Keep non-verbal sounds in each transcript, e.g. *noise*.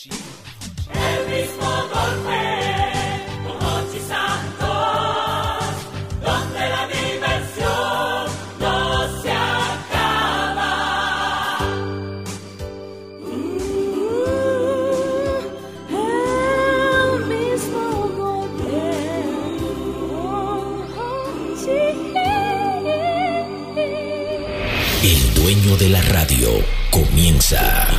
El mismo golpe con Hochi Santos, donde la diversión no se acaba. El mismo golpe El dueño de la radio comienza.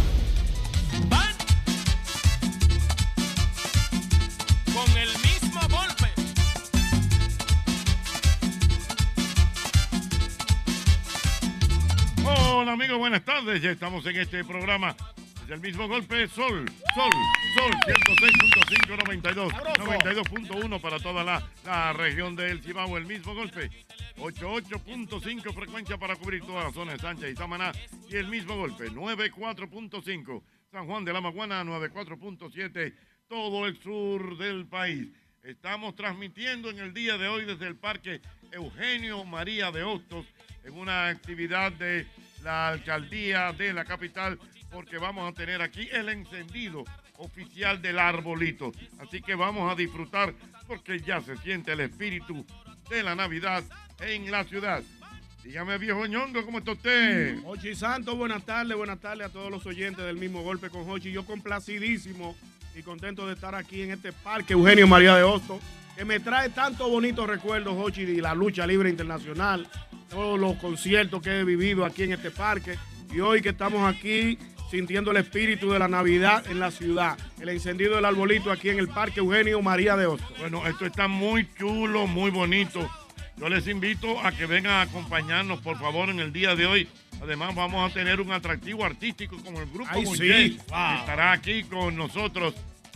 En este programa. Desde el mismo golpe, Sol, Sol, Sol, 106.5, 92, 92.1 para toda la, la región del Cibao. El mismo golpe, 88.5 frecuencia para cubrir toda la zona de Sánchez y Samaná. Y el mismo golpe, 94.5 San Juan de la Maguana, 94.7 todo el sur del país. Estamos transmitiendo en el día de hoy desde el Parque Eugenio María de Hostos en una actividad de la alcaldía de la capital porque vamos a tener aquí el encendido oficial del arbolito. Así que vamos a disfrutar porque ya se siente el espíritu de la Navidad en la ciudad. Dígame, viejo ñongo, ¿cómo está usted? Hochi Santos, buenas tardes, buenas tardes a todos los oyentes del mismo golpe con Hochi. Yo complacidísimo y contento de estar aquí en este parque Eugenio María de Hostos, que me trae tantos bonitos recuerdos, Hochi, de la lucha libre internacional, todos los conciertos que he vivido aquí en este parque. Y hoy que estamos aquí sintiendo el espíritu de la Navidad en la ciudad, el encendido del arbolito aquí en el parque Eugenio María de Hostos. Bueno, esto está muy chulo, muy bonito. Yo les invito a que vengan a acompañarnos, por favor, en el día de hoy. Además, vamos a tener un atractivo artístico como el grupo Ay, sí. Wow. Estará aquí con nosotros,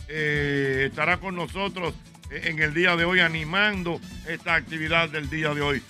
eh, estará con nosotros eh, en el día de hoy animando esta actividad del día de hoy.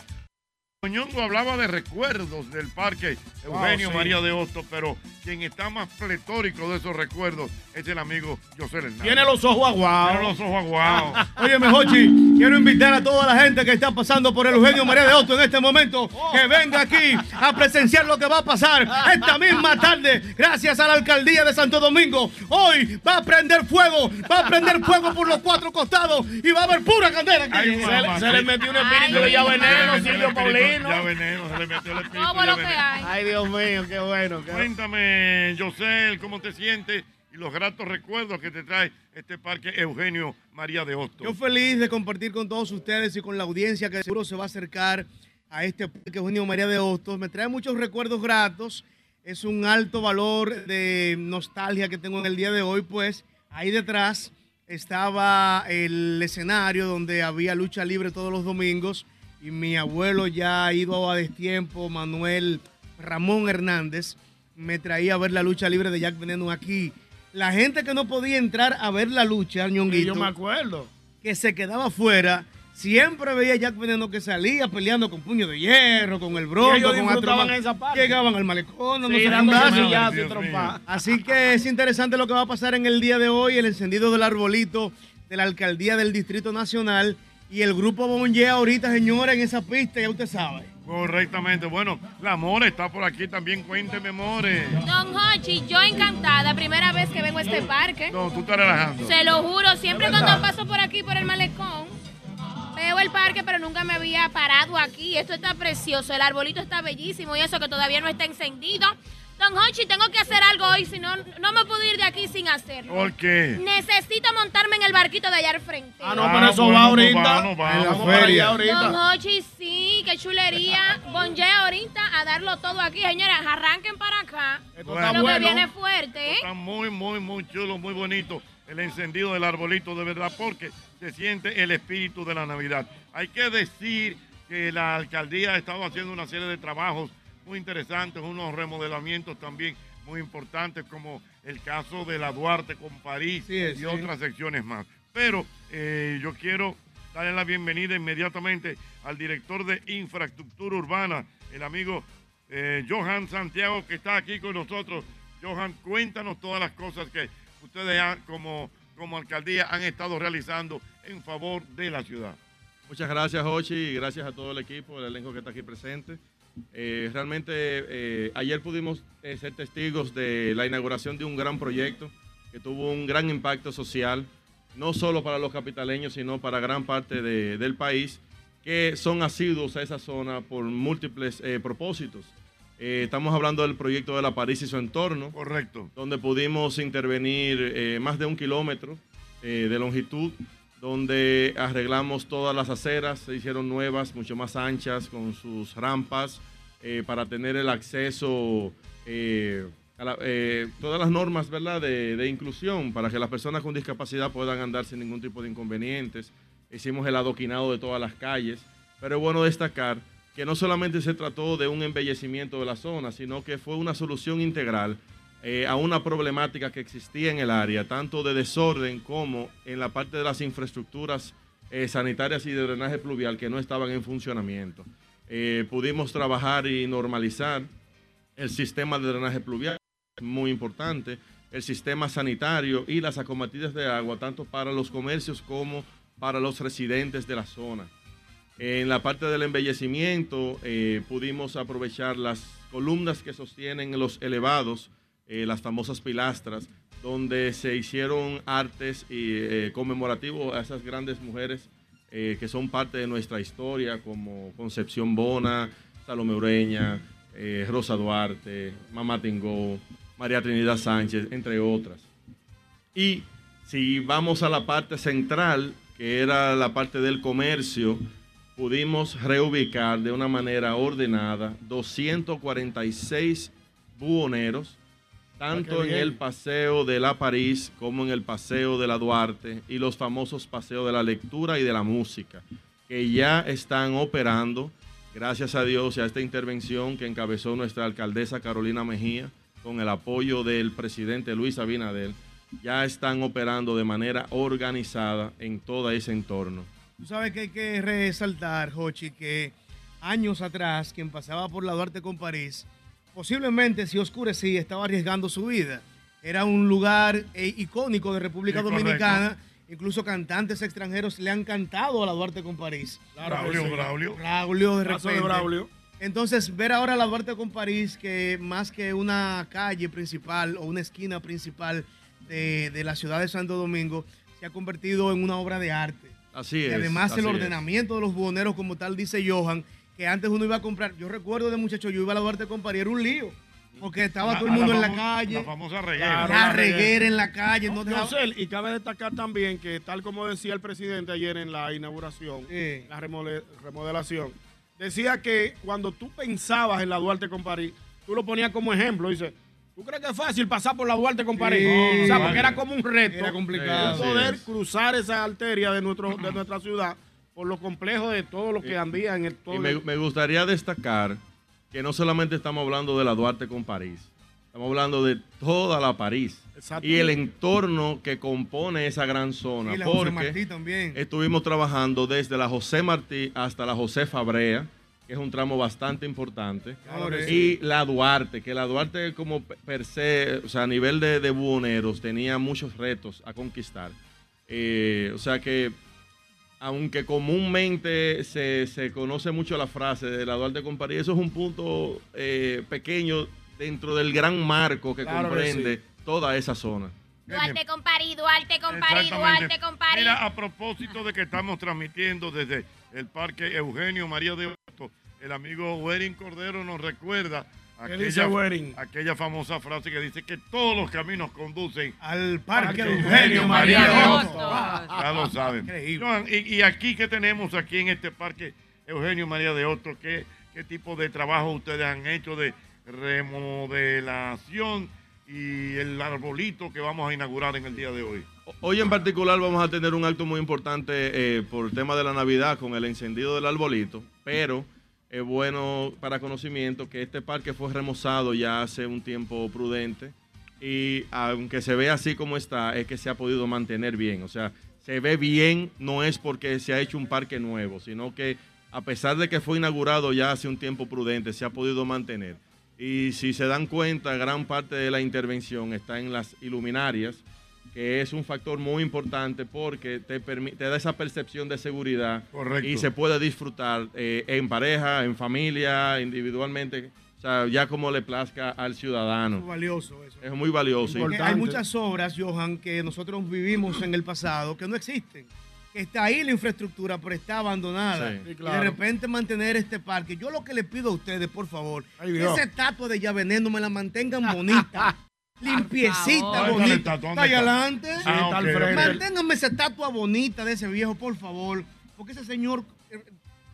Ñongo hablaba de recuerdos del parque Eugenio Wow, sí. María de Hostos, pero quien está más pletórico de esos recuerdos es el amigo José Hernández. Tiene los ojos aguados. Tiene los ojos aguados. *laughs* Oye, Hochi, quiero invitar a toda la gente que está pasando por el Eugenio María de Hostos en este momento que venga aquí a presenciar lo que va a pasar esta misma tarde, gracias a la alcaldía de Santo Domingo. Hoy va a prender fuego, va a prender fuego por los cuatro costados y va a haber pura candela aquí. Ay, Se, le- se le sí. metió un espíritu de ya veneno, Silvio el Ya veneno, se le metió el espíritu. Todo ya lo que veneno. hay. Ay, Dios mío, qué bueno. qué- Cuéntame, José, ¿cómo te sientes? Y los gratos recuerdos que te trae este parque Eugenio María de Hostos. Yo feliz de compartir con todos ustedes y con la audiencia que seguro se va a acercar a este parque Eugenio María de Hostos. Me trae muchos recuerdos gratos. Es un alto valor de nostalgia que tengo en el día de hoy, pues ahí detrás estaba el escenario donde había lucha libre todos los domingos y mi abuelo ya ha ido a destiempo, Manuel Ramón Hernández, me traía a ver la lucha libre de Jack Veneno aquí. La gente que no podía entrar a ver la lucha, Ñonguito, yo me acuerdo. que se quedaba afuera, siempre veía a Jack Veneno que salía peleando con puño de hierro, con el bronco, con. Llegaban al malecón, no Sí, se. Así que es interesante lo que va a pasar en el día de hoy, el encendido del arbolito de la alcaldía del Distrito Nacional y el grupo Bonje ahorita, señora, en esa pista, ya usted sabe. Correctamente. Bueno, la More está por aquí también. Cuénteme, More. Don Hochi, yo encantada, primera vez que vengo a este parque. No, tú estás relajando. Se lo juro, siempre cuando paso por aquí, por el malecón, veo el parque, pero nunca me había parado aquí. Esto está precioso, el arbolito está bellísimo y eso que todavía no está encendido. Don Hochi, tengo que hacer algo hoy, si no, no me puedo ir de aquí sin hacerlo. ¿Por qué? Necesito montarme en el barquito de allá al frente. Ah, no, Ah, pero eso bueno, va no ahorita. va, no va. Vamos En la feria. ahorita. Don Hochi, sí, qué chulería. Bonje ahorita a darlo todo aquí. Señores, arranquen para acá. Esto Bueno. está Lo que bueno. viene fuerte, ¿eh? Está muy, muy, muy chulo, muy bonito el encendido del arbolito, de verdad, porque se siente el espíritu de la Navidad. Hay que decir que la alcaldía ha estado haciendo una serie de trabajos muy interesantes, unos remodelamientos también muy importantes, como el caso de la Duarte con París Sí y sí. otras secciones más. Pero eh, yo quiero darle la bienvenida inmediatamente al director de infraestructura urbana, el amigo eh, Johan Santiago, que está aquí con nosotros. Johan, cuéntanos todas las cosas que ustedes han, como, como alcaldía han estado realizando en favor de la ciudad. Muchas gracias, Hochi, y gracias a todo el equipo, el elenco que está aquí presente. Eh, realmente eh, ayer pudimos eh, ser testigos de la inauguración de un gran proyecto que tuvo un gran impacto social, no solo para los capitaleños, sino para gran parte de- del país, que son asiduos a esa zona por múltiples propósitos. Estamos hablando del proyecto de la París y su entorno. Correcto. Donde pudimos intervenir más de un kilómetro de longitud, donde arreglamos todas las aceras, se hicieron nuevas, mucho más anchas, con sus rampas, eh, para tener el acceso, eh, a la- eh, todas las normas ¿verdad? De, de inclusión, para que las personas con discapacidad puedan andar sin ningún tipo de inconvenientes. Hicimos el adoquinado de todas las calles, pero es bueno destacar que no solamente se trató de un embellecimiento de la zona, sino que fue una solución integral eh, a una problemática que existía en el área, tanto de desorden como en la parte de las infraestructuras eh, sanitarias y de drenaje pluvial que no estaban en funcionamiento. Eh, pudimos trabajar y normalizar el sistema de drenaje pluvial, muy importante, el sistema sanitario y las acometidas de agua, tanto para los comercios como para los residentes de la zona. En la parte del embellecimiento eh, pudimos aprovechar las columnas que sostienen los elevados, eh, las famosas pilastras, donde se hicieron artes y, eh, conmemorativos a esas grandes mujeres eh, que son parte de nuestra historia, como Concepción Bona, Salome Ureña, Rosa Duarte, Mamá Tingó, María Trinidad Sánchez, entre otras. Y si vamos a la parte central, que era la parte del comercio, pudimos reubicar de una manera ordenada 246 buhoneros, tanto en el paseo de la París como en el paseo de la Duarte y los famosos paseos de la lectura y de la música, que ya están operando, gracias a Dios y a esta intervención que encabezó nuestra alcaldesa Carolina Mejía, con el apoyo del presidente Luis Abinadel, ya están operando de manera organizada en todo ese entorno. Tú sabes que hay que resaltar, Jochi, que años atrás, quien pasaba por la Duarte con París, posiblemente si oscurecía, estaba arriesgando su vida. Era un lugar eh, icónico de República Sí, correcto. Dominicana. Incluso cantantes extranjeros le han cantado a la Duarte con París. Braulio, Sí. Braulio. Braulio, de repente. Braulio. Entonces, ver ahora la Duarte con París, que más que una calle principal o una esquina principal de, de la ciudad de Santo Domingo, se ha convertido en una obra de arte. Así Y es. además así el es. ordenamiento de los buhoneros, como tal dice Johan, que antes uno iba a comprar, yo recuerdo de muchacho, yo iba a la Duarte con París, era un lío, porque estaba La- todo el mundo la en la calle, La famosa reguera. La la reguera en la calle, no dejaba- Yosel, y cabe destacar también que, tal como decía el presidente ayer en la inauguración, Sí. la remodelación, decía que cuando tú pensabas en la Duarte con París, tú lo ponías como ejemplo. Dice, ¿tú crees que es fácil pasar por la Duarte con París? Sí. o sea, porque era como un reto. Era complicado. Sí, poder cruzar esa arteria de, nuestro, de nuestra ciudad por lo complejo de todo lo que andía en el todo Y me, me gustaría destacar que no solamente estamos hablando de la Duarte con París, estamos hablando de toda la París y el entorno que compone esa gran zona. y la José Martí también. estuvimos trabajando desde la José Martí hasta la José Fabrea, que es un tramo bastante importante. Claro Y la Duarte, que la Duarte como pe- per se, o sea, a nivel de, de buhoneros, tenía muchos retos a conquistar. Eh, o sea que, aunque comúnmente se, se conoce mucho la frase de la Duarte con París, eso es un punto eh, pequeño dentro del gran marco que Claro que comprende toda esa zona. Duarte con París, Duarte Exactamente. Duarte con París. Mira, a propósito de que estamos transmitiendo desde el Parque Eugenio María de Hostos, el amigo Werin Cordero nos recuerda ¿Qué dice Werin? aquella famosa frase que dice que todos los caminos conducen Al Parque Eugenio María de. Ya lo saben. Joan, y, y aquí, ¿qué tenemos aquí en este parque Eugenio María de Hostos? ¿Qué, ¿Qué tipo de trabajo ustedes han hecho de remodelación y el arbolito que vamos a inaugurar en el día de hoy? Hoy en particular vamos a tener un acto muy importante eh, por el tema de la Navidad con el encendido del arbolito, pero es bueno para conocimiento que este parque fue remozado ya hace un tiempo prudente y aunque se ve así como está, es que se ha podido mantener bien. O sea, se ve bien, no es porque se ha hecho un parque nuevo, sino que a pesar de que fue inaugurado ya hace un tiempo prudente, se ha podido mantener. Y si se dan cuenta, gran parte de la intervención está en las iluminarias, que es un factor muy importante porque te, da esa percepción de seguridad Correcto. y se puede disfrutar eh, en pareja, en familia, individualmente, o sea, ya como le plazca al Es ciudadano. valioso eso. Es muy valioso. hay muchas obras, Johan, que nosotros vivimos en el pasado que no existen. Que está ahí la infraestructura, pero está abandonada. Sí. Y de repente mantener este parque. Yo lo que le pido a ustedes, por favor, Ay, esa estatua de ya veneno me la mantengan bonita. *laughs* limpiecita, favor. ¿Dónde está la bonita. Está ahí está? adelante. Sí, esa estatua bonita de ese viejo, por favor. Porque ese señor eh,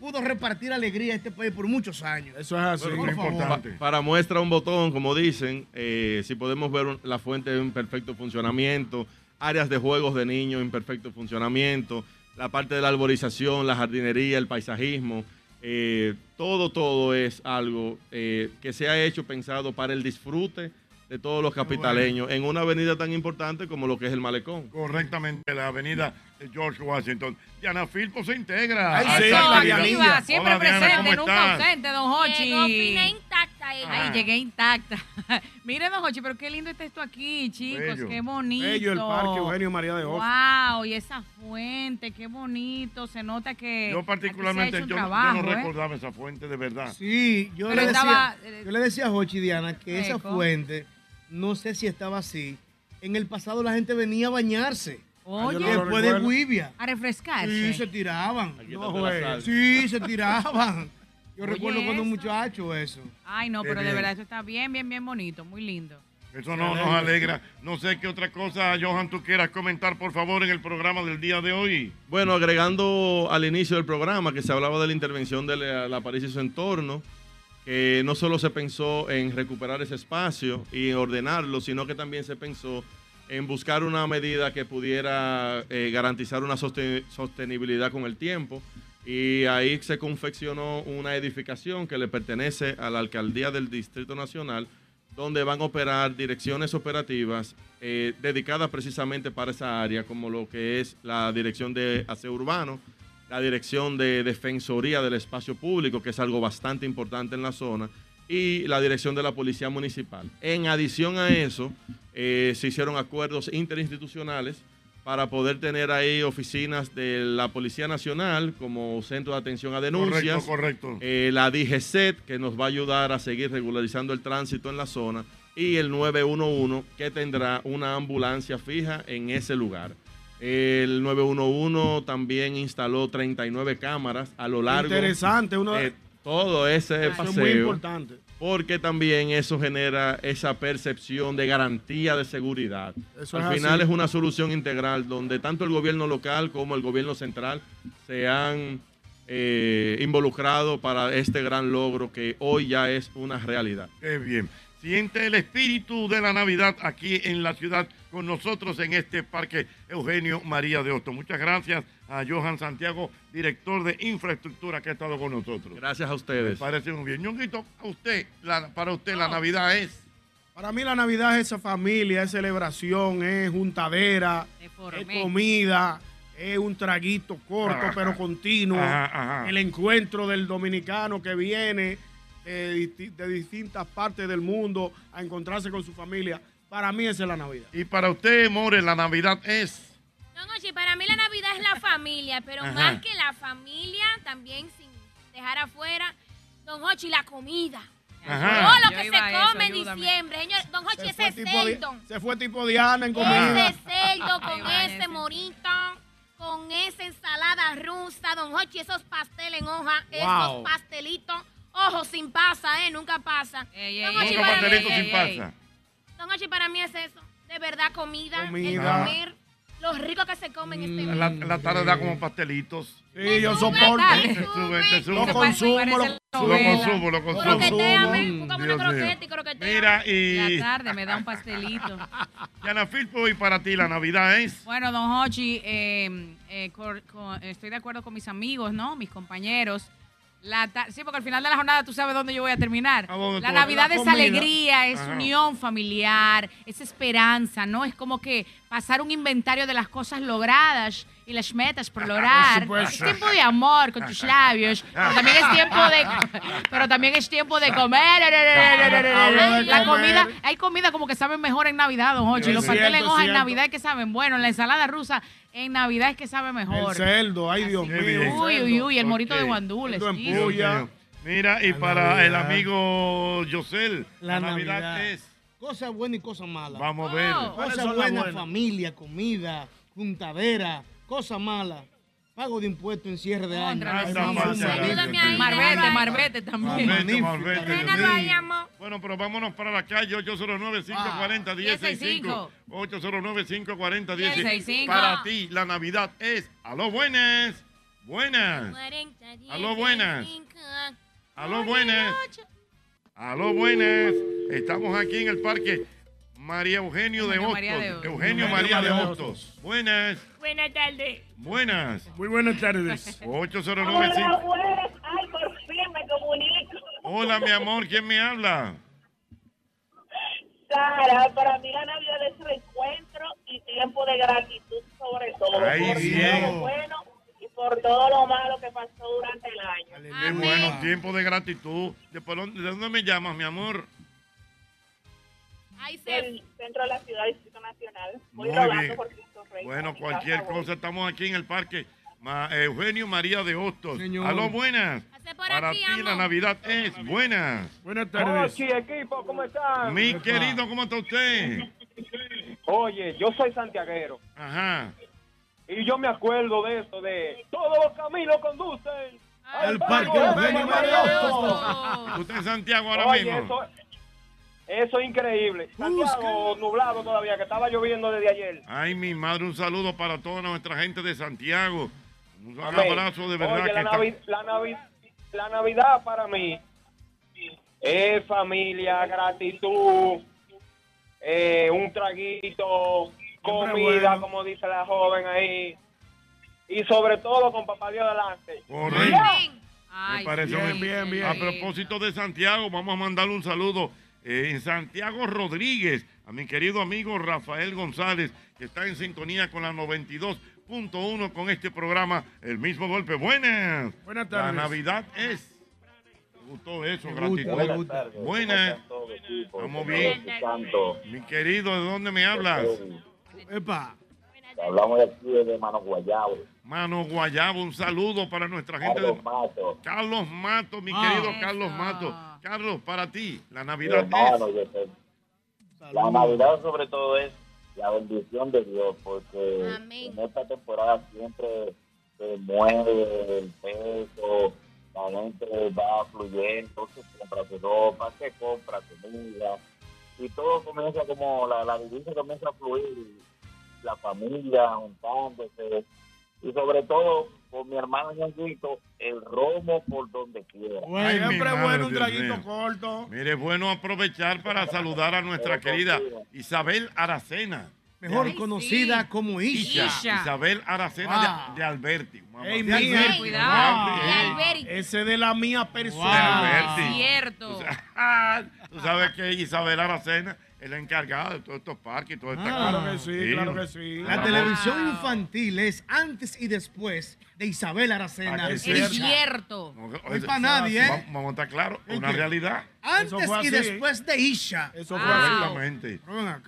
pudo repartir alegría a este país por muchos años. Eso es así. Por Muy favor. importante. Pa- para muestra un botón, como dicen, eh, si podemos ver un- la fuente en perfecto funcionamiento, áreas de juegos de niños en perfecto funcionamiento, la parte de la arborización, la jardinería, el paisajismo, eh, todo, todo es algo eh, que se ha hecho pensado para el disfrute de todos los capitaleños en una avenida tan importante como lo que es el malecón. Correctamente, la avenida de George Washington. Diana Filpo se integra. Ay, sí, la. Diva, siempre Hola, Diana, presente, ¿cómo nunca estás? ausente, don Hochi. Llegó fina intacta ella. Ay, llegué intacta. *laughs* Mire, don Hochi, pero qué lindo está esto aquí, chicos. Bello. Qué bonito. Bello el parque Eugenio María de Hostos. Wow, y esa fuente, qué bonito. Se nota que. Yo particularmente, yo, no- yo trabajo, no ¿eh? recordaba esa fuente de verdad. Sí, yo, Pero le, estaba, decía, eh, yo le decía a Jochi Diana que esa fuente, no sé si estaba así. En el pasado la gente venía a bañarse. Oye, Después de. Guivia. a refrescarse. Sí, se tiraban. No. Sí, se tiraban. Yo Oye, recuerdo cuando un eso. muchacho eso. Ay, no, pero de verdad esto está bien, bien, bien bonito, muy lindo. Eso no, nos alegra. No sé qué otra cosa, Johan, tú quieras comentar, por favor, en el programa del día de hoy. Bueno, agregando al inicio del programa que se hablaba de la intervención de la, la París y su entorno, que no solo se pensó en recuperar ese espacio y ordenarlo, sino que también se pensó en buscar una medida que pudiera eh, garantizar una soste- sostenibilidad con el tiempo. Y ahí se confeccionó una edificación que le pertenece a la alcaldía del Distrito Nacional, donde van a operar direcciones operativas eh, dedicadas precisamente para esa área, como lo que es la dirección de aseo urbano, la dirección de defensoría del espacio público, que es algo bastante importante en la zona, y la dirección de la policía municipal. En adición a eso, eh, se hicieron acuerdos interinstitucionales para poder tener ahí oficinas de la Policía Nacional como centro de atención a denuncias. Correcto, correcto. Eh, la DGCET, que nos va a ayudar a seguir regularizando el tránsito en la zona, y el 911, que tendrá una ambulancia fija en ese lugar. El 911 también instaló 39 cámaras a lo largo Interesante, uno de todo ese Eso es muy paseo, importante. porque también eso genera esa percepción de garantía de seguridad. Eso Al es final así. es una solución integral donde tanto el gobierno local como el gobierno central se han eh, involucrado para este gran logro que hoy ya es una realidad. Qué bien. Siente el espíritu de la Navidad aquí en la ciudad con nosotros en este parque Eugenio María de Hostos. Muchas gracias a Johan Santiago, director de infraestructura que ha estado con nosotros. Gracias a Me ustedes. parece muy bien. Ñonguito, a usted, la- para usted la Navidad es... Para mí la Navidad es esa familia, es celebración, es juntadera, es comida, es un traguito corto Ajá. pero continuo. Ajá, ajá. El encuentro del dominicano que viene de, disti- de distintas partes del mundo a encontrarse con su familia. Para mí esa es la Navidad. Y para usted, More, la Navidad es... Don Ochi, para mí la Navidad es la familia, pero Ajá. más que la familia, también sin dejar afuera, Don Hochi, la comida. Ajá. Todo lo Yo que se eso, come en diciembre. Señor, Don Hochi, Se ese tipo, Di- cerdo. se fue tipo Diana en comida. Ese cerdo con ese morito, con esa ensalada rusa, Don Hochi, esos pasteles en hoja, Wow. esos pastelitos. Ojo, sin pasa, ¿eh? Nunca pasa. Ey, Don ey, Nunca para mí- pastelito ey, sin ey. pasa. Don Hochi, para mí es eso. De verdad, comida. Comida. El comer, lo rico que se come en este La, mundo. la tarde da como pastelitos. Sí, yo soporto. Te sube, te sube. Lo consumo, lo, la consumo, lo consumo. Croqueteame, Mm, búscame Dios una mío. croqueta y croqueteame. Mira, y La tarde me da un pastelito. *laughs* Diana Filpo, y para ti la Navidad es... Bueno, don Hochi, eh, eh, cor- con- estoy de acuerdo con mis amigos, ¿no? Mis compañeros. La sí, porque al final de la jornada tú sabes dónde yo voy a terminar. ¿A dónde La tú? Navidad La es comida. alegría, es Ajá. unión familiar, es esperanza, ¿no? Es como que pasar un inventario de las cosas logradas y las metas por lograr. Es tiempo de amor con tus labios, pero también es tiempo de, *laughs* pero también es tiempo de comer. La comida, hay comida como que saben mejor en Navidad, don. Es Los pasteles en hoja en. Navidad que saben bueno, la ensalada rusa en Navidad es que sabe mejor. El cerdo, ay Dios mío. Uy, uy, uy, el morito de guandules. Mira, y La para el amigo Yosel, la, La Navidad, Navidad. es. Cosas buenas y cosas malas. Vamos a ver. Oh. ¿Cuáles Cosas buenas? familia, comida, juntadera, cosas malas. Pago de impuestos en cierre de año. Ayúdame ahí. Marbete, marbete también. Mío. amor. Bueno, pero vámonos para la calle 809-540-1065. 809-540-1065. 1065. Para ti, la Navidad es a lo buenas. Buenas. Aló, buenas. Aló, buenas. Aló, buenas. Estamos aquí en el parque María Eugenio de Hostos. Eugenio Eugenio María de María de Hostos. Buenas. Buenas tardes. Buenas. Muy buenas tardes. 809-5. Ay, por fin me comunico. Hola, mi amor. ¿Quién me habla? Sara, para mí la Navidad es reencuentro y tiempo de gratitud sobre todo. Ay, por bien. todo lo bueno y por todo lo malo que pasó durante el año. Qué bueno, tiempo de gratitud. ¿De, por dónde, de dónde me llamas, mi amor? Ay, se Del centro de la ciudad, Distrito Nacional. Voy Muy rodando bien. por Cristo Rey. Bueno, cualquier cosa, estamos aquí en el parque Ma- Eugenio María de Hostos. Señor. Aló, buenas. Para aquí, ti la Navidad es buenas. Buenas tardes. Ochi, equipo, ¿cómo están? Mi querido, ¿cómo está usted? Oye, yo soy santiaguero Ajá. y yo me acuerdo de eso, de todos los caminos conducen Al Parque Eugenio María de Oh. ¿Usted en Santiago ahora Oye, mismo? eso, eso es increíble. Santiago nublado todavía, que estaba lloviendo desde ayer. Ay, mi madre, un saludo para toda nuestra gente de Santiago. Un Amén. abrazo de verdad Oye, que la, está... Navi- la, Navi- la Navidad para mí es familia, gratitud, eh, un traguito, comida, bueno. como dice la joven ahí. Y sobre todo con papá Dios delante. Correcto. Me parece bien, muy- bien, bien. A propósito de Santiago, vamos a mandarle un saludo eh, en Santiago Rodríguez a mi querido amigo Rafael González, que está en sintonía con la 92.1 con este programa, El mismo golpe. Buenas. Buenas La tardes. Navidad es. Me gustó eso, Me gratitud. gusta, me gusta. Buenas. Estamos bien. Mi querido, ¿de dónde me hablas? Epa. Hablamos de aquí de Mano Guayabo, Mano Guayabo, un saludo para nuestra gente de Carlos Mato, Carlos Mato, mi Ah. querido Eso. Carlos Mato. Carlos, para ti, la Navidad hermano, es. La. Navidad sobre todo es la bendición de Dios, porque Amén. en esta temporada siempre se mueve el peso, la gente va fluyendo, se compra su ropa, se compra comida, y todo comienza como, la, la divisa comienza a fluir, la familia juntándose, y sobre todo con mi hermano Ñonguito, el romo por donde quiera. Bueno, Ay, mi Siempre es madre, bueno un traguito corto. Mire, es bueno aprovechar para saludar a nuestra querida Isabel Aracena. mejor Ay, conocida sí. como Isha. Isabel Aracena Wow. de, de Alberti. Mamá. Ey, De. Cuidado. Alberti. Ese de la mía De persona. Alberti. Cierto. *laughs* Tú sabes que Isabel Aracena es la encargada de todos estos parques y toda esta Ah. Claro que sí, claro que sí. La Wow. televisión infantil es antes y después de Isabel Aracena. Ah, Es cierto. No, hay para nadie, ¿eh? Vamos a estar claro, una ¿El qué? realidad. Antes y después de Isha. Eso fue acá.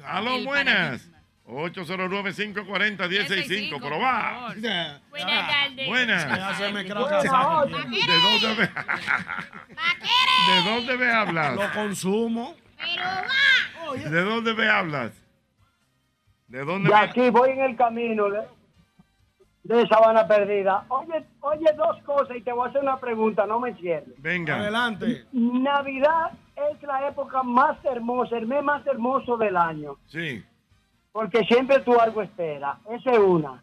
Aló, El buenas. 809-540-1065. Pero va. por favor. Ya. Buenas tardes. Buenas. Ya se me craca esa- *laughs* ¿De dónde me, ¿De dónde me hablas? Lo consumo. Pero va. ¿De dónde me hablas? ¿De dónde De me aquí voy en el camino de, de Sabana Perdida. Oye, oye dos cosas y te voy a hacer una pregunta, no me cierres. Venga. Adelante. Navidad es la época más hermosa, el mes más hermoso del año, Sí. porque siempre tú algo esperas. Esa es una.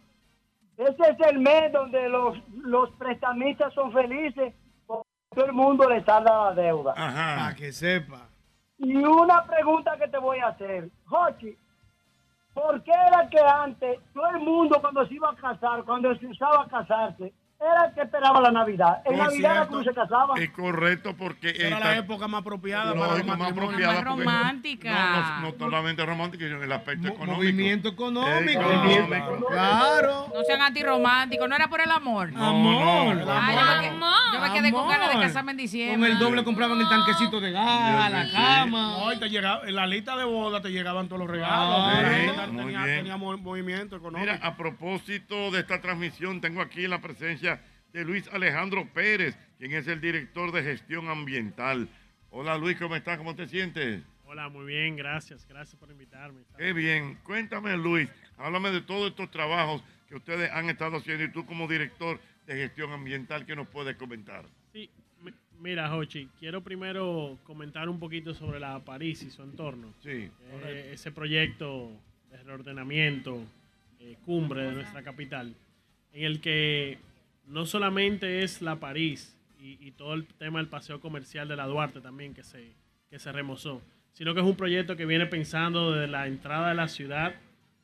Ese es el mes donde los, los prestamistas son felices, porque todo el mundo le salda la deuda. Ajá. Para que sepa. Y una pregunta que te voy a hacer, Jochi, ¿por qué era que antes todo el mundo cuando se iba a casar, cuando se usaba casarse, era el que esperaba la Navidad. En No es Navidad la cierto. cruz se casaba. Es correcto porque Era la época más apropiada para lógico, los más apropiada Más romántica. No, no, no solamente romántica, sino en el aspecto económico. Movimiento económico. Económico. Claro. No sean antirrománticos, no era por el amor. Amor. Ay, yo, me, que- yo me quedé con Amor. ganas de casarme en Con diciembre. el doble compraban el tanquecito de gas, la cama. No, y te llegaba, en la lista de boda te llegaban todos los regalos. Ah, La sí, gente muy tenía, bien. tenía mo- movimiento económico. Mira, a propósito de esta transmisión, tengo aquí la presencia de Luis Alejandro Pérez, quien es el director de gestión ambiental. Hola Luis, ¿cómo estás? ¿Cómo te sientes? Hola, muy bien, gracias. Gracias por invitarme. Qué bien. Cuéntame Luis, háblame de todos estos trabajos que ustedes han estado haciendo y tú como director de gestión ambiental, ¿qué nos puedes comentar? Sí, mi- mira, Hochi, quiero primero comentar un poquito sobre la París y su entorno. Sí. Eh, ese proyecto de reordenamiento, eh, cumbre de nuestra capital, en el que no solamente es la París y, todo el tema del paseo comercial de la Duarte también que se, que se remozó, sino que es un proyecto que viene pensando desde la entrada de la ciudad,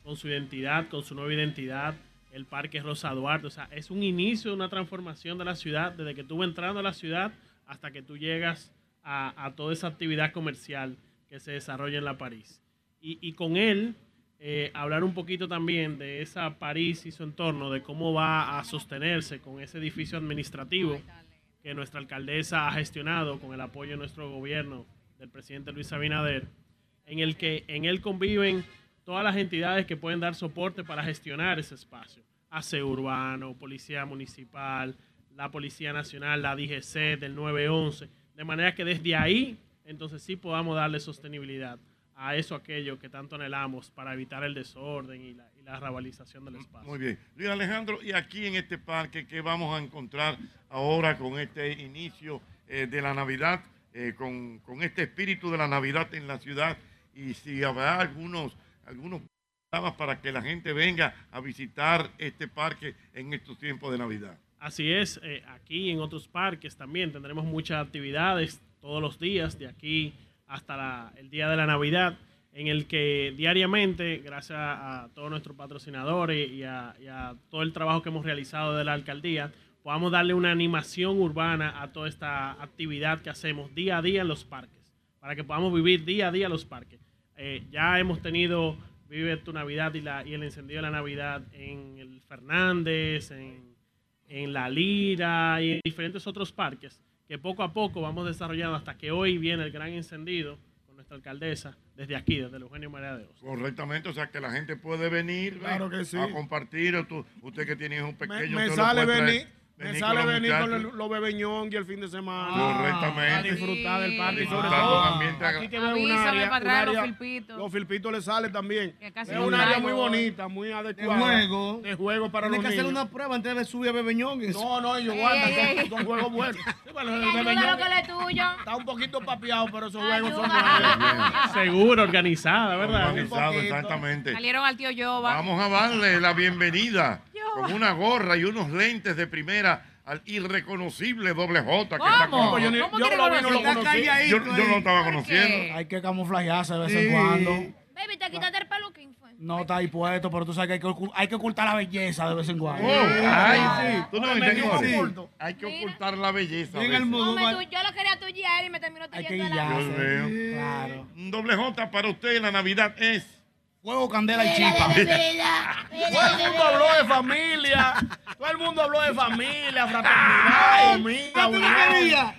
con su identidad, con su nueva identidad, el Parque Rosa Duarte, o sea, es un inicio de una transformación de la ciudad, desde que tú vas entrando a la ciudad hasta que tú llegas a, a toda esa actividad comercial que se desarrolla en la París. Y, y con él, eh, hablar un poquito también de esa París y su entorno, de cómo va a sostenerse con ese edificio administrativo que nuestra alcaldesa ha gestionado con el apoyo de nuestro gobierno, del presidente Luis Abinader, en el que en él conviven todas las entidades que pueden dar soporte para gestionar ese espacio. Aseo Urbano, Policía Municipal, la Policía Nacional, la DGC del 911, de manera que desde ahí entonces sí podamos darle sostenibilidad a eso aquello que tanto anhelamos para evitar el desorden y la, y la rabalización del espacio. Muy bien. Luis Alejandro, y aquí en este parque, ¿qué vamos a encontrar ahora con este inicio eh, de la Navidad, eh, con, con este espíritu de la Navidad en la ciudad? Y si habrá algunos, algunos para que la gente venga a visitar este parque en estos tiempos de Navidad. Así es, eh, aquí en otros parques también tendremos muchas actividades todos los días, de aquí hasta la- el día de la Navidad, en el que diariamente, gracias a todos nuestros patrocinadores y a, todo el trabajo que hemos realizado de la alcaldía, podamos darle una animación urbana a toda esta actividad que hacemos día a día en los parques, para que podamos vivir día a día los parques. Eh, ya hemos tenido Vive tu Navidad y, la, y el encendido de la Navidad en el Fernández, en La Lira y en diferentes otros parques que poco a poco vamos desarrollando hasta que hoy viene el gran encendido con nuestra alcaldesa desde aquí, desde el Eugenio María de Oz. Correctamente, o sea que la gente puede venir Claro ¿ves? que sí. a compartir. o tú- usted que tiene un pequeño. me sale venir, me sale venir con los bebeñón y el fin de semana. Correctamente. A disfrutar del parque. y Sobre Disfrutar todo, de aquí que veo un área, para un traer los filpitos. Los filpitos le sale también. Es un área muy bonita, muy adecuada. juego. De juego para Tienes los que hacer niños. una prueba antes de subir a Bebeñón. No, no, guardan, ey, son, juegos buenos. *laughs* Sí, bueno, el Ayuda bebeñón lo que le tuyo. Está un poquito papeado, pero esos juegos son buenos. *laughs* Seguro, organizada, ¿verdad? Organizado, exactamente. Salieron al tío Yoba. Vamos a darle la bienvenida con una gorra y unos lentes de primera al irreconocible doble J que está ¿Cómo? con Yo, ni- ¿Cómo yo que lo vi, no lo conocí. calladito yo, yo no lo estaba ¿Por conociendo. Hay que camuflajearse de vez Sí. en cuando. Baby, te quitaste el peluquín, fue. No está ahí puesto, pero tú sabes que hay que, ocu- hay que ocultar la belleza de vez en Oh, cuando. ay, sí. Tú no Me entiendes. oculto. Hay que Mira. ocultar la belleza. a Bien el veces. mundo. No, me tu- yo lo quería tuyear y me terminó Hay que tuyendo la... Guiarse. Claro. Un doble J para usted en la Navidad es. Fuego, candela y chispa. Todo el mundo habló de familia. Todo el mundo habló de familia, fraternidad, comida, ¿Ah, tú no unión.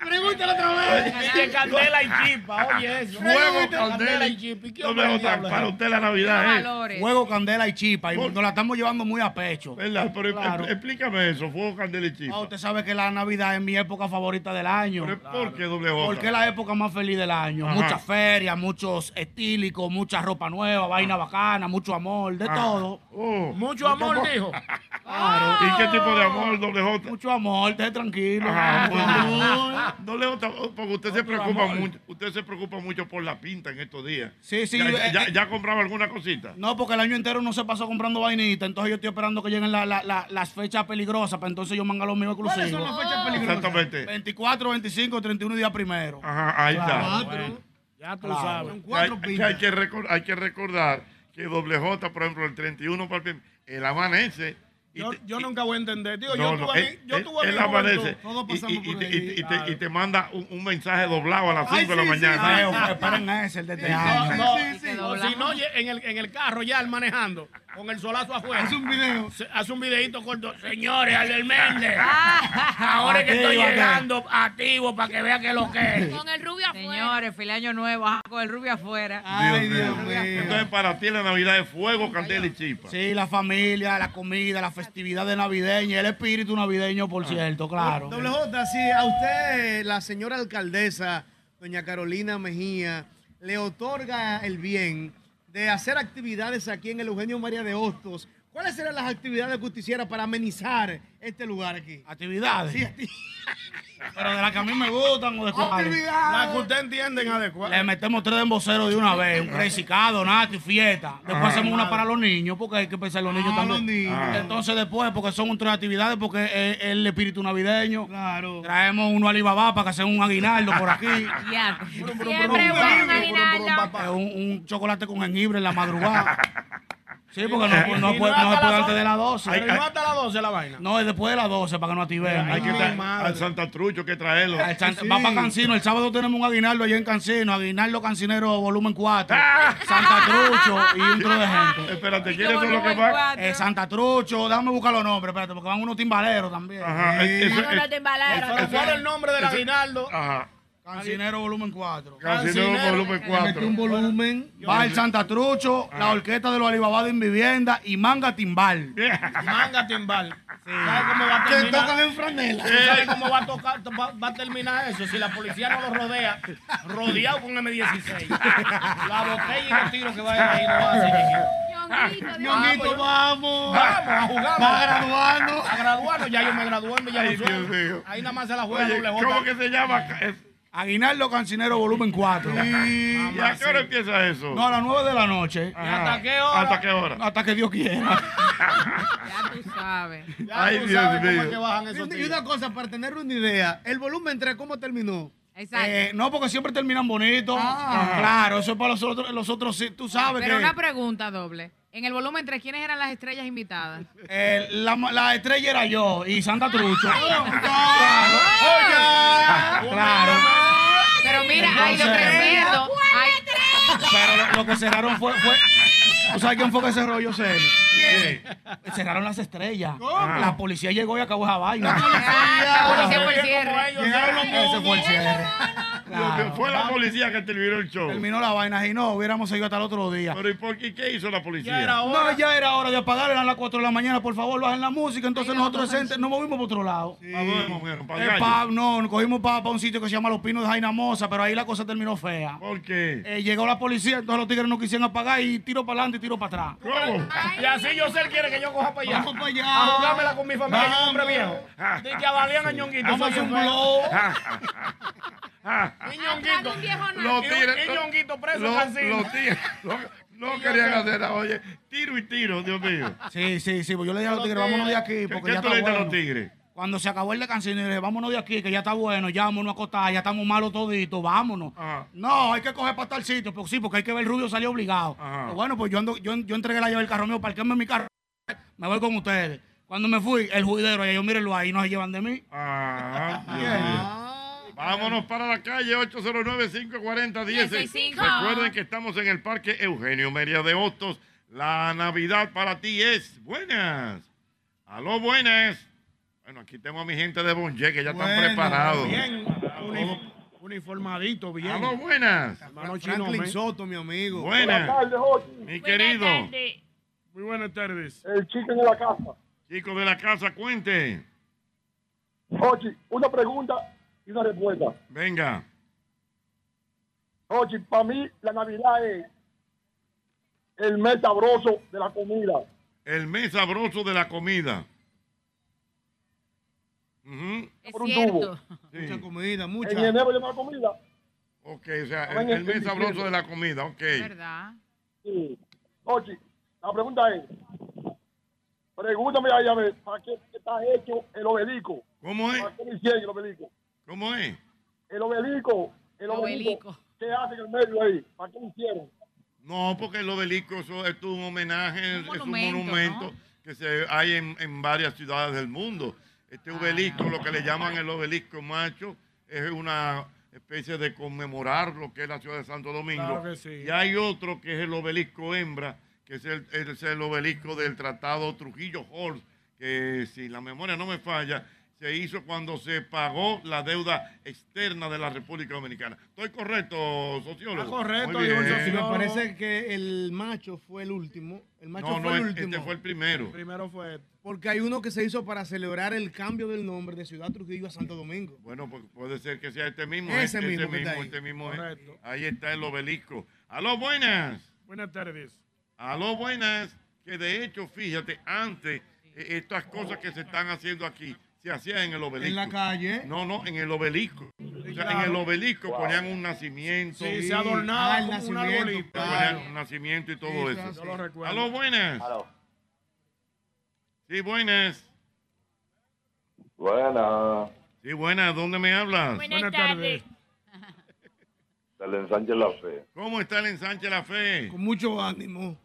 Pregúntale otra vez. Que candela y chispa, oye eso. Fuego, candela y chispa. ¿Y qué Doble hombre J diablo es para usted la Navidad. Valores. Fuego, candela y chispa. Y nos la estamos llevando muy a pecho. ¿Verdad? Pero Claro. explícame eso, fuego, candela y chispa. Ah, usted sabe que la Navidad es mi época favorita del año. Pero ¿Por qué doble J? Porque es la época más feliz del año. Ajá. Muchas ferias, muchos estílicos, mucha ropa nueva, vaina bacana, mucho amor, de Ah. todo. Oh. Mucho amor, dijo. *laughs* Claro. ¿Y qué tipo de amor, doble J? Mucho amor, esté tranquilo. Ajá, *laughs* Bueno. J, oh, porque usted se preocupa amor. mucho, usted se preocupa mucho por la pinta en estos días. Sí, sí. ¿Ya, eh, ya, eh, ya compraba alguna cosita? No, porque el año entero no se pasó comprando vainita, entonces yo estoy esperando que lleguen la- la- la- las fechas peligrosas, para entonces yo manga los míos ¿Cuáles son las fechas peligrosas? Exactamente. 24, 25, 31 días primero. Ajá, ahí está. Cuatro. Ya tú Claro. sabes. Son Hay, cuatro que pintas. hay que recor- hay que recordar que doble J, por ejemplo, el 31 para el él amanece Yo, yo nunca voy a entender. Digo, No, yo no, tuve, él, yo él- tuve amanece y, te- y- y te, y te manda un, un mensaje doblado a las 5 de la mañana. Feo, esperen ese, el de este No, año. no, Sí, sí, o sí. si no, en el, en el carro ya él manejando, con el solazo afuera. Hace un video. Hace un videito corto. Señores, Albert Méndez. *laughs* Ahora es que estoy llegando activo para que vea que lo que es. Con el rubio afuera. Señores, feliz año nuevo, ajá, con el rubio afuera. Dios mío. Entonces, para ti la Navidad es fuego, candela y chispa. Sí, la familia, la comida, la festividad de navideña, el espíritu navideño, por cierto, claro. Doble J, si a usted, la señora alcaldesa, doña Carolina Mejía, le otorga el bien de hacer actividades aquí en el Eugenio María de Hostos, ¿cuáles serían las actividades que usted hiciera para amenizar este lugar aquí? ¿Actividades? Sí, acti- *laughs* Pero de las que a mí me gustan o de cuáles. La que usted entienden adecuada. Le metemos tres emboceros de una vez, un donato y fiesta. Después Ajá. hacemos una para los niños, porque hay que pensar en los niños Ah, también. los niños. Ah. Entonces después, porque son otras actividades, porque es es el espíritu navideño. Claro. Traemos uno a Alibaba para que sea un aguinaldo por aquí. *laughs* Ya. Siempre bueno, aguinaldo. Un, un chocolate con jengibre en la madrugada. *laughs* Sí, porque no, Y- no, puede, no se puede antes de las 12. Pero no hasta las 12 la vaina. No, es después de las 12 para que no activen. Hay que traer al Santa Trucho que traerlo. Al Santa- Va para Cancino. El sábado tenemos un aguinaldo allá en Cancino. Aguinaldo Cancinero volumen 4. *laughs* Santa Trucho y un tro de *laughs* gente. Espérate, ¿quiénes son los que van? Eh, Santa Trucho. Déjame buscar los nombres, espérate, porque van unos timbaleros también. Ajá, eh, eso- Vámonos de embalar. Pero ¿cuál es el nombre del aguinaldo? Ajá. Cancinero volumen 4. Cancinero volumen 4. un volumen. Va el Santa Trucho, la orquesta de los Alibaba de Invivienda y Manga Timbal. *laughs* Manga timbal. ¿Sabes cómo va a Que terminar? tocan en franela. ¿Sabes cómo va a, tocar, va, va a terminar eso? Si la policía no lo rodea, rodeado con M16. La botella y los tiros que vayan ahí no van a seguir. Ñonguito, vamos. Vamos a jugar. Va a graduarnos. A graduarnos. Ya yo me gradué en Ay. Dios mío. Ahí nada más se la juega Oye, doble ¿cómo que se llama? Es- Aguinaldo Cancinero volumen 4. *laughs* ¿Y a qué hora empieza eso? No, a las 9 de la noche. Ajá. hasta qué hora? ¿Hasta qué hora? Hasta que Dios quiera. *laughs* Ya tú sabes. Ya Ay, tú Dios sabes cómo mío. es que bajan Y esos una- y una cosa, para tener una idea, el volumen 3, ¿cómo terminó? Exacto. Eh, no, porque siempre terminan bonitos. Ah. Claro, eso es para los otros, los otros sí, tú sabes Pero que una pregunta doble. En el volumen 3, ¿quiénes eran las estrellas invitadas? eh, la, la estrella era yo y Santa Trucho. Oye. Claro. Pero mira, hay lo tremendo. Hay, Pero lo, lo que cerraron fue, fue. ¿Tú sabes quién fue que cerró yo sé? Cerraron las estrellas. La policía llegó y acabó esa vaina. la policía fue el cierre. Llegaron los. Ese fue el cierre. Claro. Fue la policía que terminó el show. Terminó la vaina y no, hubiéramos seguido hasta el otro día. Pero ¿y por qué? ¿Qué hizo la policía? Ya era hora. No, ya era hora de apagar, eran las 4 de la mañana, por favor, bajen la música. Entonces nosotros decentes, nos movimos por otro lado. ¿Para el Eh, pa- no, nos cogimos para un sitio que se llama Los Pinos de Jaina Mosa, pero ahí la cosa terminó fea. ¿Por qué? Eh, llegó la policía, entonces los tigres no quisieron apagar y tiro para adelante tiro para atrás. ¿Cómo? Y así yo sé quiere que yo coja para allá. Vamos para allá. A jugármela con mi familia, yo hombre viejo. Dice a Dalian a Ñonguito. Vamos a hacer un blow. *laughs* Y Ñonguito. un viejo no. Los Y- tigres. y Ñonguito preso Cancino. los tigres no, querían hacer nada. Oye, tiro y tiro, Dios mío. Sí, sí, sí, pues yo le dije a los tigres, vámonos de aquí, ¿Qué, porque qué ya tú le dices a los tigres? Cuando se acabó el de Cancino, dije, vámonos de aquí, que ya está bueno, ya vámonos a acostar, ya estamos malos toditos, vámonos. Ajá. No, hay que coger para tal sitio, pues sí, porque hay que ver el rubio salió obligado. Ajá. Pues bueno, pues yo, ando, yo, yo entregué la llave del carro mío, parquéme mi carro, me voy con ustedes. Cuando me fui, el juidero, y yo mírenlo ahí, no se llevan de mí. *laughs* Ah, Bien. mío. Vámonos para la calle 809-540-10. 1065. Recuerden que estamos en el Parque Eugenio María de Hostos. La Navidad para ti es buenas. Aló, buenas. Bueno, aquí tengo a mi gente de Bonje que ya están Bueno, preparados. Bien, uni- uniformadito, bien. Aló, buenas. Hermano chino, Franklin. Soto, mi amigo. Buenas. tardes, Jochi. Mi querido. Muy buenas tardes. El chico de la casa. Chico de la casa, cuente. Jochi, una pregunta y una respuesta. Venga. Jochi, para mí la Navidad es el mes sabroso de la comida. El mes sabroso de la comida. Es Por un cierto. sí. Mucha comida, En mucha. enero yo no comida. Ok, o sea, el, en el mes el- sabroso de la comida, ok. ¿Verdad? Sí. La pregunta es, pregúntame ahí a ver, ¿para qué está hecho el obelisco? ¿Cómo es? ¿Para qué lo hicieron el obelisco? ¿Cómo es? El obelisco, el Obelisco. ¿qué hace en el medio ahí? ¿Para qué lo hicieron? No, porque el obelisco eso es un homenaje, es un monumento, monumento. que se hay en, en varias ciudades del mundo. Este obelisco, lo que le llaman el obelisco macho, es una especie de conmemorar lo que es la ciudad de Santo Domingo. Claro que sí. Y hay otro que es el obelisco hembra, que es el, es el obelisco del Tratado Trujillo Hall, que si la memoria no me falla, se hizo cuando se pagó la deuda externa de la República Dominicana. ¿Estoy correcto, sociólogo? Está correcto, Muy dijo el bien. sociólogo. Me parece que el macho fue el último. El macho No, fue no, el este último. fue el primero. Primero fue este. Porque hay uno que se hizo para celebrar el cambio del nombre de Ciudad Trujillo a Santo Domingo. Bueno, pues puede ser que sea este mismo. Ese este mismo ahí. este mismo es. Correcto. Ahí está el obelisco. Aló, buenas. Buenas tardes. Aló, buenas. Que de hecho, fíjate, antes eh, estas cosas que se están haciendo aquí se hacían en el obelisco. En la calle. No, no, en el obelisco. O sea, en claro. el obelisco ponían un nacimiento. Sí, se adornaba Ah, el como un nacimiento, arbolito. Ponían un nacimiento y todo Sí, eso. Yo lo recuerdo. Aló, buenas. Sí, buenas. Buena, Sí, buenas. ¿Dónde me hablas? Buenas, Buenas tardes. del ensanche La Fe. ¿Cómo está el ensanche La Fe? Con mucho ánimo.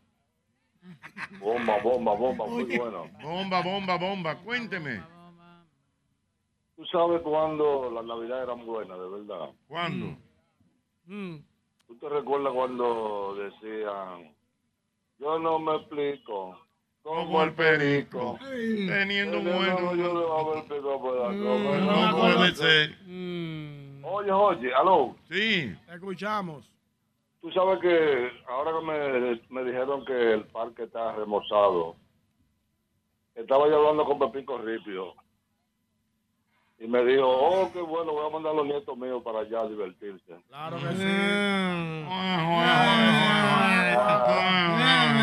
Bomba, bomba, bomba, muy bueno. Bomba, bomba, bomba. Cuénteme. Tú sabes cuando las navidades eran buenas, de verdad. ¿Cuándo? Mm. ¿Tú te recuerdas cuando decían, yo no me explico, Como el perico. Teniendo un buen Yo número. le voy a ver pico por la Mm, No no puede puede ser. Mm. Oye, oye, aló. Sí. Te escuchamos. Tú sabes que ahora que me, me dijeron que el parque está remozado, estaba yo hablando con Pepín Corripio y me dijo, oh, qué bueno, voy a mandar a los nietos míos para allá a divertirse. Claro que sí.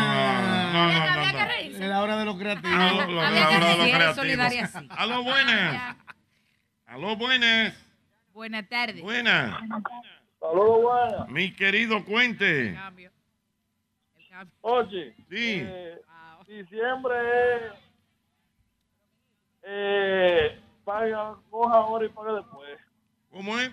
Había que reírse. Es la hora de los creativos. Aló, la- Había la hora de los creativos. sí. Aló, buenas. Aló, buenas. Buenas tardes. Buenas. Saludos, buenas. Mi querido Cuente. Cambio. El cambio. Oye, Sí. eh, diciembre es, eh, paga, coja ahora y pague después. ¿Cómo es?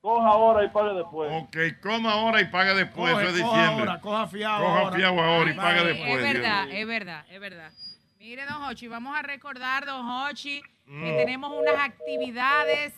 Coja ahora y pague después. Ok, coma ahora y paga después. Coge, Eso es coja diciembre. ahora, coja fiado Coja ahora. fiado ahora y paga después. Es verdad, Dios. es verdad, es verdad. Mire, don Hochi, vamos a recordar, don Hochi, que Mm. tenemos unas actividades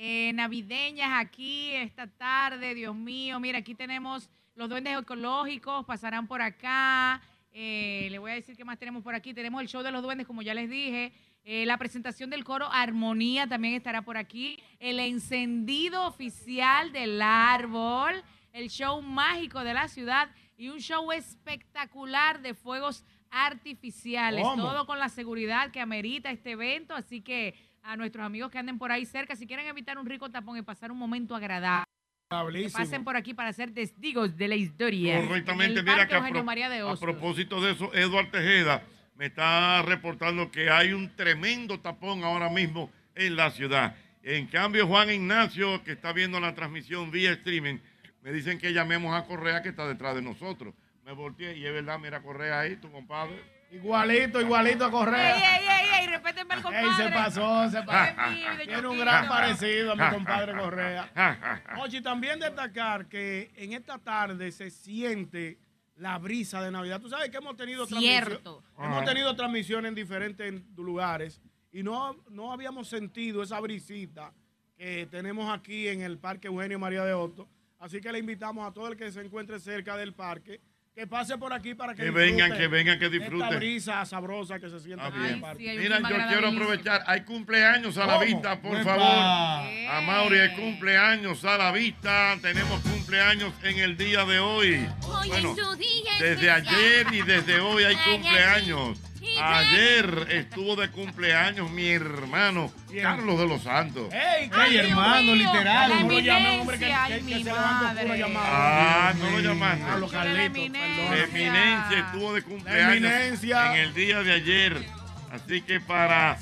eh, navideñas aquí esta tarde. Dios mío, mira, aquí tenemos los duendes ecológicos, pasarán por acá. Eh, le voy a decir qué más tenemos por aquí. Tenemos el show de los duendes, como ya les dije. Eh, la presentación del coro Armonía también estará por aquí. El encendido oficial del árbol. El show mágico de la ciudad. Y un show espectacular de fuegos artificiales. ¿Cómo? Todo con la seguridad que amerita este evento. Así que a nuestros amigos que anden por ahí cerca, si quieren evitar un rico tapón y pasar un momento agradable. Que pasen por aquí para ser testigos de la historia. Correctamente, mira que a, pro- María de a propósito de eso, Eduard Tejeda me está reportando que hay un tremendo tapón ahora mismo en la ciudad. En cambio, Juan Ignacio, que está viendo la transmisión vía streaming, me dicen que llamemos a Correa, que está detrás de nosotros. Me volteé y es verdad, mira Correa ahí, tu compadre. Igualito, igualito a Ey, Correa. ey, ey, ey, respétenme al compadre. Ey, se pasó, se pasó. Tiene un gran parecido a mi compadre Correa. Oye, también destacar que en esta tarde se siente la brisa de Navidad. Tú sabes que hemos tenido transmisión- Cierto. hemos Ajá. tenido transmisión en diferentes lugares y no, no habíamos sentido esa brisita que tenemos aquí en el Parque Eugenio María de Hostos. Así que le invitamos a todo el que se encuentre cerca del parque que pase por aquí para que, Que vengan, que vengan, que de Esta disfruten. brisa sabrosa que se siente el bien. Sí, un Mira, yo quiero aprovechar. Hay cumpleaños a la vista, por Epa. favor. Eh. A Mauri hay cumpleaños a la vista. Tenemos cumpleaños en el día de hoy. Hoy Bueno, es tu día desde especial. ayer y desde hoy hay Ay, cumpleaños. Ay, Ayer estuvo de cumpleaños mi hermano. Carlos de los Santos. ¡Ey, Ay, qué hermano, mío, literal. la ¿Cómo lo llamé, hombre? Que, que- ay, que se levantó llamada. Ah, no lo llamaste. Pablo Yo la Carlito, eminencia. perdón. La eminencia estuvo de cumpleaños eminencia. en el día de ayer. Así que para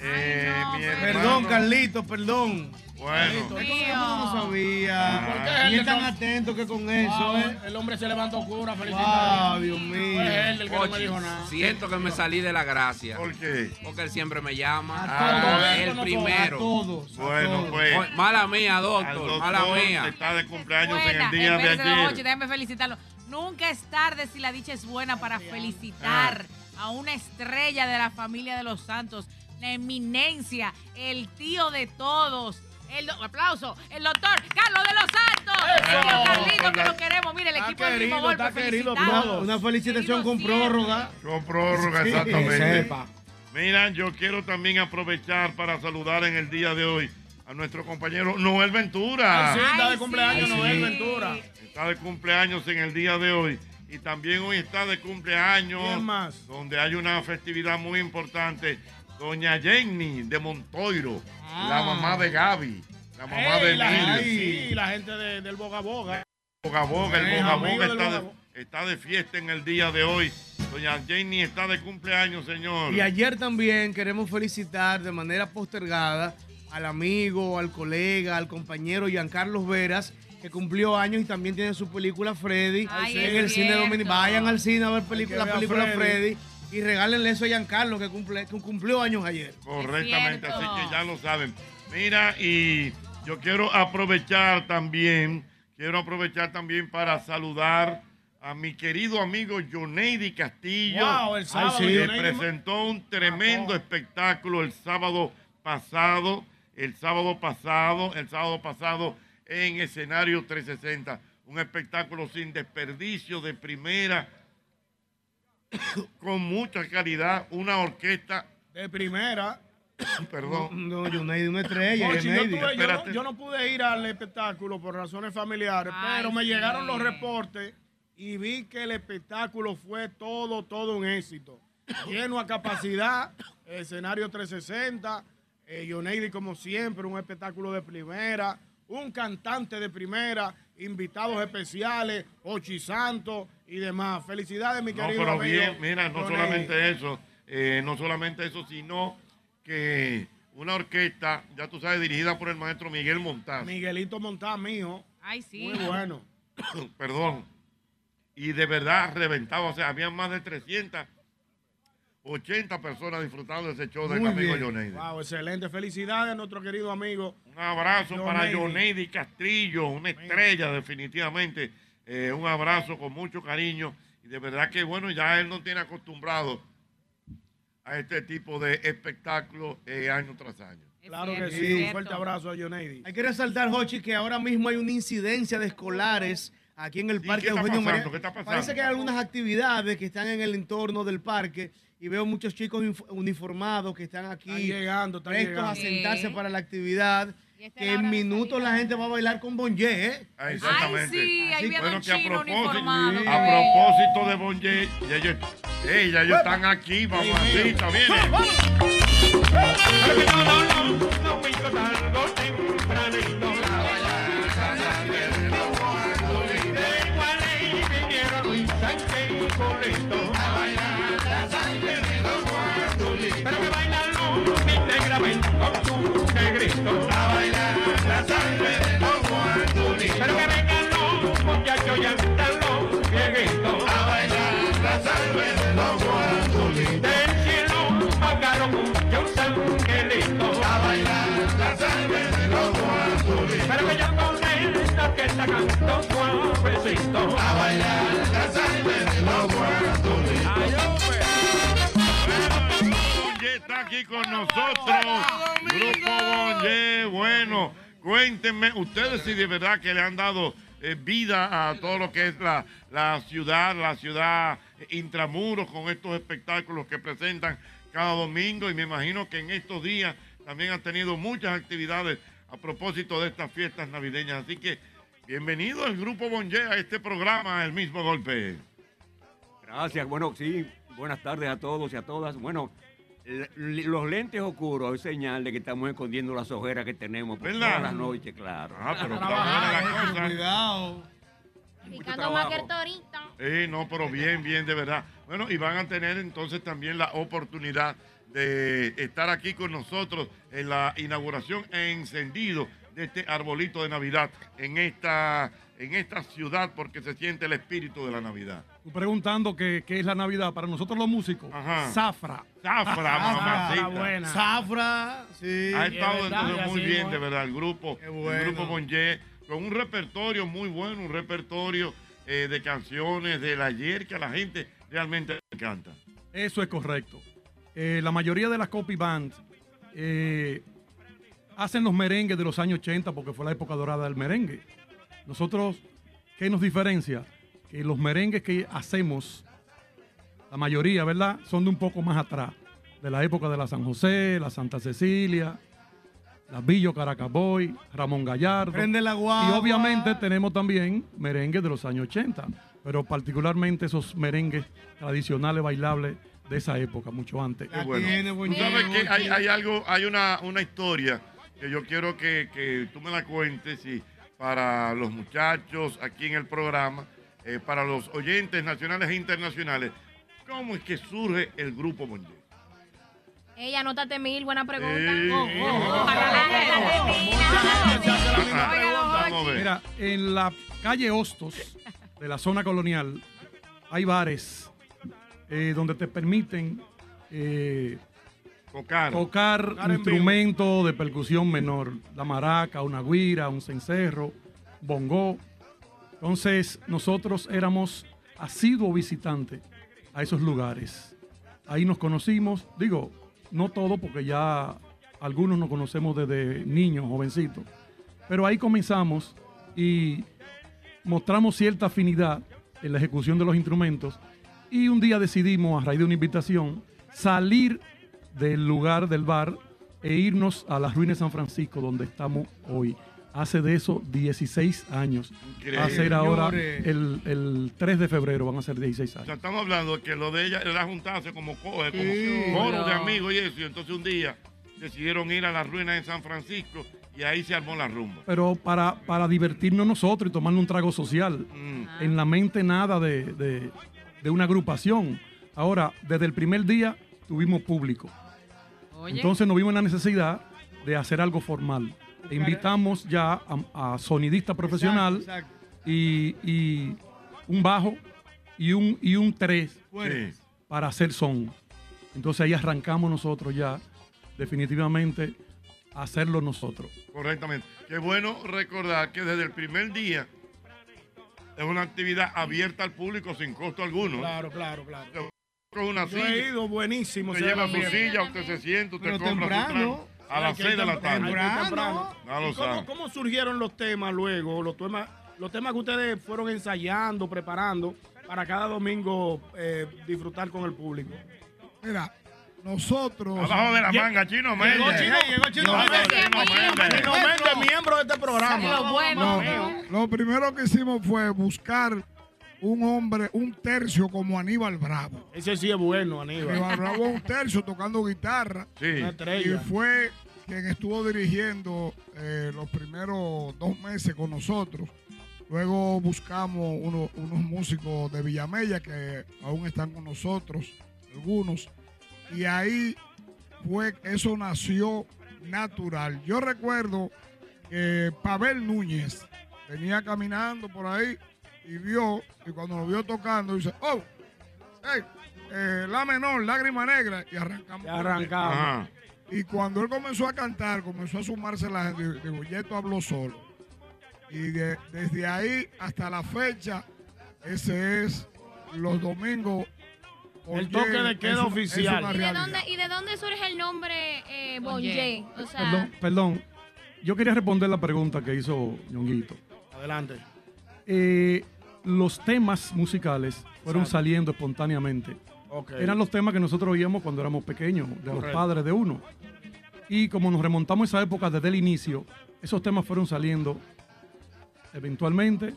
eh, Ay, no, mi hermano. Perdón, Carlitos, perdón. Bueno, Yo no sabía. ¿Por qué él Y es tan atento que con eso, Wow, ¿eh? El hombre se levantó cura, Wow, felicidades. Dios mío. Fue él el que no me Ochi, dijo nada. siento que me salí de la gracia. ¿por qué? Porque él siempre me llama. A Ah, todos, el no a primero. todos. Bueno, pues. Mala mía, doctor. doctor Mala mía. está de cumpleaños en Buena, el día de ayer. déjame felicitarlo. Nunca es tarde si la dicha es buena para felicitar a una estrella de la familia de los Santos, la eminencia, el tío de todos. El do- aplauso, el doctor Carlos de los Santos. El tío Carlito, que lo queremos. Mire, el Está equipo del mismo querido, golpe. está querido felicitamos. Una, felicitación con prórroga. Con prórroga, Sí, exactamente. sepa. Mira, yo quiero también aprovechar para saludar en el día de hoy a nuestro compañero Noel Ventura. Ay, sí, está de Ay, cumpleaños sí. Noel Ventura. Está de cumpleaños en el día de hoy. Y también hoy está de cumpleaños. ¿Quién más? Donde hay una festividad muy importante. Doña Jenny de Montoiro, la mamá de Gaby, la mamá de Ey, Emilio. gente, sí, la gente de- del Boga Boga. Boga Boga, el Boga Boga está de, está de fiesta en el día de hoy. Doña Jenny está de cumpleaños, señor. Y ayer también queremos felicitar de manera postergada al amigo, al colega, al compañero Giancarlos Veras, que cumplió años y también tiene su película Freddy Ay, en el cine dominicano. Vayan al cine a ver la película Freddy. Freddy. Y regálenle eso a Giancarlo que, cumple, que cumplió años ayer. Correctamente, así que ya lo saben. Mira, y yo quiero aprovechar también, quiero aprovechar también para saludar a mi querido amigo Joneidi Castillo. Wow, el sábado, que Joneidi. presentó un tremendo espectáculo el sábado pasado, el sábado pasado, el sábado pasado en escenario 360. Un espectáculo sin desperdicio de primera, *coughs* con mucha calidad, una orquesta, De primera. *coughs* perdón, *coughs* No, Yuneidi, una estrella. Oye, yo, Yuneidi. tuve- yo no, espérate. yo no pude ir al espectáculo por razones familiares, Ay, pero me sí. llegaron los reportes y vi que el espectáculo fue todo, todo un éxito. Lleno a capacidad, escenario 360, eh, Yoneidi como siempre, un espectáculo de primera, un cantante de primera, invitados especiales, Ochi Santos y demás. Felicidades, mi No, querido pero amigo. bien, mira, no solamente eso, eh, no solamente eso, sino que una orquesta, ya tú sabes, dirigida por el maestro Miguel Montaz. Miguelito Montá, mío. Ay, sí. Muy bueno. *coughs* Perdón. Y de verdad reventado, o sea, había más de 380 personas disfrutando de ese show del amigo. Yoneidi. Wow, excelente. Felicidades a nuestro querido amigo. Un abrazo para Yoneidi. Yoneidi Castrillo, una estrella definitivamente. Eh, un abrazo con mucho cariño. Y de verdad que bueno, ya él no tiene acostumbrado a este tipo de espectáculos eh, año tras año. Claro que sí. Un fuerte abrazo a Yoneidi. Hay que resaltar, Jochi, que ahora mismo hay una incidencia de escolares aquí en el Sí, Parque ¿qué está Eugenio pasando? María. ¿Qué está pasando? Parece que hay algunas actividades que están en el entorno del parque y veo muchos chicos uniformados que están aquí Están llegando, están prestos a llegando. sentarse Sí. para la actividad. Que en minutos la gente va. a bailar con Bonje, ¿eh? Ah, Ay, Exactamente. sí, ahí Así- viene Bueno, que a propósito, a propósito de Bonje, ya ellos, ey, ya ellos están aquí, mamacita, viene. Pero cantando suavecito está aquí con nosotros. Grupo Bonje, bueno, cuéntenme, ustedes si de verdad que le han dado eh, vida a todo lo que es la, la ciudad, la ciudad intramuros con estos espectáculos que presentan cada domingo y me imagino que en estos días también han tenido muchas actividades a propósito de estas fiestas navideñas. Así que bienvenido al Grupo Bonje a este programa, El mismo golpe. Gracias, bueno, sí, buenas tardes a todos y a todas. Bueno, los lentes oscuros es señal de que estamos escondiendo las ojeras que tenemos por ¿Verdad? todas las noches, claro. Ah, pero está buena la cosa. Cuidado. Picando más que el torito. Sí, no, pero bien, bien, de verdad. Bueno, y van a tener entonces también la oportunidad de estar aquí con nosotros en la inauguración e encendido de este arbolito de Navidad en esta, en esta ciudad porque se siente el espíritu de la Navidad. Tú preguntando qué, qué es la Navidad para nosotros los músicos. Ajá. Zafra. Zafra, mamacita. Zafra, sí. Ha Es estado verdad, entonces muy bien, de verdad, el grupo, bueno. el grupo Bonje, con un repertorio muy bueno, un repertorio eh, de canciones del ayer que a la gente realmente le encanta. Eso es correcto. Eh, la mayoría de las copy bands eh, hacen los merengues de los años 80 porque fue la época dorada del merengue. Nosotros, ¿qué nos diferencia? Que los merengues que hacemos, la mayoría, ¿verdad? Son de un poco más atrás, de la época de la San José, la Santa Cecilia, la Villo Caracaboy, Ramón Gallardo. Prende la Y guagua. obviamente tenemos también merengues de los años 80, pero particularmente esos merengues tradicionales bailables de esa época, mucho antes. Qué bueno. Sabes que hay, hay algo, hay una, una historia que yo quiero que, que tú me la cuentes y para los muchachos aquí en el programa, eh, para los oyentes nacionales e internacionales, ¿cómo es que surge el grupo Monje? Ey, anótate mil, buena pregunta. Sí. Vamos a ver. Mira, en la calle Hostos de la zona colonial hay bares eh, donde te permiten eh, tocar, tocar Tocar en instrumentos de percusión menor, la maraca, una guira, un cencerro, bongó. Entonces nosotros éramos asiduos visitantes a esos lugares. Ahí nos conocimos, digo, no todo porque ya algunos nos conocemos desde niños, jovencitos, pero ahí comenzamos y mostramos cierta afinidad en la ejecución de los instrumentos. Y un día decidimos, a raíz de una invitación, salir del lugar del bar e irnos a las ruinas de San Francisco, donde estamos hoy. Hace de eso 16 años. Increíble. Va a ser ahora el, el 3 de febrero, van a ser 16 O años. sea, estamos hablando que lo de ella era juntarse como, co- eh, como Sí. coro de amigos y eso. Y entonces un día decidieron ir a las ruinas de San Francisco y ahí se armó la rumba. Pero para, para divertirnos nosotros y tomarnos un trago social. Mm. En la mente nada de, de- de una agrupación. Ahora, desde el primer día tuvimos público. Oye. Entonces nos vimos en la necesidad de hacer algo formal. Invitamos ya a, a sonidista profesional Exacto, Y, y un bajo y un, y un tres para hacer son. Entonces ahí arrancamos nosotros ya, definitivamente, a hacerlo nosotros. Correctamente. Qué bueno recordar que desde el primer día es una actividad abierta al público sin costo alguno. Claro, claro, claro. Con una Yo he silla. ido buenísimo. Se lleva su silla, usted se sienta, usted Pero compra su temprano. trago. A las Hay que 6 de la tarde. temprano. Ya lo ¿Y cómo, cómo surgieron los temas luego? Los temas, los temas que ustedes fueron ensayando, preparando para cada domingo eh, disfrutar con el público. Mira, nosotros. Abajo de la manga, Chino Llegó Méndez. Chino, llegó Chino No, Méndez. Chino Méndez. Chino Méndez, miembro de este programa. No, Lo primero que hicimos fue buscar un hombre, un tercio como Aníbal Bravo. Ese sí es bueno, Aníbal. Aníbal Bravo es un tercio tocando guitarra. Sí. Una estrella. Y fue quien estuvo dirigiendo eh, los primeros dos meses con nosotros. Luego buscamos uno- unos músicos de Villamella que aún están con nosotros, algunos. Y ahí fue, eso nació natural. Yo recuerdo que Pavel Núñez venía caminando por ahí y vio, y cuando lo vio tocando, dice, oh, hey, eh, la menor, lágrima negra, y arrancamos. Y arrancamos. Y cuando él comenzó a cantar, comenzó a sumarse la gente. Digo, Yeto habló solo. Y de- desde ahí hasta la fecha, ese es los domingos. El toque de queda oficial. ¿Y de, dónde, ¿Y de dónde surge el nombre eh, Bonje? O sea, Perdón, perdón. Yo quería responder la pregunta que hizo Ñonguito. Adelante. Eh, los temas musicales fueron Exacto. saliendo espontáneamente. Eran los temas que nosotros oíamos cuando éramos pequeños, de los padres de uno. Y como nos remontamos a esa época desde el inicio, esos temas fueron saliendo eventualmente,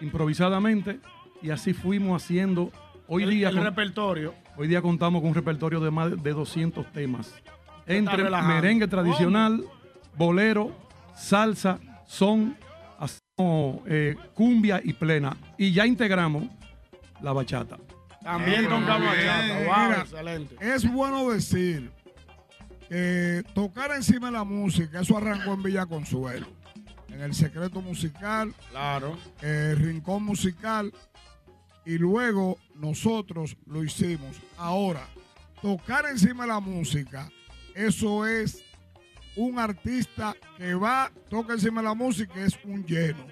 improvisadamente, y así fuimos haciendo. Hoy El- día el con- repertorio. Hoy día contamos con un repertorio de más de 200 temas. Entre merengue tradicional, bolero, salsa, son, eh, cumbia y plena. Y ya integramos la bachata. También Ah, toca bien. bachata. Wow, Mira, excelente. Es bueno decir que tocar encima de la música, eso arrancó en Villa Consuelo, en el secreto musical, Claro. eh, rincón musical, y luego nosotros lo hicimos. Ahora, tocar encima de la música, eso es un artista que va, toca encima de la música, es un lleno.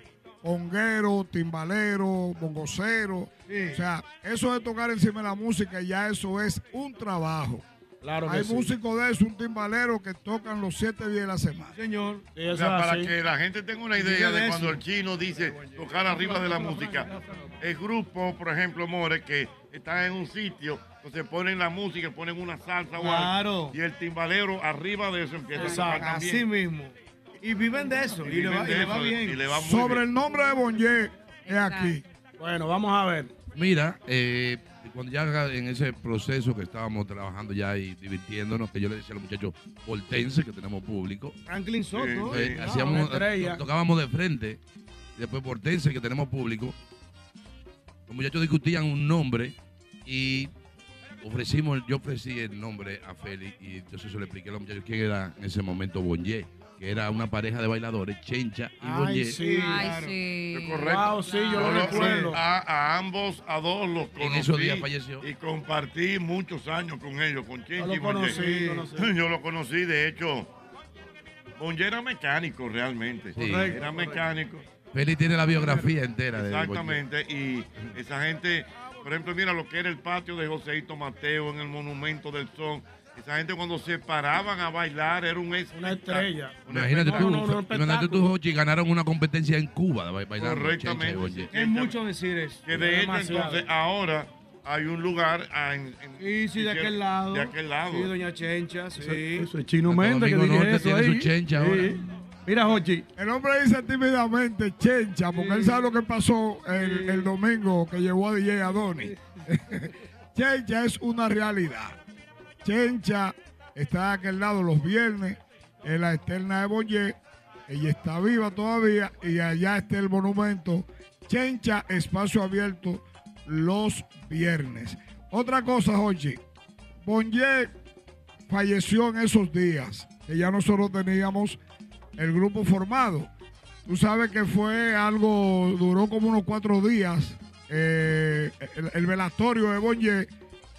conguero, timbalero, bongocero. O sea, eso de tocar encima de la música, ya eso es un trabajo. Claro Hay sí. músicos de eso, un timbalero que tocan los siete días de la semana. Señor. O sea, para que la gente tenga una idea de cuando el chino dice tocar arriba de la música. El grupo, por ejemplo, More, que están en un sitio, entonces ponen la música, ponen una salsa o algo, Claro. y el timbalero arriba de eso empieza a tocar también. Así mismo. Y viven de eso. Y, le va, y le va bien. Sobre el nombre de Bonje, es aquí. Bueno, vamos a ver. Mira, eh, cuando ya en ese proceso que estábamos trabajando ya y divirtiéndonos, que yo le decía a los muchachos portense que tenemos público, Franklin Soto. eh, Ah, hacíamos, una estrella. tocábamos de frente, después portense que tenemos público. Los muchachos discutían un nombre y ofrecimos, yo ofrecí el nombre a Félix y entonces se lo expliqué a los muchachos quién era en ese momento Bonje, que era una pareja de bailadores, Chencha y Ay, sí. Ay, claro. sí. Correcto. Wow, sí, yo lo lo- recuerdo. A, a ambos, a dos los conocí. En esos días falleció. Y compartí muchos años con ellos, con Chenchi lo y conocí, conocí. *laughs* Yo lo conocí, de hecho. Bonje era mecánico realmente. Sí. Era mecánico. Félix tiene la biografía entera de. Exactamente. Y esa gente, por ejemplo, mira lo que era el patio de Joseito Mateo en el Monumento del Son. Esa gente cuando se paraban a bailar era un Una estrella. Imagínate tú, imagínate tú, Jochi, ganaron una competencia en Cuba de ba- bailando Correctamente. Es mucho decir eso. Que de hecho, entonces, ahora hay un lugar ah, en, en- Sí, sí, de aquel lado. De aquel lado. Sí, doña Chencha, sí. Eso es Chino Méndez que dirige eso tiene su chencha Sí. ahora. Mira, Jochi. El hombre dice tímidamente chencha, porque él sabe lo que pasó el, el domingo que llevó a DJ Adoni. *laughs* chencha es una realidad. Chencha está de aquel lado los viernes en la externa de Boyé. Ella está viva todavía y allá está el monumento. Chencha, espacio abierto los viernes. Otra cosa, Jochi. Bonje falleció en esos días, que ya nosotros teníamos el grupo formado. Tú sabes que fue algo, duró como unos cuatro días, eh, el, el velatorio de Bonje,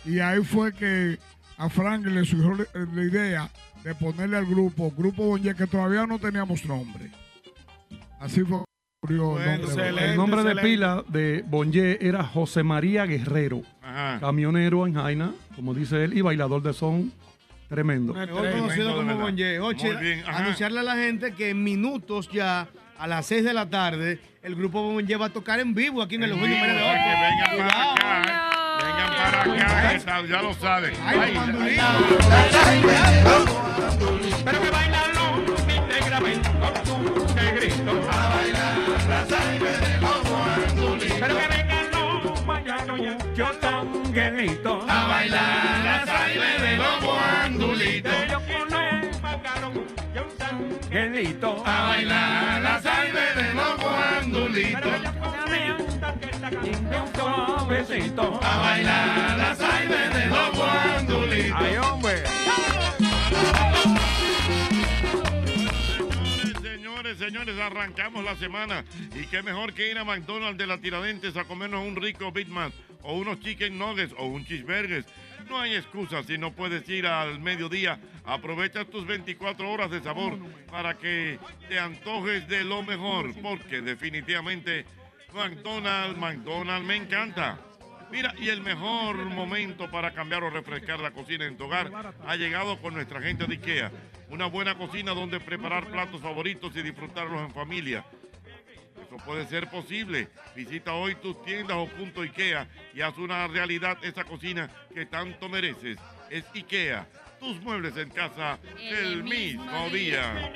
y ahí fue que a Frank le surgió la, la idea de ponerle al grupo, Grupo Bonje, que todavía no teníamos nombre. Así fue. ocurrió el nombre. El nombre de pila de Bonje era José María Guerrero, camionero en Jaina, como dice él, y bailador de son tremendo. Mejor conocido como Bonje. Ajá. anunciarle a la gente que en minutos ya, a las 6 de la tarde, el grupo Bonje va a tocar en vivo aquí en el Eugenio María de. Vengan para acá. Ya lo saben. Ay, Pero que bailan los mi negra, ven con tu negrito a bailar la salve de los. Pero que vengan los mañanos y yo tanguerito a bailar la salve de los guandulitos. Yo con el macarón y un tanguerito a bailar suavecito a bailar la salve de los guandulitos. Ay, hombre. Señores, señores, arrancamos la semana. Y qué mejor que ir a McDonald's de la Tiradentes a comernos un rico Big Mac o unos chicken nuggets o un cheeseburger. No hay excusa si no puedes ir al mediodía. Aprovecha tus 24 horas de sabor para que te antojes de lo mejor. Porque definitivamente McDonald's, McDonald's me encanta. Mira, y el mejor momento para cambiar o refrescar la cocina en tu hogar ha llegado con nuestra gente de IKEA. Una buena cocina donde preparar platos favoritos y disfrutarlos en familia. Eso puede ser posible. Visita hoy tus tiendas o punto IKEA y haz una realidad esa cocina que tanto mereces. Es IKEA. Tus muebles en casa el mismo día.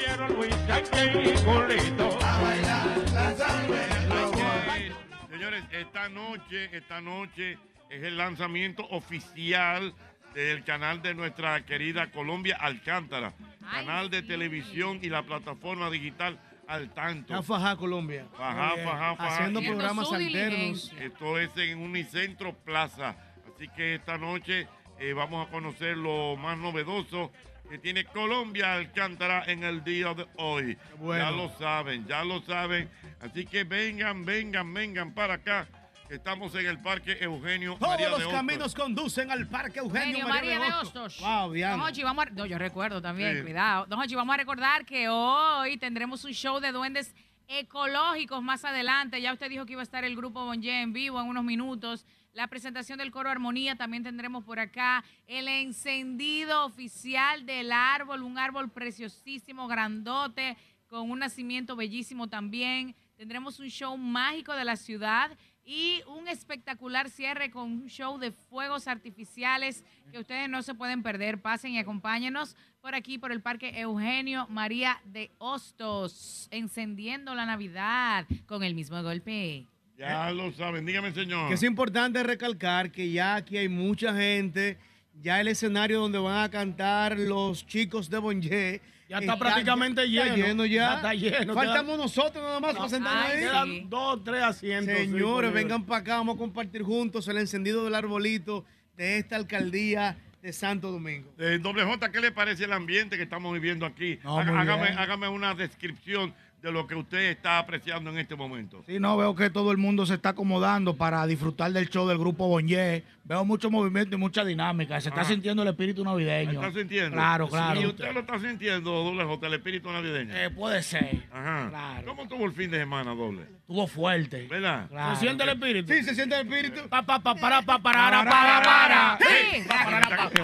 Señores, esta noche, esta noche es el lanzamiento oficial del canal de nuestra querida Colombia Alcántara, canal de televisión y la plataforma digital al tanto. Fajá Colombia. Fajá, fajá, fajá. Haciendo Y- programas alternos. Esto es en Unicentro Plaza. Así que esta noche eh, vamos a conocer lo más novedoso que tiene Colombia Alcántara en el día de hoy. bueno. Ya lo saben, ya lo saben. Así que vengan, vengan, vengan para acá. Estamos en el Parque Eugenio Todos María de los Hostos. caminos conducen al Parque Eugenio, Eugenio María, María de de Hostos. Wow, Diana. Don Hochi, vamos a... No, yo recuerdo también, Sí. cuidado. Don Hochi, vamos a recordar que hoy tendremos un show de duendes ecológicos más adelante. Ya usted dijo que iba a estar el grupo Bonje en vivo en unos minutos. La presentación del coro Armonía también tendremos por acá. El encendido oficial del árbol, un árbol preciosísimo, grandote, con un nacimiento bellísimo también. Tendremos un show mágico de la ciudad y un espectacular cierre con un show de fuegos artificiales que ustedes no se pueden perder. Pasen y acompáñenos por aquí, por el Parque Eugenio María de Hostos, encendiendo la Navidad con el mismo golpe. Ya lo saben, dígame, señor. Que es importante recalcar que ya aquí hay mucha gente, ya el escenario donde van a cantar los chicos de Bonje. Ya está prácticamente está lleno. lleno ya. Ya está lleno. Faltamos nosotros nada más para sentarnos ahí. quedan dos, tres asientos. sí, Señores, vengan para acá, vamos a compartir juntos el encendido del arbolito de esta alcaldía de Santo Domingo. Eh, doble J, ¿qué le parece el ambiente que estamos viviendo aquí? No, hágame una descripción de lo que usted está apreciando en este momento. Sí, no, veo que todo el mundo se está acomodando para disfrutar del show del grupo Bonje. Veo mucho movimiento y mucha dinámica. Se está sintiendo el espíritu navideño. ¿Está sintiendo? Claro, claro. ¿Y usted lo está sintiendo, doble J, el espíritu navideño? Eh, puede ser. Ajá. Claro. ¿Cómo estuvo el fin de semana, doble? Estuvo fuerte. ¿Verdad? Claro. ¿Se siente el espíritu? Sí, se siente el espíritu. Pa, pa, pa, para, pa, para, para, para. Sí. Por ejemplo,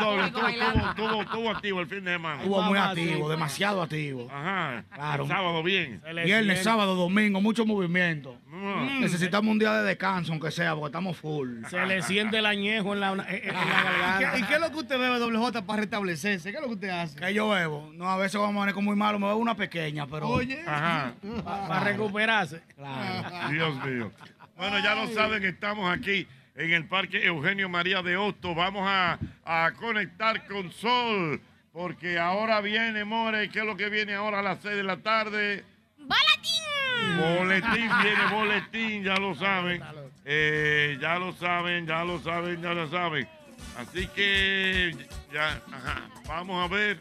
doble, estuvo, activo el fin de semana. Estuvo muy activo, sí. Demasiado activo. Ajá. Claro. El sábado bien. Viernes, sábado, domingo, mucho movimiento. Mm. Necesitamos un día de descanso, aunque sea, porque estamos full. Se le siente el añejo en la, en la *laughs* ¿Y qué, garganta. y qué es lo que usted bebe, doble J, para restablecerse? ¿Qué es lo que usted hace? Que yo bebo. No, a veces vamos a poner muy malo, me bebo una pequeña, pero. Oye. Ajá. Para recuperarse. Claro. Dios mío. Bueno, ya lo saben, estamos aquí en el Parque Eugenio María de Hostos. Vamos a, a conectar con Sol, porque ahora viene, More, ¿qué es lo que viene ahora a las 6 de la tarde? ¡Boletín! Boletín, *laughs* viene boletín, ya lo saben. Eh, ya lo saben, ya lo saben, ya lo saben. Así que, ya, ajá, vamos a ver.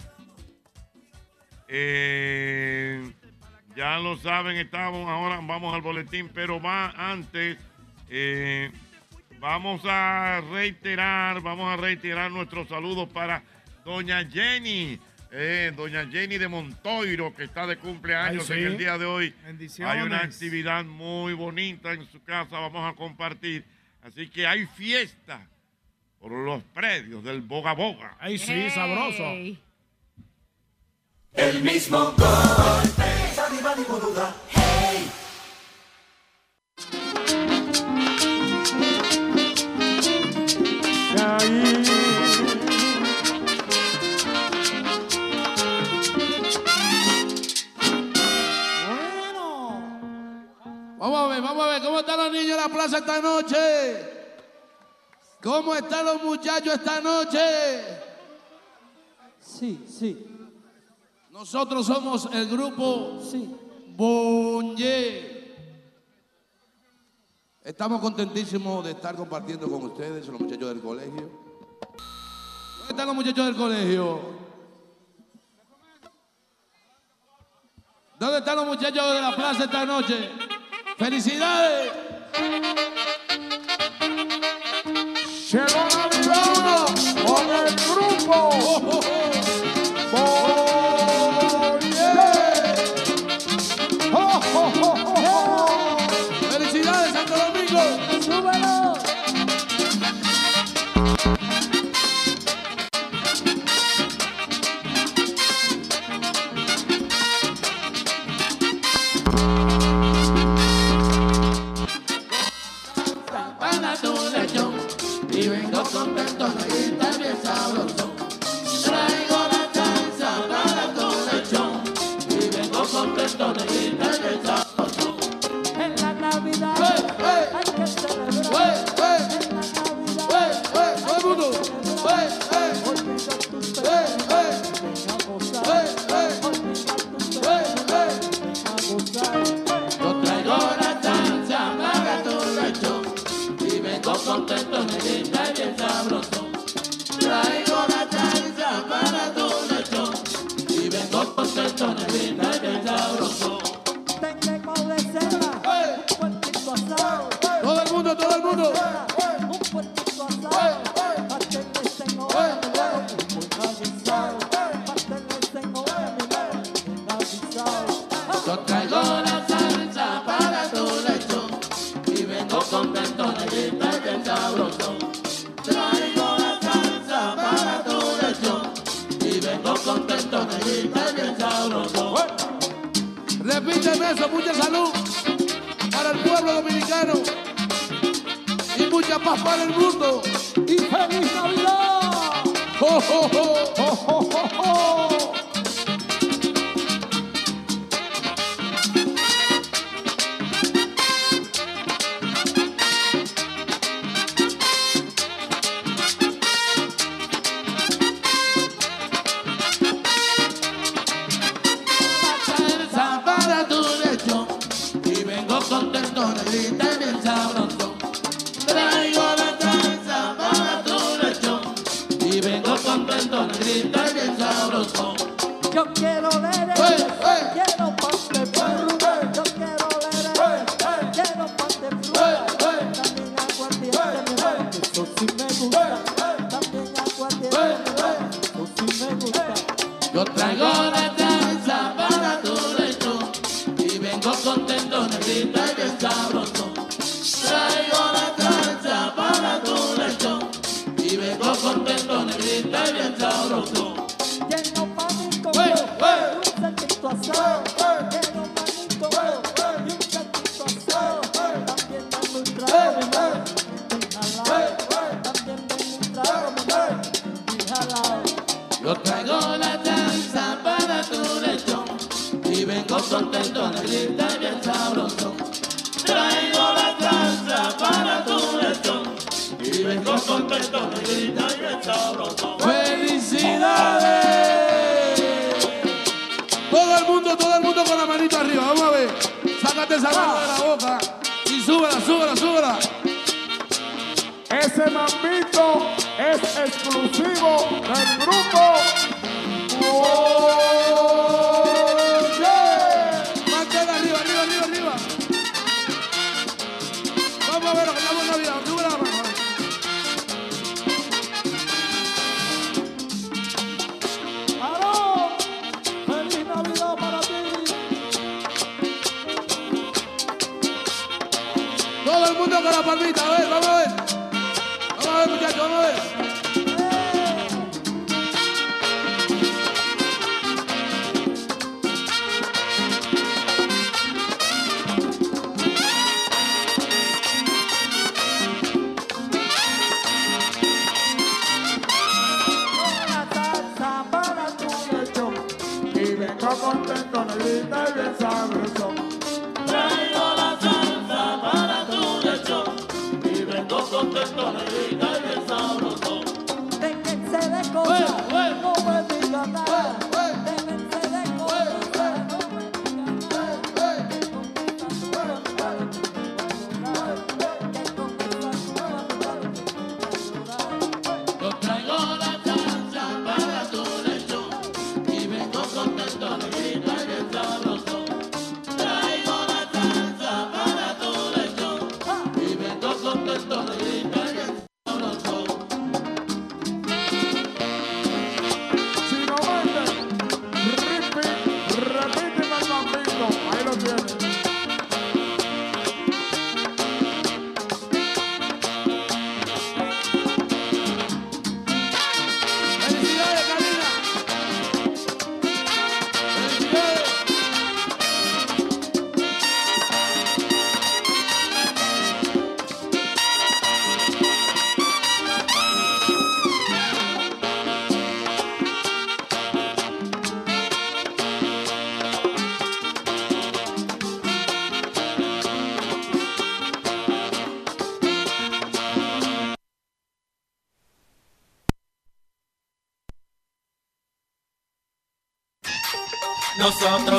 Eh, ya lo saben, estamos ahora, vamos al boletín, pero va antes. eh, vamos a reiterar, vamos a reiterar nuestros saludos para doña Jenny. eh, doña Jenny de Montoiro, que está de cumpleaños Ay, sí. en el día de hoy. Bendiciones. Hay una actividad muy bonita en su casa, vamos a compartir. Así que hay fiesta por los predios del Boga Boga. Ay, sí, sabroso. El mismo golpe. Vamos a ver, vamos a ver, ¿cómo están los niños en la plaza esta noche? ¿Cómo están los muchachos esta noche? Sí, sí. Nosotros somos el grupo sí. Bonje. Estamos contentísimos de estar compartiendo con ustedes, los muchachos del colegio. ¿Dónde están los muchachos del colegio? ¿Dónde están los muchachos de la plaza esta noche? ¡Felicidades! Llegó Navidad con el grupo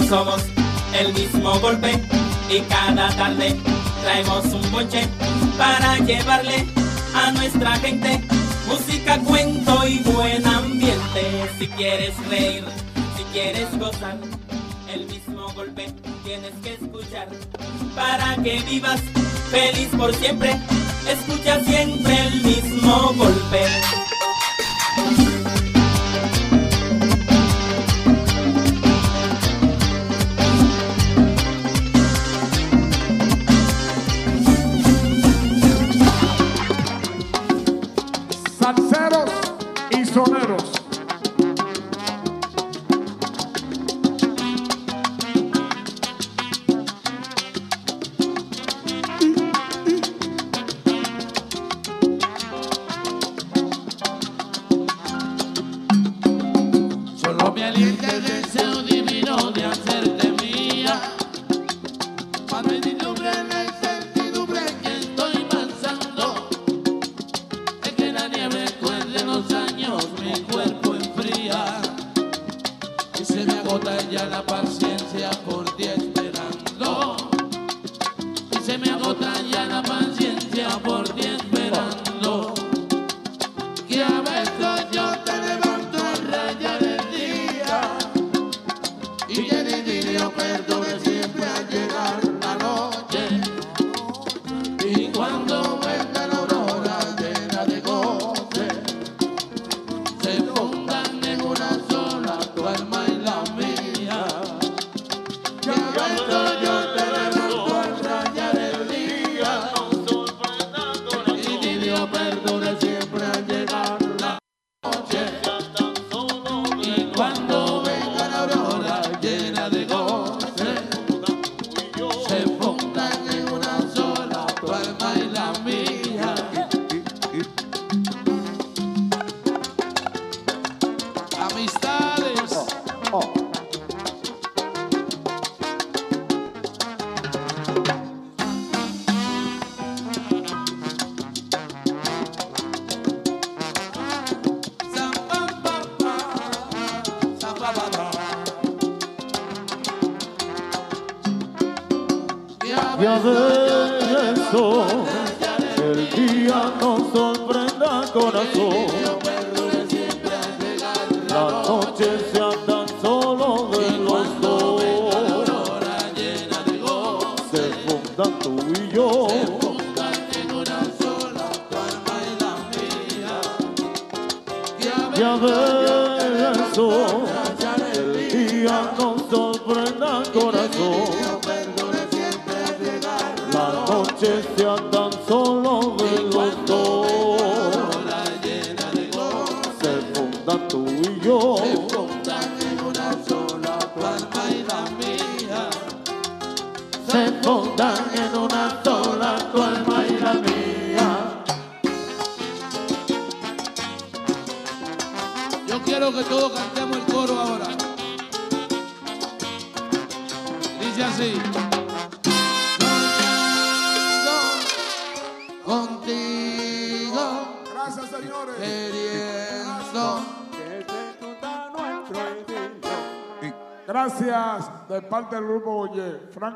somos el mismo golpe y cada tarde traemos un boche para llevarle a nuestra gente música, cuento y buen ambiente. Si quieres reír, si quieres gozar, el mismo golpe tienes que escuchar para que vivas feliz por siempre.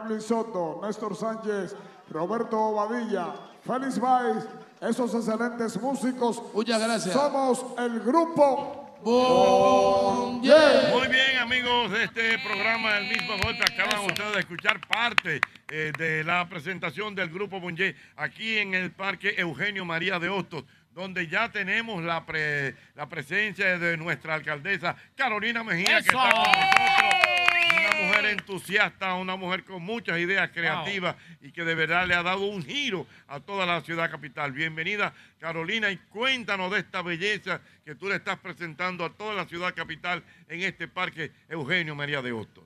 Franklin Soto, Néstor Sánchez, Roberto Obadilla, Félix Valls, esos excelentes músicos. Muchas gracias. Somos el Grupo Muy bien, amigos de este programa El mismo golpe. Acaban ustedes de escuchar parte eh, de la presentación del Grupo Bonje aquí en el Parque Eugenio María de Hostos, donde ya tenemos la, pre- la presencia de nuestra alcaldesa Carolina Mejía, que está con nosotros. Una mujer entusiasta, una mujer con muchas ideas creativas y que de verdad le ha dado un giro a toda la ciudad capital. Bienvenida, Carolina, y cuéntanos de esta belleza que tú le estás presentando a toda la ciudad capital en este parque Eugenio María de Hostos.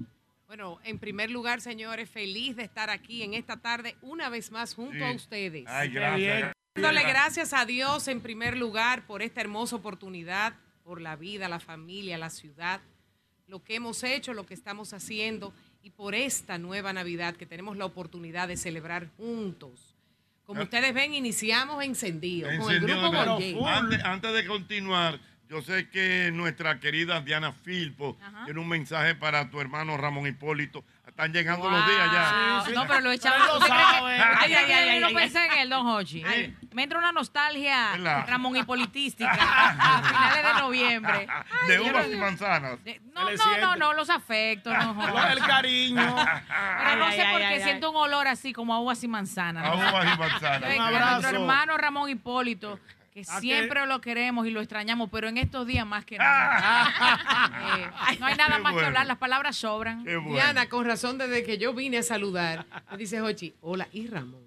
Bueno, en primer lugar, señores, feliz de estar aquí en esta tarde una vez más junto Sí. a ustedes. Ay, gracias. Dándole gracias a Dios en primer lugar por esta hermosa oportunidad, por la vida, la familia, la ciudad, lo que hemos hecho, lo que estamos haciendo y por esta nueva Navidad que tenemos la oportunidad de celebrar juntos. Como Ah. ustedes ven, iniciamos encendido con el grupo. Antes, antes de continuar, yo sé que nuestra querida Diana Filpo tiene un mensaje para tu hermano Ramón Hipólito. Están llegando los días ya. No, pero lo echamos. Lo ¿Usted cree que- sabe. usted *laughs* cree Ay, ay, ay, no ay, pensé ay. en él, don Hochi? Ay. Me entra una nostalgia. Ramón Hipolitística *laughs* a finales de noviembre. De Ay, uvas no- y manzanas. No, no, no, no, los afectos, no jodas. El cariño. Pero no sé ay, por qué ay, siento un olor así como a uvas y manzanas. A uvas y manzanas. Un abrazo. Nuestro hermano Ramón Hipólito, que ¿A siempre lo queremos y lo extrañamos, pero en estos días más que nada. *laughs* Eh, no hay nada Qué más que bueno. hablar, las palabras sobran. Diana, con razón, desde que yo vine a saludar, me dice Jochi, hola, y Ramón.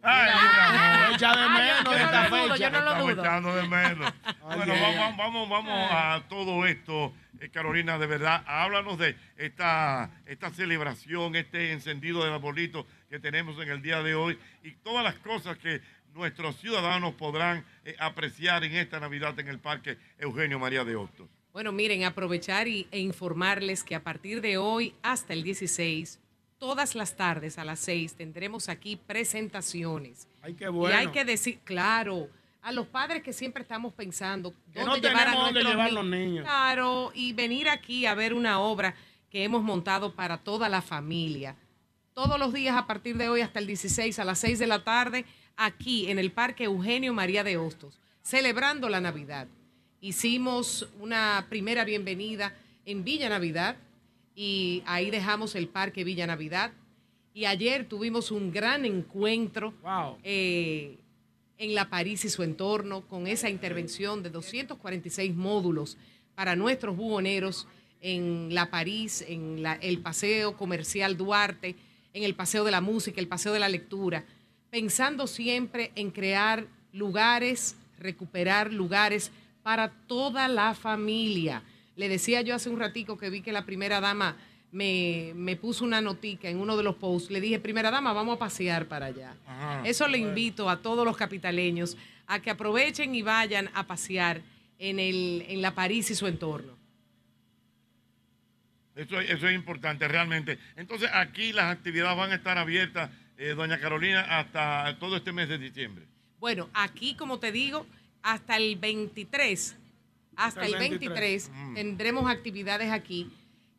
Echa de menos yo no lo dudo, fecha. yo no lo dudo. echando de menos. *laughs* bueno, ay, vamos, ay. vamos, vamos a todo esto. Eh, Carolina, de verdad, háblanos de esta, esta celebración, este encendido del arbolito que tenemos en el día de hoy y todas las cosas que nuestros ciudadanos podrán eh, apreciar en esta Navidad en el Parque Eugenio María de Hostos. Bueno, miren, aprovechar y, e informarles que a partir de hoy hasta el 16, todas las tardes a las 6 tendremos aquí presentaciones. Ay, qué Y bueno. hay que decir, claro, a los padres que siempre estamos pensando Que dónde no llevar a dónde llevar los niños. Claro, y venir aquí a ver una obra que hemos montado para toda la familia. Todos los días a partir de hoy hasta el 16 a las 6 de la tarde, aquí en el Parque Eugenio María de Hostos, celebrando la Navidad. Hicimos una primera bienvenida en Villa Navidad y ahí dejamos el Parque Villa Navidad. Y ayer tuvimos un gran encuentro eh, en la París y su entorno con esa intervención de 246 módulos para nuestros buhoneros en la París, en la- el Paseo Comercial Duarte, en el Paseo de la Música, el Paseo de la Lectura, pensando siempre en crear lugares, recuperar lugares para toda la familia. Le decía yo hace un ratico que vi que la primera dama me, me puso una notica en uno de los posts. Le dije, primera dama, vamos a pasear para allá. Eso le invito a todos los capitaleños a que aprovechen y vayan a pasear en, el, en la París y su entorno. Eso, eso es importante realmente. Entonces aquí las actividades van a estar abiertas, eh, doña Carolina, hasta todo este mes de diciembre. Bueno, aquí, como te digo, hasta el 23, hasta el 23, Mm. tendremos actividades aquí.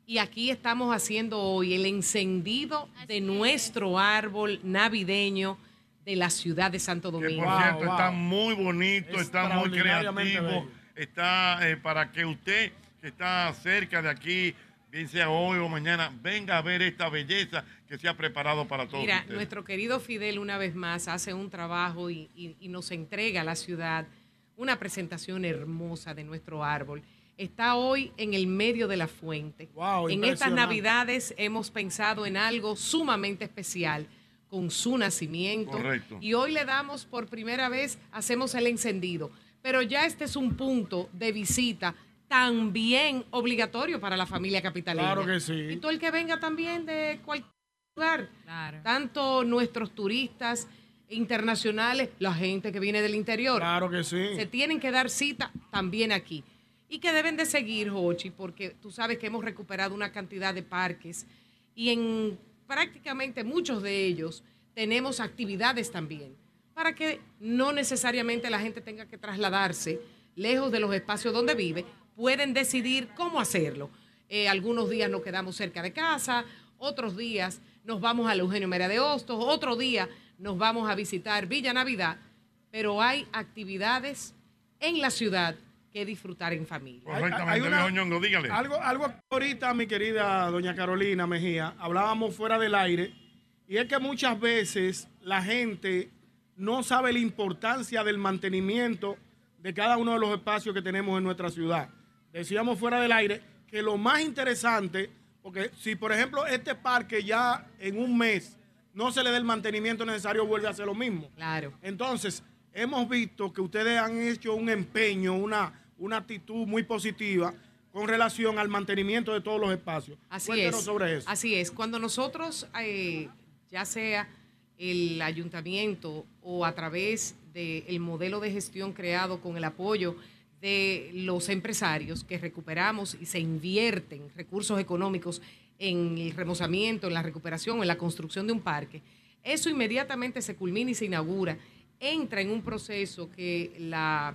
Y aquí estamos haciendo hoy el encendido de nuestro árbol navideño de la ciudad de Santo Que Domingo. por cierto está muy bonito, está muy creativo, bello. está eh, para que usted que está cerca de aquí, bien sea hoy o mañana, venga a ver esta belleza que se ha preparado para todos Mira, ustedes. nuestro querido Fidel una vez más hace un trabajo y, y- y nos entrega a la ciudad una presentación hermosa de nuestro árbol. Está hoy en el medio de la fuente. en estas navidades hemos pensado en algo sumamente especial con su nacimiento. Correcto. Y hoy le damos por primera vez, hacemos el encendido. Pero ya este es un punto de visita también obligatorio para la familia capitalina. Claro que sí. Y todo el que venga también de cualquier lugar. Tanto nuestros turistas internacionales, la gente que viene del interior. Claro que sí. Se tienen que dar cita también aquí. Y que deben de seguir, Jochi, porque tú sabes que hemos recuperado una cantidad de parques y en prácticamente muchos de ellos tenemos actividades también, para que no necesariamente la gente tenga que trasladarse lejos de los espacios donde vive, pueden decidir cómo hacerlo. Eh, algunos días nos quedamos cerca de casa, otros días nos vamos al Eugenio María de Hostos, otro día nos vamos a visitar Villa Navidad, pero hay actividades en la ciudad que disfrutar en familia. Correctamente, viejo Ñongo, dígale. Algo, algo ahorita, mi querida doña Carolina Mejía, hablábamos fuera del aire, y es que muchas veces la gente no sabe la importancia del mantenimiento de cada uno de los espacios que tenemos en nuestra ciudad. Decíamos fuera del aire que lo más interesante, porque si por ejemplo este parque ya en un mes no se le da el mantenimiento necesario, vuelve a hacer lo mismo. Claro. Entonces, hemos visto que ustedes han hecho un empeño, una, una actitud muy positiva con relación al mantenimiento de todos los espacios. Así es. sobre eso. Así es. Cuando nosotros, eh, ya sea el ayuntamiento o a través del modelo de gestión creado con el apoyo de los empresarios que recuperamos y se invierten recursos económicos en el remozamiento, en la recuperación, en la construcción de un parque, eso inmediatamente se culmina y se inaugura, entra en un proceso que la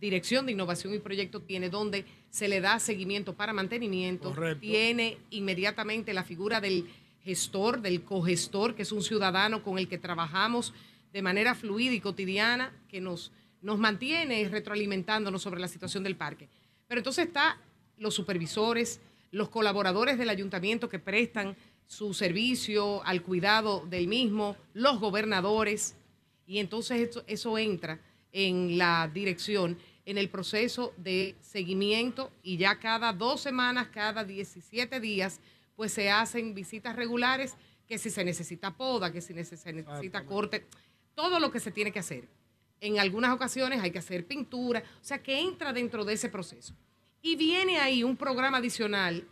Dirección de Innovación y Proyecto tiene, donde se le da seguimiento para mantenimiento, Correcto. tiene inmediatamente la figura del gestor, del cogestor, que es un ciudadano con el que trabajamos de manera fluida y cotidiana, que nos, nos mantiene retroalimentándonos sobre la situación del parque. Pero entonces está los supervisores, los colaboradores del ayuntamiento que prestan su servicio al cuidado del mismo, los gobernadores, y entonces eso, eso entra en la dirección, en el proceso de seguimiento y ya cada dos semanas, cada 17 días, pues se hacen visitas regulares, que si se necesita poda, que si se necesita corte, todo lo que se tiene que hacer. En algunas ocasiones hay que hacer pintura, o sea que entra dentro de ese proceso. Y viene ahí un programa adicional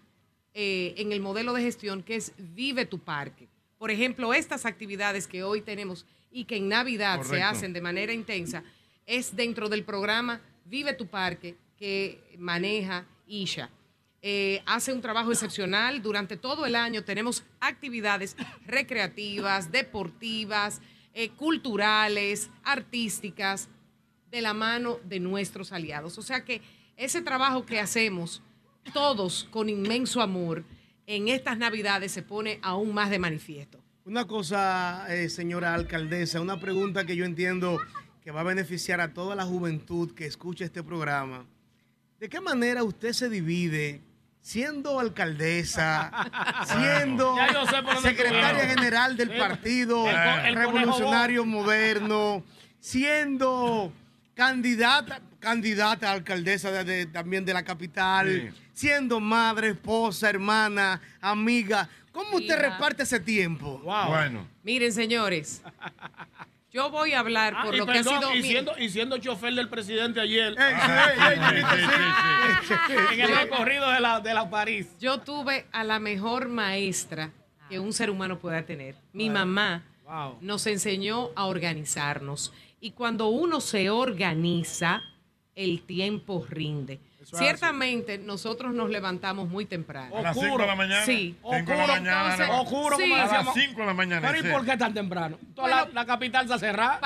eh, en el modelo de gestión que es Vive tu Parque. Por ejemplo, estas actividades que hoy tenemos y que en Navidad se hacen de manera intensa, es dentro del programa Vive tu Parque que maneja Isha. Eh, hace un trabajo excepcional. Durante todo el año tenemos actividades recreativas, deportivas, eh, culturales, artísticas, de la mano de nuestros aliados. O sea que ese trabajo que hacemos todos con inmenso amor en estas navidades se pone aún más de manifiesto. Una cosa, eh, señora alcaldesa, una pregunta que yo entiendo que va a beneficiar a toda la juventud que escucha este programa. ¿De qué manera usted se divide siendo alcaldesa, *laughs* siendo secretaria general del El- partido revolucionario moderno, siendo candidata, candidata a alcaldesa de- de- también de la capital, siendo madre, esposa, hermana, amiga? ¿Cómo usted reparte ese tiempo? Bueno. Miren, señores, yo voy a hablar Ah, por lo que ha sido... y, siendo, y siendo chofer del presidente ayer. en el recorrido de la, de la París. Yo tuve a la mejor maestra que un ser humano pueda tener. Mi mamá Wow. nos enseñó a organizarnos. Y cuando uno se organiza, el tiempo rinde. Ciertamente, nosotros nos levantamos muy temprano. A las 5 de la mañana. Sí. 5 de la mañana. Entonces, Oscuro, sí. como A las decíamos. 5 de la mañana. Pero ¿y por qué tan temprano? Toda la, la capital está cerrada.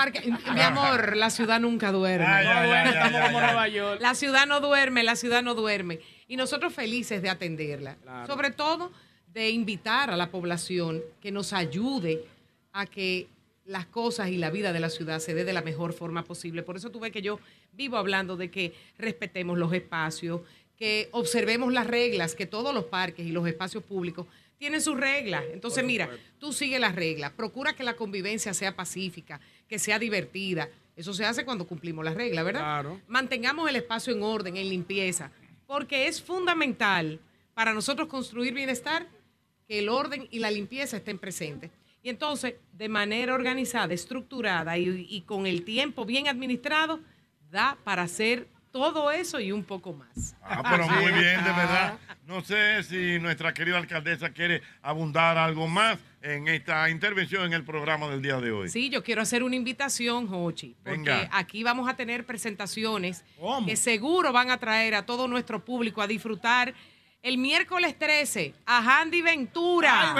Mi amor, la ciudad nunca duerme. Ay, No ay, duerme, ay, estamos como. Nueva York. La ciudad no duerme, la ciudad no duerme. Y nosotros felices de atenderla. Sobre todo de invitar a la población que nos ayude a que las cosas y la vida de la ciudad se dé de la mejor forma posible. Por eso tú ves que yo vivo hablando de que respetemos los espacios, que observemos las reglas, que todos los parques y los espacios públicos tienen sus reglas. Entonces, mira, tú sigue las reglas, procura que la convivencia sea pacífica, que sea divertida. Eso se hace cuando cumplimos las reglas, ¿verdad? Claro. Mantengamos el espacio en orden, en limpieza, porque es fundamental para nosotros construir bienestar que el orden y la limpieza estén presentes. Y entonces, de manera organizada, estructurada y, y con el tiempo bien administrado, da para hacer todo eso y un poco más. Ah, pero muy bien, de verdad. No sé si nuestra querida alcaldesa quiere abundar algo más en esta intervención en el programa del día de hoy. Sí, yo quiero hacer una invitación, Jochi, porque Venga. aquí vamos a tener presentaciones que seguro van a traer a todo nuestro público a disfrutar el miércoles 13 a Handy Ventura.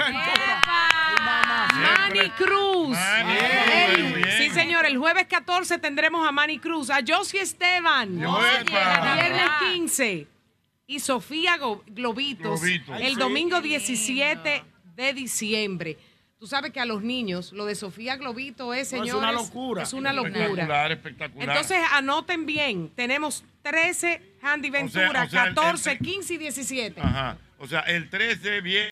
Manny Cruz. El- sí, señor, el jueves 14 tendremos a Manny Cruz, a Josie Esteban. ¡Epa! Viernes 15. Y Sofía Go- Globitos. Globito. El domingo 17 de diciembre. Tú sabes que a los niños lo de Sofía Globito es, No, señores, es una locura. Es una locura. Espectacular, espectacular. Entonces anoten bien, tenemos 13 Handy Ventura, o sea, el- 14, el- 15 y 17. Ajá. O sea, el 13 viene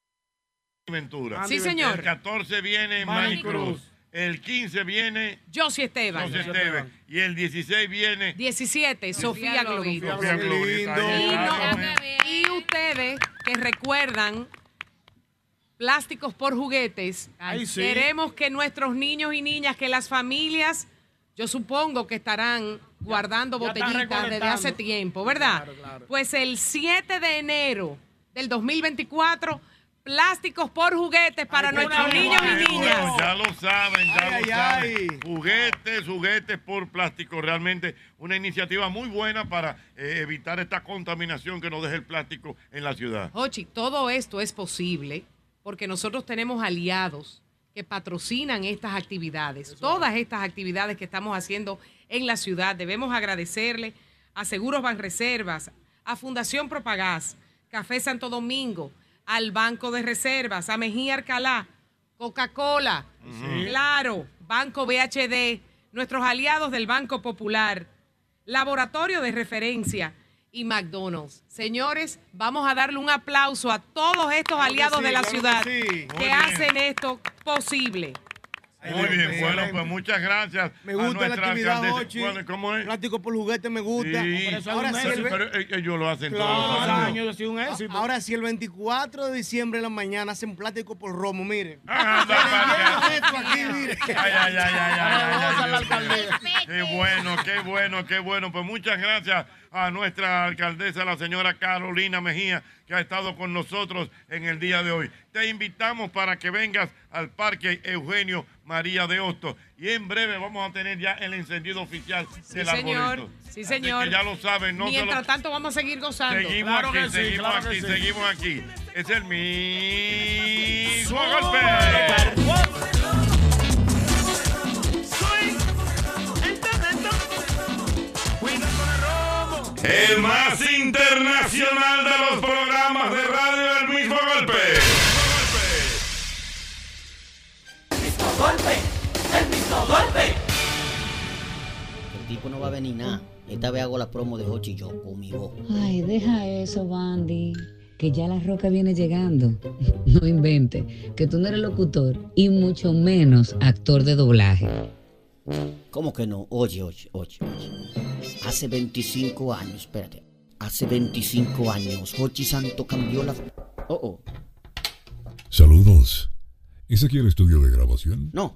Ventura. Sí, señor. El 14 viene Manny Cruz. El 15 viene Josie Esteban. José Esteban. Y el 16 viene 17, Sofía Globito. Sofía Globito. No- y ustedes que recuerdan plásticos por juguetes, Ay, sí. queremos que nuestros niños y niñas, que las familias, yo supongo que estarán guardando ya botellitas desde hace tiempo, ¿verdad? Claro, claro. Pues el 7 de enero del 2024, plásticos por juguetes para nuestros niños y niñas. bueno, ya lo saben, ya Ay, lo ay, saben. Juguetes, juguetes por plástico. Realmente una iniciativa muy buena para eh, evitar esta contaminación que nos deja el plástico en la ciudad. Ochi, todo esto es posible porque nosotros tenemos aliados que patrocinan estas actividades, todas estas actividades que estamos haciendo en la ciudad. Debemos agradecerle a Seguros Banreservas, a Fundación Propagás, Café Santo Domingo, al Banco de Reservas, a Mejía Alcalá, Coca-Cola, Claro, Banco BHD, nuestros aliados del Banco Popular, Laboratorio de Referencia y McDonald's. Señores, vamos a darle un aplauso a todos estos aliados sí, de la claro que ciudad sí. que, hacen esto posible. Muy bien, bueno, pues muchas gracias. Me a gusta la nuestra actividad. Bueno, ¿Cómo es? Plástico por juguete me gusta. Sí. Ahora sí, el, pero eh, ellos lo hacen Claro. todos los años. un éxito. ahora sí, el 24 de diciembre en la mañana hacen plástico por romo, mire. *laughs* Ah, anda, Se le anda. llena esto aquí, mire. Ay, ay, ay, ay, ay, ay. Qué bueno, qué bueno, qué bueno. Pues muchas gracias a nuestra alcaldesa, la señora Carolina Mejía, que ha estado con nosotros en el día de hoy. Te invitamos para que vengas al Parque Eugenio María de Hostos. Y en breve vamos a tener ya el encendido oficial Sí, del señor. arbolito. Sí, Así señor. que ya lo saben, no lo- Mientras tanto, vamos a seguir gozando. Seguimos Claro aquí, que sí, seguimos claro que aquí, sí. seguimos aquí. Es el mismo golpe. El más internacional de los programas de radio golpe. El tipo no va a venir nada. Esta vez hago la promo de Hochi y yo con mi voz. Ay, deja eso, Bandy. Que ya la roca viene llegando. *laughs* No invente. Que tú no eres locutor y mucho menos actor de doblaje. ¿Cómo que no? Oye, oye, oye, oye. Hace 25 años, espérate. Hace 25 años, Hochi Santo cambió la. Oh, oh. Saludos. ¿Es aquí el estudio de grabación? No,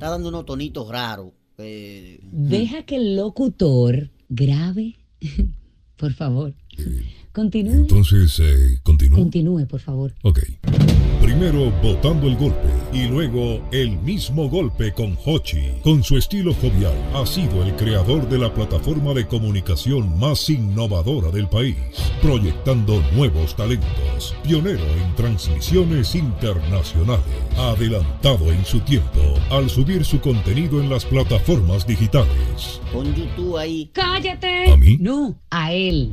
estás dando unos tonitos raros. Eh, Deja que el locutor grabe. *laughs* por favor. Continúe. Entonces, eh, continúo. Continúe, por favor. Ok. Primero votando el golpe y luego el mismo golpe con Hochi. Con su estilo jovial, ha sido el creador de la plataforma de comunicación más innovadora del país, proyectando nuevos talentos, pionero en transmisiones internacionales, adelantado en su tiempo al subir su contenido en las plataformas digitales. Pon YouTube ahí. ¡Cállate! ¿A mí? No, a él.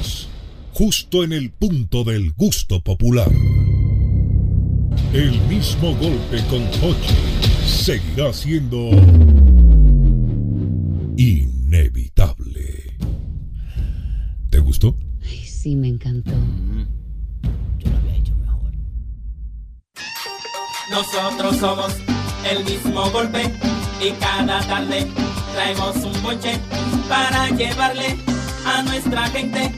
justo en el punto del gusto popular. El mismo golpe con Hochi seguirá siendo inevitable. ¿Te gustó? Ay, sí, me encantó. Nosotros somos el mismo golpe y cada tarde traemos un bonche para llevarle a nuestra gente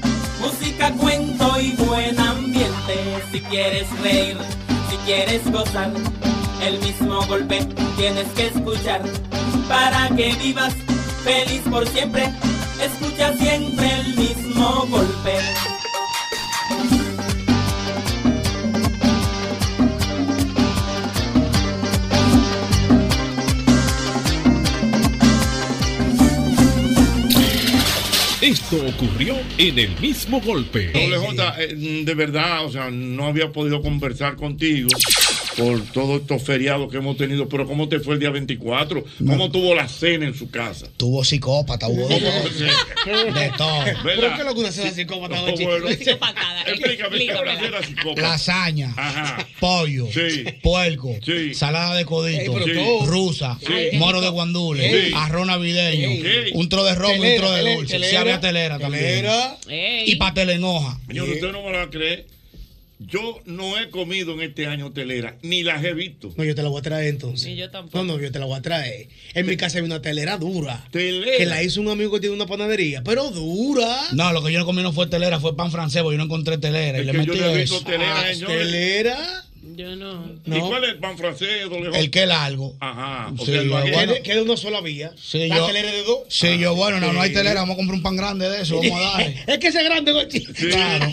música, cuento y buen ambiente. Si quieres reír, si quieres gozar, el mismo golpe tienes que escuchar para que vivas feliz por siempre. Escucha siempre el mismo golpe. Esto ocurrió en el mismo golpe. Doble J, eh, de verdad, o sea, no había podido conversar contigo por todos estos feriados que hemos tenido, pero ¿cómo te fue el día 24? ¿Cómo tuvo la cena en su casa? Tuvo psicópata, hubo de todo. De todo. ¿Pero qué es lo que una cena psicópata, Ochi? bueno. Explícame, ¿qué es una cena psicópata? Lasaña, Ajá. pollo, Sí. puerco, Sí. salada de codito, Ey, rusa, Sí. moro de guandules, Sí. arroz navideño, un tro de romo y un tro de dulce. telera. Sí, había telera también. Telera. Y pastel en hoja. Señor, usted no me lo va a creer. Yo no he comido en este año telera, ni las he visto. No, yo te la voy a traer entonces. Ni yo tampoco. No, no, yo te la voy a traer. En mi casa hay una telera dura. Telera. Que la hizo un amigo que tiene una panadería, pero dura. No, lo que yo no comí no fue telera, fue pan francés, porque yo no encontré telera. y le metí yo no he visto eso. telera, Ah, señores. ¿Telera? Yo no. ¿Y cuál es el pan francés? El que largo. Ajá. Sí, yo, bueno. Que es de una sola vía. Sí, La yo, telera de dos. sí, yo, bueno, no, no hay telera, vamos a comprar un pan grande de eso, vamos a darle. *laughs* Es que ese es grande, Gochi. Sí,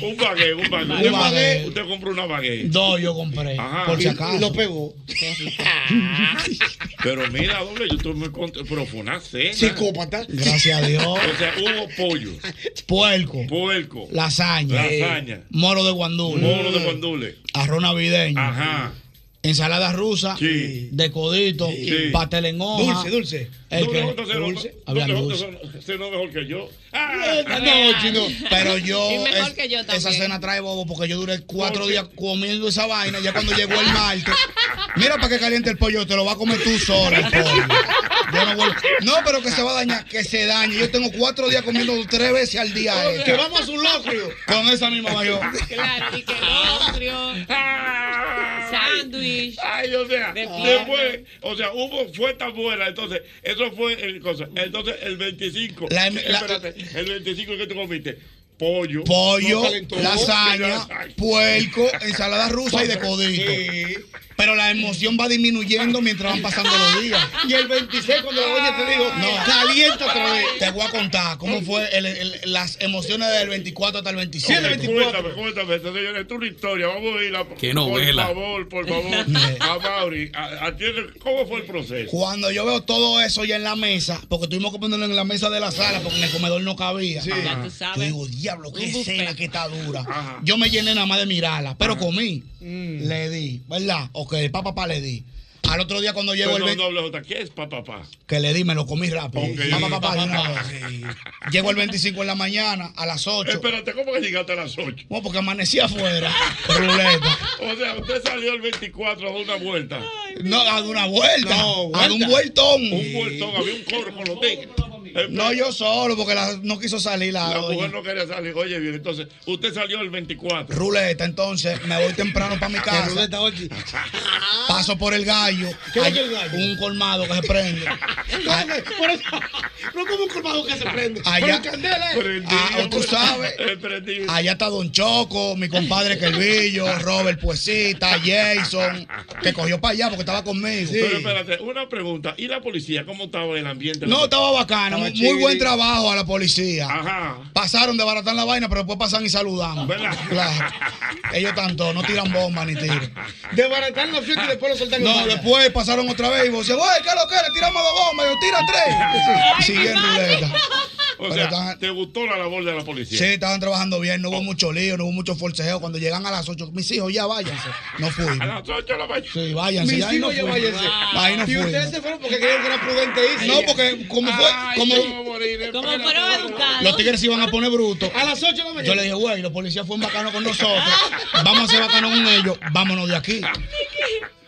un baguette, un baguette. Un Usted- baguette. Usted compró una baguette. Dos yo compré, Ajá. por si Y- acaso. y lo pegó. *laughs* Pero mira, doble, yo estoy muy contento. Pero fue una cena. Psicópata. Gracias a Dios. O sea, hubo pollo, Puerco, puerco, lasaña, lasaña, moro de guandule, moro de guandule. arroz navideño, Ajá. Ensalada rusa, de codito, Sí. pastel en hoja. Dulce, dulce. El Doble que- no- dulce. J, dulce. usted no- no mejor que yo. No, chino. Pero yo, *laughs* Y mejor es- que yo esa también. cena trae bobo porque yo duré cuatro días comiendo esa vaina. Ya cuando llegó el martes, mira para que caliente el pollo, te lo va a comer tú solo. el pollo. Yo no, vuelvo- no, pero que se va a dañar, que se dañe. Yo tengo cuatro días comiendo tres veces al día. esto. Que vamos a un locrio. Con esa misma mayor. Claro, y que locrio, sándwich. Ay, o sea, De después, o sea, hubo, fue tan buena, entonces, eso fue el cosa. Entonces, el 25, La- la- espérate, el 25 que tú comiste, pollo. Pollo, lasaña, puerco, ensalada rusa y de codito. Pero la emoción va disminuyendo mientras van pasando los días. Y el 26, cuando la doña te dijo, No. calienta otra vez. Te voy a contar cómo fue el- el- las emociones del 24 hasta el 25. Cuéntame, cuéntame, señores, es una historia. Vamos a ir a. Qué novela. Por favor, por favor. *laughs* a Mauri, a- ¿cómo fue el proceso? Cuando yo veo todo eso ya en la mesa, porque tuvimos que ponerlo en la mesa de la sala porque en el comedor no cabía. Ya tú sabes. Yo digo, diablo, qué escena que está dura. Yo me llené nada más de mirarla, pero comí. Le di, ¿verdad? Ok, pa, pa, pa, le di. Al otro día cuando llegó el... Perdón, ve- doble J, ¿qué es papá? Pa, Que le di, me lo comí rápido. Ok. Pa, pa, pa, pa, de una Pa, pa, vez. *laughs* Llego el 25 en la mañana, a las 8. Espérate, ¿cómo que llegaste a las 8? No, porque amanecí afuera. Ruleta. *laughs* O sea, usted salió el 24 a dar una vuelta. No, a dar una vuelta. No, a dar un vueltón. Un vueltón, había un coro con los tigres. No, yo solo, porque la- no quiso salir la, La doña. mujer no quería salir. Oye, bien, entonces, usted salió el 24. Ruleta, entonces me voy temprano para mi *laughs* casa. ruleta, oye. *laughs* Paso por el gallo. ¿Qué es Hay el gallo? Un colmado que se prende. *laughs* Por eso- No como un colmado que se prende. Allá- candela, ¿eh? Ah, tú sabes. Allá está Don Choco, mi compadre Kelvillo, Robert Puesita, Jason, que cogió para allá porque estaba conmigo. Pero espérate, una pregunta. ¿Y la policía? ¿Cómo estaba el ambiente? No, estaba bacano. Muy chiviri. buen trabajo a la policía. Ajá. Pasaron de baratar la vaina, pero después pasan y saludan. ¿Verdad? Claro. *laughs* Ellos tanto, no tiran bombas ni tiran. Desbaratar la fiesta y después lo soltan No, después pasaron otra vez y vos oye, ¿qué es lo que? Le tiramos dos bombas. Y yo, tira tres. *laughs* Siguen ruleta. *laughs* O Pero sea, estaban- ¿te gustó la labor de la policía? Sí, estaban trabajando bien, no hubo mucho lío, no hubo mucho forcejeo. Cuando llegan a las 8, mis hijos ya váyanse. No fui. A las 8 de la mañana. Sí, váyanse. Mis ahí no hijos ya fui. váyanse. Ahí no Y ustedes se fueron porque creyeron que era prudente irse. No, porque como fue, como Como fueron educados. los tigres se iban a poner brutos. A las 8 de la mañana. Yo le dije, güey, los policías fueron bacanos con nosotros. Vamos a ser bacanos con ellos. Vámonos de aquí. *laughs*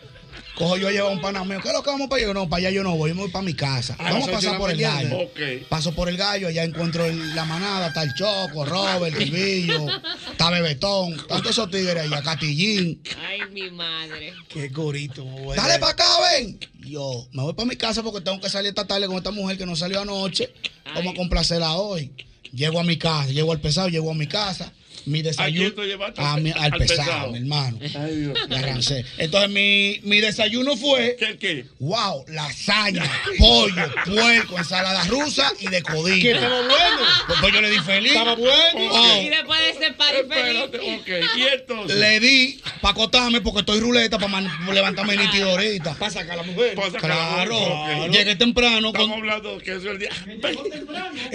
Cojo yo llevo a un pana mío. ¿Qué es lo que vamos para allá? Yo, No, para allá yo no voy. Yo me voy para mi casa. A las Vamos a pasar por el mañana. gallo. Paso por el gallo, allá encuentro el- la manada, está el Choco, Robert, el Billo, *laughs* está Bebetón, tantos esos tigres allá, Catillín. Ay, mi madre. Qué gorito, güey. Dale para acá, ven. Yo me voy para mi casa porque tengo que salir esta tarde con esta mujer que no salió anoche. Vamos a complacerla hoy. Llego a mi casa, llego al pesado, llego a mi casa. Mi desayuno. quién te llevaste? A mi- al, Al pesado, pesado. mi hermano. Ay, Dios. Entonces mi, mi desayuno fue. ¿Qué, qué? Wow, lasaña, pollo, puerco, ensalada rusa y de codillo. Que estaba bueno. Pues, pues yo le di feliz. Estaba bueno. Oh, Y después de ese party feliz. Espérate, ok. ¿Y entonces? le di para acotarme porque estoy ruleta para levantarme nítido ahorita. Para sacar a la mujer. Para sacar la Claro, boca, ok. llegué temprano Estamos con, hablando que eso es el día.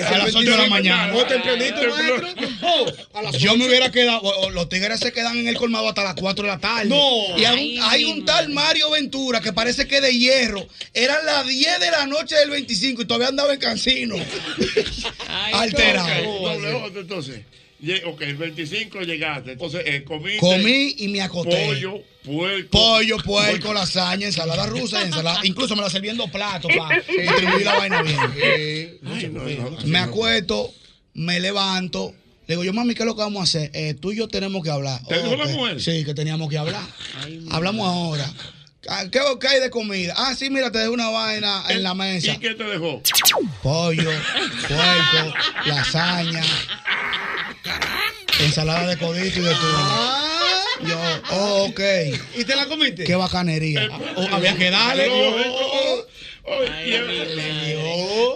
a las 8 de la mañana. ¿Vos tempranito, Temprano. maestro? Oh, a las Yo me 8. hubiera quedado, o- o los tigres se quedan en el colmado hasta las 4 de la tarde. No. Y hay, Ay, un- hay mi un tal Mario Ventura que parece que de hierro. Eran las 10 de la noche del 25 y todavía andaba en cancino. Ay, Alterado. Ok, doble J, entonces. Ok, el 25 llegaste. Entonces, eh, comiste Comí y me acosté. pollo, puerco. Pollo, puerco, lasaña, ensalada rusa, y *laughs* ensalada. Incluso me la serví en dos platos para distribuir la vaina bien. Ay, no, no, así Me no. acuesto, me levanto. Le digo, yo, mami, ¿qué es lo que vamos a hacer? Eh, tú y yo tenemos que hablar. ¿Te dijo la mujer? Sí, que teníamos que hablar. Hablamos ahora. Ah, ¿Qué, qué hay de comida? Ah, sí, mira, te dejo una vaina en la mesa. ¿Y qué te dejó? Pollo, puerco, lasaña, ensalada de codito y de todo. Yo, oh, ok. ¿Y te la comiste? Qué bacanería. Oh, había que darle.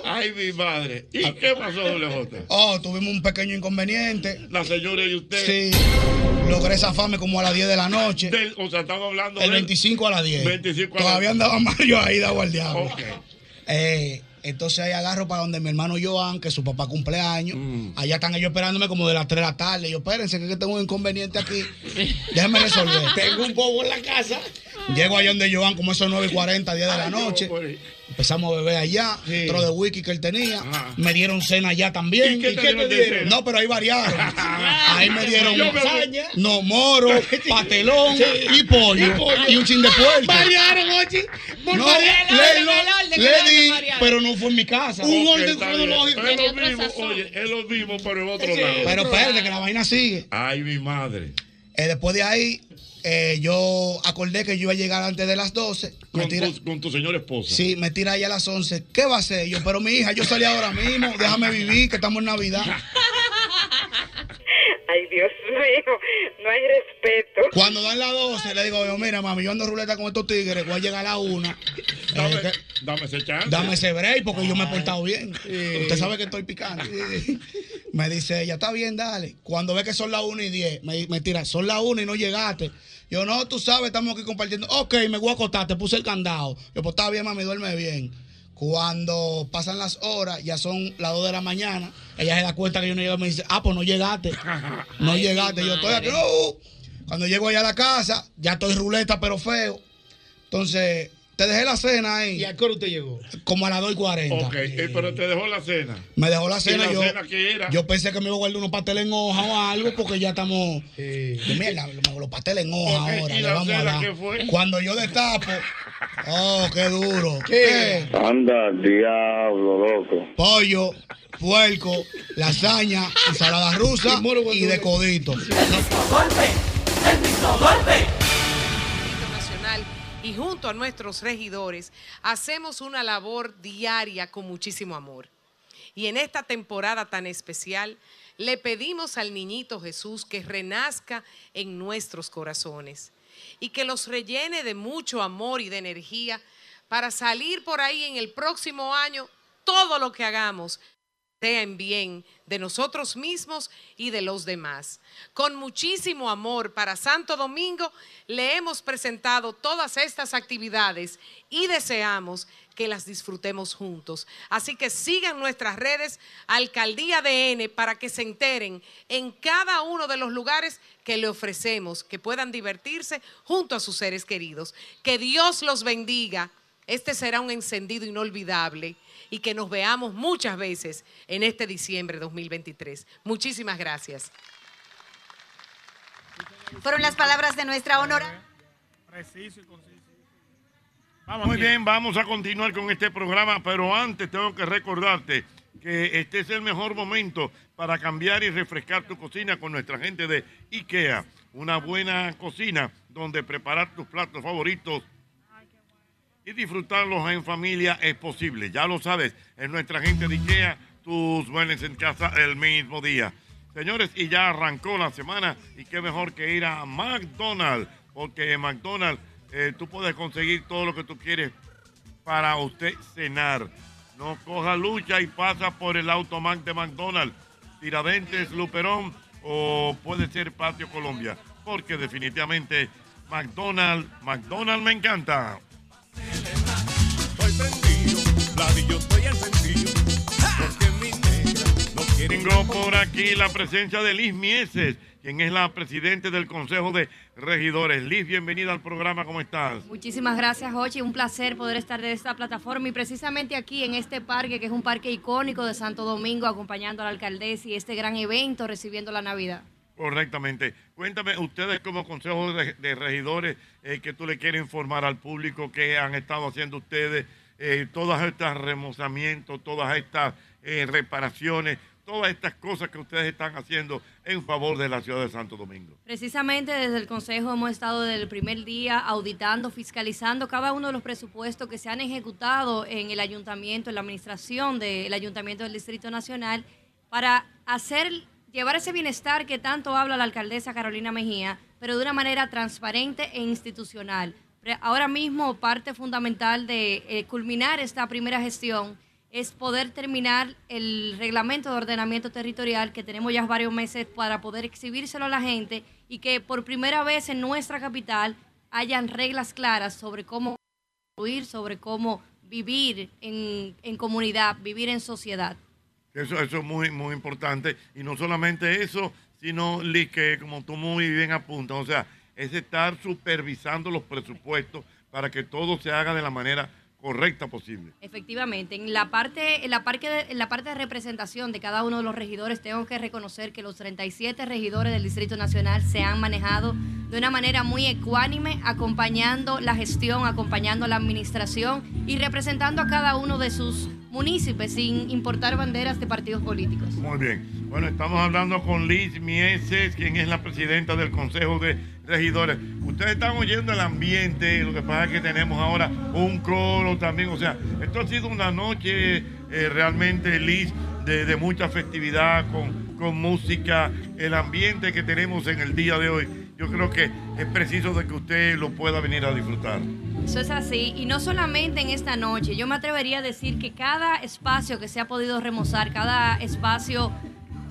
Ay, mi madre. ¿Y qué pasó, doble J? Oh, tuvimos un pequeño inconveniente. La señora y usted. Sí. Logré zafarme como a las 10 de la noche. Del- o sea, estamos hablando El del- 25 a las 10. 25 a las Todavía 10. andaba Mario ahí de guardiado. Ok. Eh, entonces ahí agarro para donde mi hermano Joan, que su papá cumpleaños. Mm. Allá están ellos esperándome como de las 3 de la tarde. Yo, espérense, que tengo un inconveniente aquí. Déjenme resolver. *laughs* Tengo un bobo en la casa. Llego allá donde Joan, como esos 9 y 40, 10 de la noche. Empezamos a beber allá, otro de whisky que él tenía. Me dieron cena allá también. ¿Y qué te dieron? No, pero ahí variaron. *laughs* ahí me dieron lasaña, no moro, *laughs* patelón y pollo. Y pollo. Y un chin de puerco. Variaron, oye. Por No, variar. le, di, pero no fue en mi casa. Un orden cronológico. Es lo otro mismo, oye, es lo mismo, pero en otro Sí. lado. Pero espérate, que la vaina sigue. Ay, mi madre. Eh, después de ahí, eh, yo acordé que yo iba a llegar antes de las 12. Me Con tira- tu, con tu señora esposa. Sí, me tira ahí a las 11. ¿Qué va a hacer? Yo, pero mi hija, yo salí ahora mismo, déjame vivir, que estamos en Navidad. *laughs* Ay, Dios mío, no hay respeto. Cuando dan las 12, le digo, yo, mira, mami, yo ando ruleta con estos tigres, voy a llegar a la 1. Dame, dame ese chance. Dame ese break porque yo me he portado bien. Usted sabe que estoy picando. *laughs* Me dice ella, está bien, dale. Cuando ve que son las 1 y 10, me, me tira, son las 1 y no llegaste. Yo, no, tú sabes, estamos aquí compartiendo. Ok, me voy a acostar, te puse el candado. Yo, pues está bien, mami, duerme bien. Cuando pasan las horas, ya son las 2 de la mañana, ella se da cuenta que yo no llego y me dice, ah, pues no llegaste. *laughs* No Ay, llegaste. Yo estoy aquí. madre. "No". Cuando llego allá a la casa, ya estoy ruleta, pero feo. Entonces, te dejé la cena ahí. ¿Y a qué hora usted llegó? Como a las 2 y 40. Ok, eh, pero te dejó la cena. Me dejó la ¿Y cena. la yo, cena qué era? yo pensé que me iba a guardar unos pasteles en hoja o algo porque ya estamos. Yo, mierda, los pasteles en hoja ahora. ¿y la vamos cena qué fue? Cuando yo destapo. Oh, qué duro. ¿Qué? Anda, diablo, loco. Pollo, puerco, lasaña, ensalada rusa y de codito. Nacional y junto a nuestros regidores hacemos una labor diaria con muchísimo amor. Y en esta temporada tan especial le pedimos al niñito Jesús que renazca en nuestros corazones y que los rellene de mucho amor y de energía para salir por ahí en el próximo año todo lo que hagamos sea en bien de nosotros mismos y de los demás. Con muchísimo amor para Santo Domingo le hemos presentado todas estas actividades y deseamos que las disfrutemos juntos. Así que sigan nuestras redes Alcaldía DN para que se enteren en cada uno de los lugares que le ofrecemos, que puedan divertirse junto a sus seres queridos. Que Dios los bendiga. Este será un encendido inolvidable y que nos veamos muchas veces en este diciembre de 2023. Muchísimas gracias. Fueron las palabras de nuestra honor. Preciso y conciso. Muy bien, vamos a continuar con este programa, pero antes tengo que recordarte que este es el mejor momento para cambiar y refrescar tu cocina con nuestra gente de IKEA. Una buena cocina donde preparar tus platos favoritos y disfrutarlos en familia es posible. Ya lo sabes, es nuestra gente de IKEA, tus muebles en casa el mismo día. Señores, y ya arrancó la semana y qué mejor que ir a McDonald's, porque en McDonald's eh, tú puedes conseguir todo lo que tú quieres para usted cenar. No coja lucha y pasa por el automac de McDonald's, Tiradentes, Luperón o puede ser Patio Colombia, porque definitivamente McDonald's, McDonald's me encanta. Tengo por aquí la presencia de Liz Mieses, quien es la presidente del Consejo de Regidores. Liz, bienvenida al programa, ¿cómo estás? Muchísimas gracias, Jochi. Un placer poder estar de esta plataforma y precisamente aquí en este parque, que es un parque icónico de Santo Domingo, acompañando a la alcaldesa y este gran evento recibiendo la Navidad. Correctamente. Cuéntame, ustedes como Consejo de, Regidores, eh, que tú le quieres informar al público que han estado haciendo ustedes, eh, todas estas remozamientos, todas estas eh, reparaciones, todas estas cosas que ustedes están haciendo en favor de la ciudad de Santo Domingo. Precisamente desde el Consejo hemos estado desde el primer día auditando, fiscalizando cada uno de los presupuestos que se han ejecutado en el ayuntamiento, en la administración del ayuntamiento del Distrito Nacional, para hacer, llevar ese bienestar que tanto habla la alcaldesa Carolina Mejía, pero de una manera transparente e institucional. Ahora mismo parte fundamental de eh, culminar esta primera gestión es poder terminar el reglamento de ordenamiento territorial que tenemos ya varios meses para poder exhibírselo a la gente y que por primera vez en nuestra capital hayan reglas claras sobre cómo construir, sobre cómo vivir en comunidad, vivir en sociedad. Eso, eso es muy, muy importante. Y no solamente eso, sino, que como tú muy bien apuntas, o sea, es estar supervisando los presupuestos para que todo se haga de la manera correcta posible. Efectivamente, en la parte, en la parte de, en la parte de representación de cada uno de los regidores, tengo que reconocer que los 37 regidores del Distrito Nacional se han manejado de una manera muy ecuánime, acompañando la gestión, acompañando la administración y representando a cada uno de sus municipios sin importar banderas de partidos políticos. Muy bien. Bueno, estamos hablando con Liz Mieses, quien es la presidenta del Consejo de Regidores. Ustedes están oyendo el ambiente, lo que pasa es que tenemos ahora un coro también. O sea, esto ha sido una noche eh, realmente, Liz, de, mucha festividad, con, con música, el ambiente que tenemos en el día de hoy. Yo creo que es preciso de que usted lo pueda venir a disfrutar. Eso es así, y no solamente en esta noche, yo me atrevería a decir que cada espacio que se ha podido remozar, cada espacio,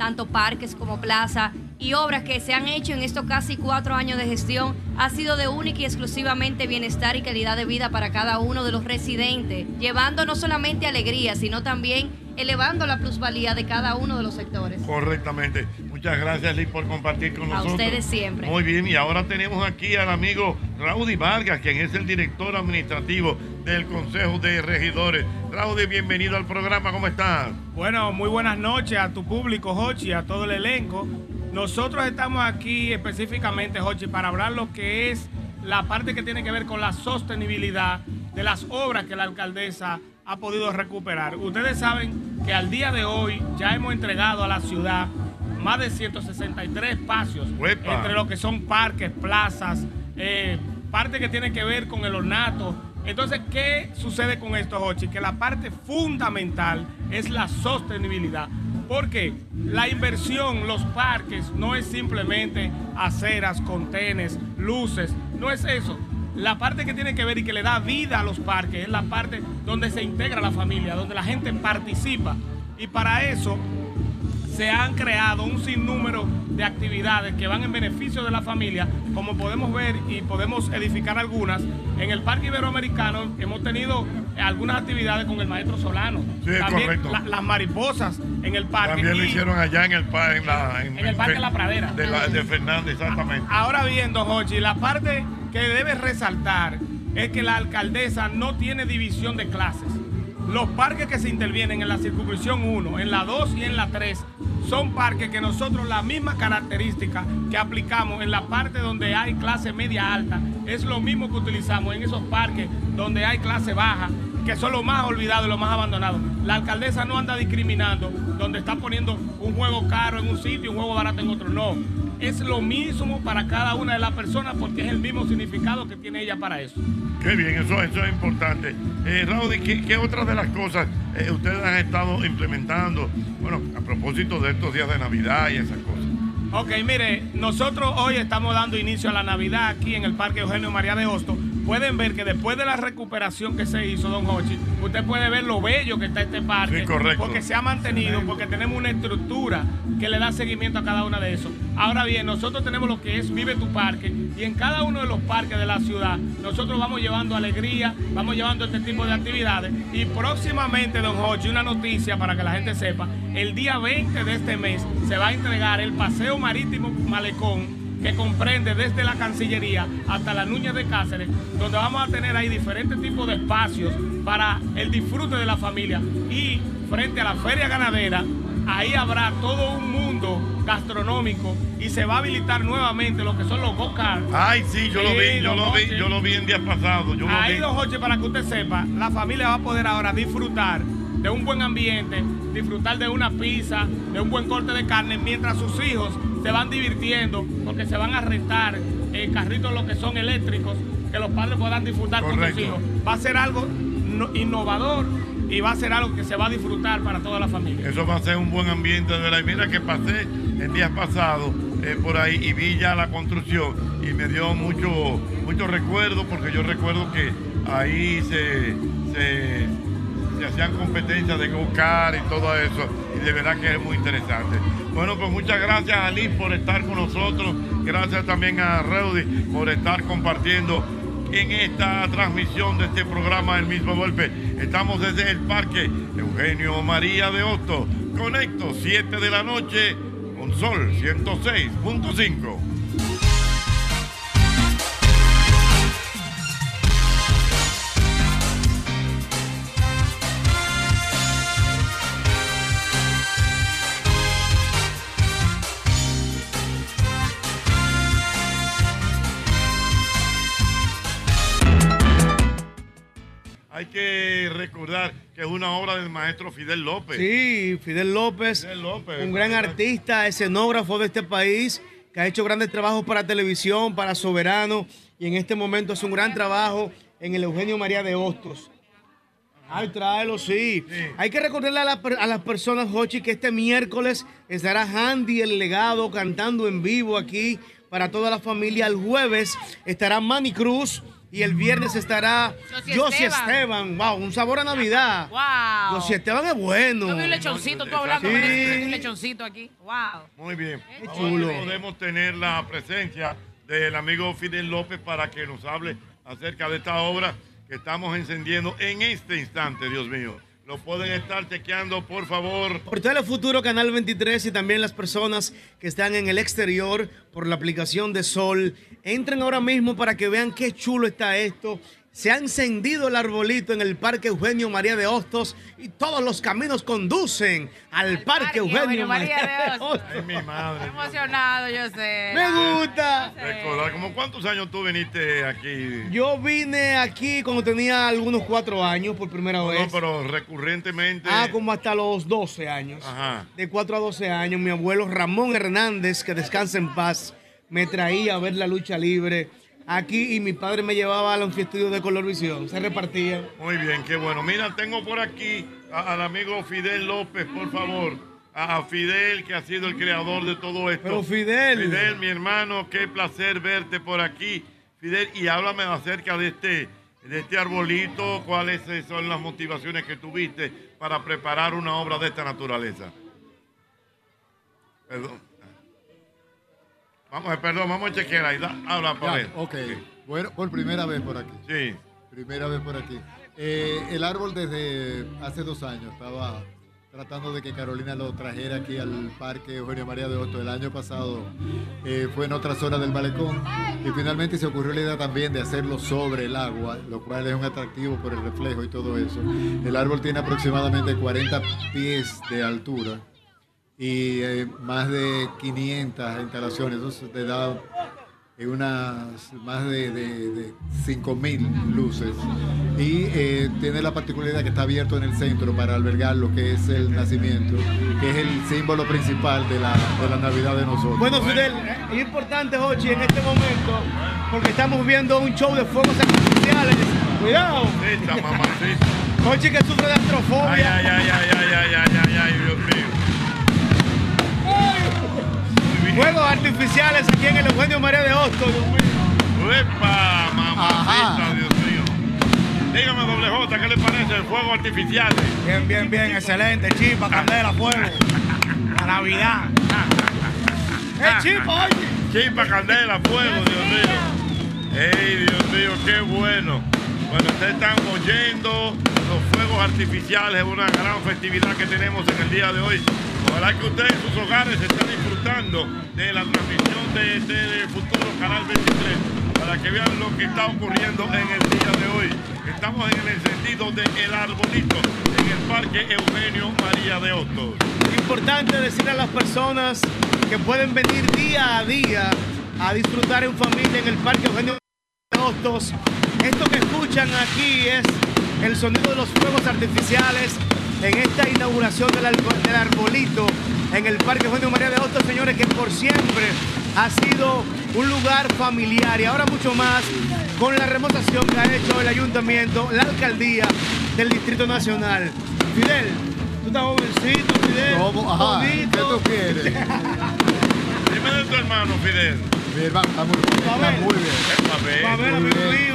tanto parques como plaza, y obras que se han hecho en estos casi cuatro años de gestión, ha sido de única y exclusivamente bienestar y calidad de vida para cada uno de los residentes, llevando no solamente alegría, sino también elevando la plusvalía de cada uno de los sectores. Correctamente. Muchas gracias, Liz, por compartir con A nosotros. ustedes siempre. Muy bien, y ahora tenemos aquí al amigo Raudy Vargas, quien es el director administrativo del Consejo de Regidores. Raudy, bienvenido al programa, ¿cómo estás? Bueno, muy buenas noches a tu público, Jochi, a todo el elenco. Nosotros estamos aquí específicamente, Jochi, para hablar lo que es la parte que tiene que ver con la sostenibilidad de las obras que la alcaldesa ha podido recuperar. Ustedes saben que al día de hoy ya hemos entregado a la ciudad más de 163 espacios ¡Uepa! entre lo que son parques, plazas, eh, parte que tiene que ver con el ornato. Entonces, ¿qué sucede con esto, Jochi? Que la parte fundamental es la sostenibilidad. Porque la inversión, los parques, no es simplemente aceras, contenes, luces, no es eso. La parte que tiene que ver y que le da vida a los parques es la parte donde se integra la familia, donde la gente participa. Y para eso se han creado un sinnúmero de actividades que van en beneficio de la familia, como podemos ver y podemos edificar algunas. En el Parque Iberoamericano hemos tenido algunas actividades con el maestro Solano. Sí, es correcto. la- las mariposas en el parque. También lo hicieron allá en el, en la, En el Parque La Pradera. De, la- de Fernández, exactamente. Ahora bien, don Hochi, la parte que debe resaltar es que la alcaldesa no tiene división de clases. Los parques que se intervienen en la circunscripción 1, en la 2 y en la 3 son parques que nosotros la misma característica que aplicamos en la parte donde hay clase media alta es lo mismo que utilizamos en esos parques donde hay clase baja que son los más olvidados y los más abandonados. La alcaldesa no anda discriminando donde está poniendo un juego caro en un sitio y un juego barato en otro. No, es lo mismo para cada una de las personas porque es el mismo significado que tiene ella para eso. Qué bien, eso, eso es importante. Eh, Raudy, ¿qué, qué otras de las cosas eh, ustedes han estado implementando? Bueno, a propósito de estos días de Navidad y esas cosas. Ok, mire, nosotros hoy estamos dando inicio a la Navidad aquí en el Parque Eugenio María de Hosto. Pueden ver que después de la recuperación que se hizo, don Hochi, usted puede ver lo bello que está este parque. Sí, correcto. Porque se ha mantenido, porque tenemos una estructura que le da seguimiento a cada una de esos. Ahora bien, nosotros tenemos lo que es Vive tu Parque y en cada uno de los parques de la ciudad nosotros vamos llevando alegría, vamos llevando este tipo de actividades y próximamente, don Hochi, una noticia para que la gente sepa, el día 20 de este mes se va a entregar el paseo marítimo Malecón que comprende desde la Cancillería hasta la Nuña de Cáceres, donde vamos a tener ahí diferentes tipos de espacios para el disfrute de la familia. Y frente a la feria ganadera, ahí habrá todo un mundo gastronómico y se va a habilitar nuevamente lo que son los go-karts. Ay, sí, yo lo vi, yo lo vi, yo lo vi en días pasados. Yo lo Ahí, don Jorge, para que usted sepa, la familia va a poder ahora disfrutar de un buen ambiente, disfrutar de una pizza, de un buen corte de carne, mientras sus hijos se van divirtiendo porque se van a rentar eh, carritos lo que son eléctricos, que los padres puedan disfrutar con sus hijos. Va a ser algo no- innovador y va a ser algo que se va a disfrutar para toda la familia. Eso va a ser un buen ambiente de verdad. Y mira que pasé el día pasado eh, por ahí y vi ya la construcción y me dio mucho, mucho recuerdo porque yo recuerdo que ahí se, se, se hacían competencias de go-kart y todo eso y de verdad que es muy interesante. Bueno, pues muchas gracias a Liz por estar con nosotros, gracias también a Reudy por estar compartiendo en esta transmisión de este programa El mismo golpe. Estamos desde el Parque Eugenio María de Hosto. Conecto 7 de la noche con Sol 106.5. que recordar que es una obra del maestro Fidel López. Sí, Fidel López, Fidel López. un gran artista, escenógrafo de este país, que ha hecho grandes trabajos para televisión, para Soberano, y en este momento hace un gran trabajo en el Eugenio María de Hostos. Ay, tráelo, sí. Hay que recordarle a, la per- a las personas, Jochi, que este miércoles estará Handy el legado cantando en vivo aquí para toda la familia. El jueves estará Manny Cruz y el viernes estará Josie Esteban. Esteban. Wow, un sabor a Navidad. Wow. Josie Esteban es bueno. Yo vi un lechoncito, tú hablando, Sí. un lechoncito aquí. Wow. Muy bien. Qué Ahora chulo. podemos tener la presencia del amigo Fidel López para que nos hable acerca de esta obra que estamos encendiendo en este instante, Dios mío. Lo pueden estar chequeando, por favor. Por Telefuturo Canal 23 y también las personas que están en el exterior por la aplicación de Sol. Entren ahora mismo para que vean qué chulo está esto. Se ha encendido el arbolito en el Parque Eugenio María de Hostos y todos los caminos conducen al, Parque, Eugenio, Eugenio María, María de Hostos. Ay, mi madre. Emocionado, yo sé. Me gusta. Recordar, ¿cómo cuántos años tú viniste aquí? Yo vine aquí cuando tenía algunos cuatro años por primera No, vez. pero recurrentemente. Ah, como hasta los 12 años. Ajá. De 4 a 12 años, mi abuelo Ramón Hernández, que descansa en paz, me traía a ver la lucha libre aquí y mi padre me llevaba al anfiestudio de Colorvisión. Se repartía. Muy bien, qué bueno. Mira, tengo por aquí a- al amigo Fidel López, por favor. A, a Fidel, que ha sido el creador de todo esto. Pero Fidel. Fidel, mi hermano, qué placer verte por aquí. Fidel, y háblame acerca de este, de este arbolito, cuáles eh, son las motivaciones que tuviste para preparar una obra de esta naturaleza. Perdón. Vamos, eh, perdón, vamos a chequear ahí. Habla para ver. Ya, ok. Bueno, por primera vez por aquí. Sí. Primera vez por aquí. Eh, el árbol desde hace dos años estaba tratando de que Carolina lo trajera aquí al Parque Eugenio María de Hostos. El año pasado eh, fue en otra zona del malecón y finalmente se ocurrió la idea también de hacerlo sobre el agua, lo cual es un atractivo por el reflejo y todo eso. El árbol tiene aproximadamente 40 pies de altura y eh, más de 500 instalaciones. Eso te da eh, unas más de, de, de 5.000 luces y eh, tiene la particularidad que está abierto en el centro para albergar lo que es el nacimiento, que es el símbolo principal de la, de la Navidad de nosotros. Bueno, Fidel, es importante, Jochi, en este momento, porque estamos viendo un show de fuegos artificiales. Cuidado. Jochi que sufre de astrofobia. Ay, ay, ay, ay, ay, ay, ay, ay, ay, Dios Fuegos artificiales aquí en el Eugenio María de mío. ¡Epa, mamacita, Dios mío! Dígame, doble J, ¿qué le parece el fuego artificial? Bien, bien, bien, excelente. Chispa, candela, fuego. La Navidad. *laughs* ¡Eh, chispa, oye! Chispa, candela, fuego, Dios mío. ¡Ey, Dios mío, qué bueno! Bueno, ustedes están oyendo los fuegos artificiales, una gran festividad que tenemos en el día de hoy. Ojalá que ustedes en sus hogares estén disfrutando de la transmisión de, de- de Futuro Canal 23 para que vean lo que está ocurriendo en el día de hoy. Estamos en el encendido del arbolito en el Parque Eugenio María de Hostos. Importante decirle a las personas que pueden venir día a día a disfrutar en familia en el Parque Eugenio de Hostos. Esto que escuchan aquí es el sonido de los fuegos artificiales en esta inauguración del, arbo- del arbolito en el Parque Eugenio María de Hostos, señores, que por siempre ha sido un lugar familiar y ahora mucho más con la remotación que ha hecho el ayuntamiento, la alcaldía del Distrito Nacional. Fidel, tú estás jovencito, Fidel. ¿Cómo? Ajá, bonito. ¿qué tú quieres? *laughs* Dime de tu hermano, Fidel. Mi hermano está muy bien. Está muy bien. Muy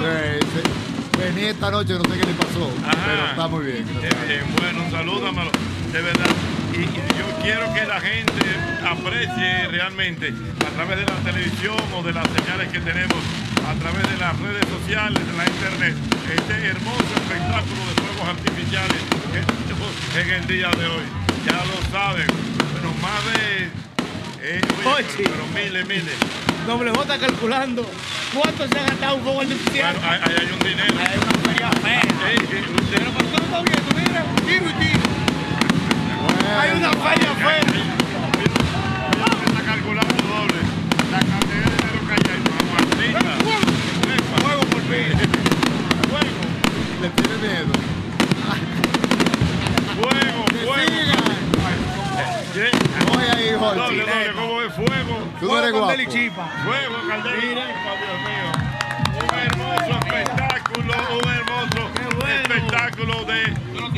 bien, Venía esta noche, no sé qué le pasó, pero está muy bien. Qué bien, bueno, salúdamelo, de verdad. Y, y yo quiero que la gente aprecie realmente a través de la televisión o de las señales que tenemos, a través de las redes sociales, de la internet, este hermoso espectáculo de fuegos artificiales que en el día de hoy. Ya lo saben, pero más de... eh, oye, pero, pero miles, miles. Doble J calculando cuánto se ha gastado un fuego artificial. Bueno, ahí, ahí hay un dinero. Hay una feria fea. Sí, sí, un Pero no estás viendo, mira, tiro y tiro. Hay una feria fea. Está calculando doble. La cantidad de dinero que hay ahí. Mamacita. Epa. Fuego por fin. Fuego. Le tiene miedo. Fuego. Fuego. Ahí, Jorge. Doble, doble. ¿Cómo es fuego? Tú eres Fuego con guapo. Deli Chipa. Fuego, Caldera. y Chipa, Dios mío. Un hermoso espectáculo, un hermoso espectáculo de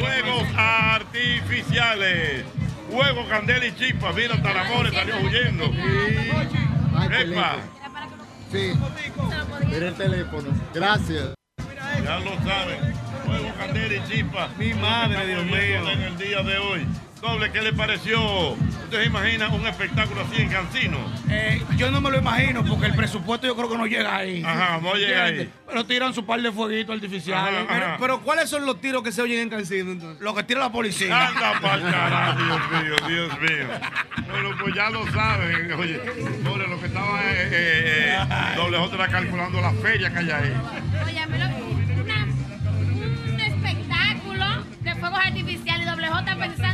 fuegos artificiales. Fuego, candela y chispa. Mira, hasta la More salió huyendo. Epa. Sí. Mira el teléfono. Gracias. Ya lo saben. Fuego, candela y chispa. Mi madre, Dios mío. En el día de hoy. Doble, ¿qué le pareció? ¿Usted se imagina un espectáculo así en Cancino? Eh, yo no me lo imagino porque el presupuesto yo creo que no llega ahí. Ajá, no llega ahí. Pero tiran su par de fueguitos artificiales. Ajá, ajá. Pero ¿cuáles son los tiros que se oyen en Cancino entonces? Lo que tira la policía. Anda pa'l *laughs* carajo, Dios mío, Dios mío. Bueno, pues ya lo saben. Oye, sobre lo que estaba eh, eh, eh, doble J era calculando la feria que hay ahí. Oye, me lo- una- un espectáculo de fuegos artificiales y doble J pensando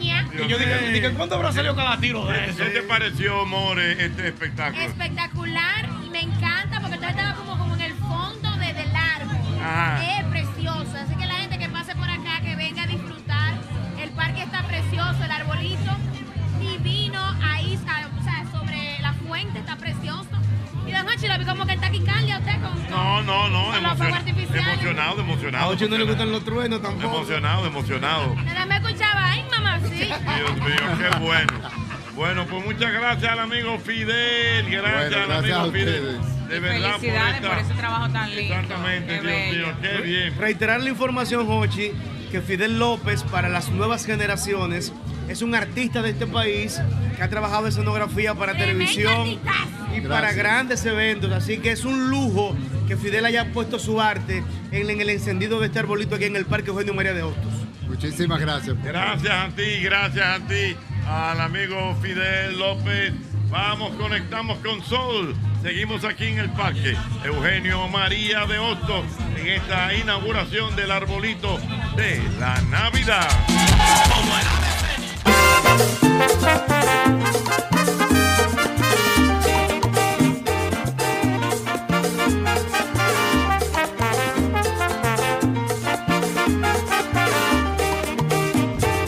Y yo dije, dije, ¿cuánto habrá salido cada tiro de eso? ¿Qué te pareció, More, este espectáculo? Espectacular y me encanta porque todo estaba como, como en el fondo de, del árbol. Ajá. Es precioso. Así que la gente que pase por acá, que venga a disfrutar. El parque está precioso, el arbolito divino ahí, o sea, sobre la fuente está precioso. Y lo vi como que está quicarle usted con, No, no, no, Con los fuegos artificiales. emocionado, A emocionado. Ocho no le emocionado. gustan los truenos tampoco. Emocionado, emocionado. Nada me escuchaba, ay mamacita. *laughs* Dios mío, qué bueno. Bueno, pues muchas gracias al amigo Fidel. Gracias Bueno, al gracias amigo a Fidel. De verdad, Felicidades esta- por ese trabajo tan lindo. Exactamente, Qué Dios mío, qué bien. Reiterar la información, Jochi, que Fidel López, para las nuevas generaciones, es un artista de este país que ha trabajado en escenografía para televisión y Gracias. para grandes eventos. Así que es un lujo que Fidel haya puesto su arte en, en el encendido de este arbolito aquí en el Parque Eugenio María de Hostos. Muchísimas gracias. Gracias a ti, gracias a ti, al amigo Fidel López. Vamos, conectamos con Sol. Seguimos aquí en el parque. Eugenio María de Hostos en esta inauguración del arbolito de la Navidad.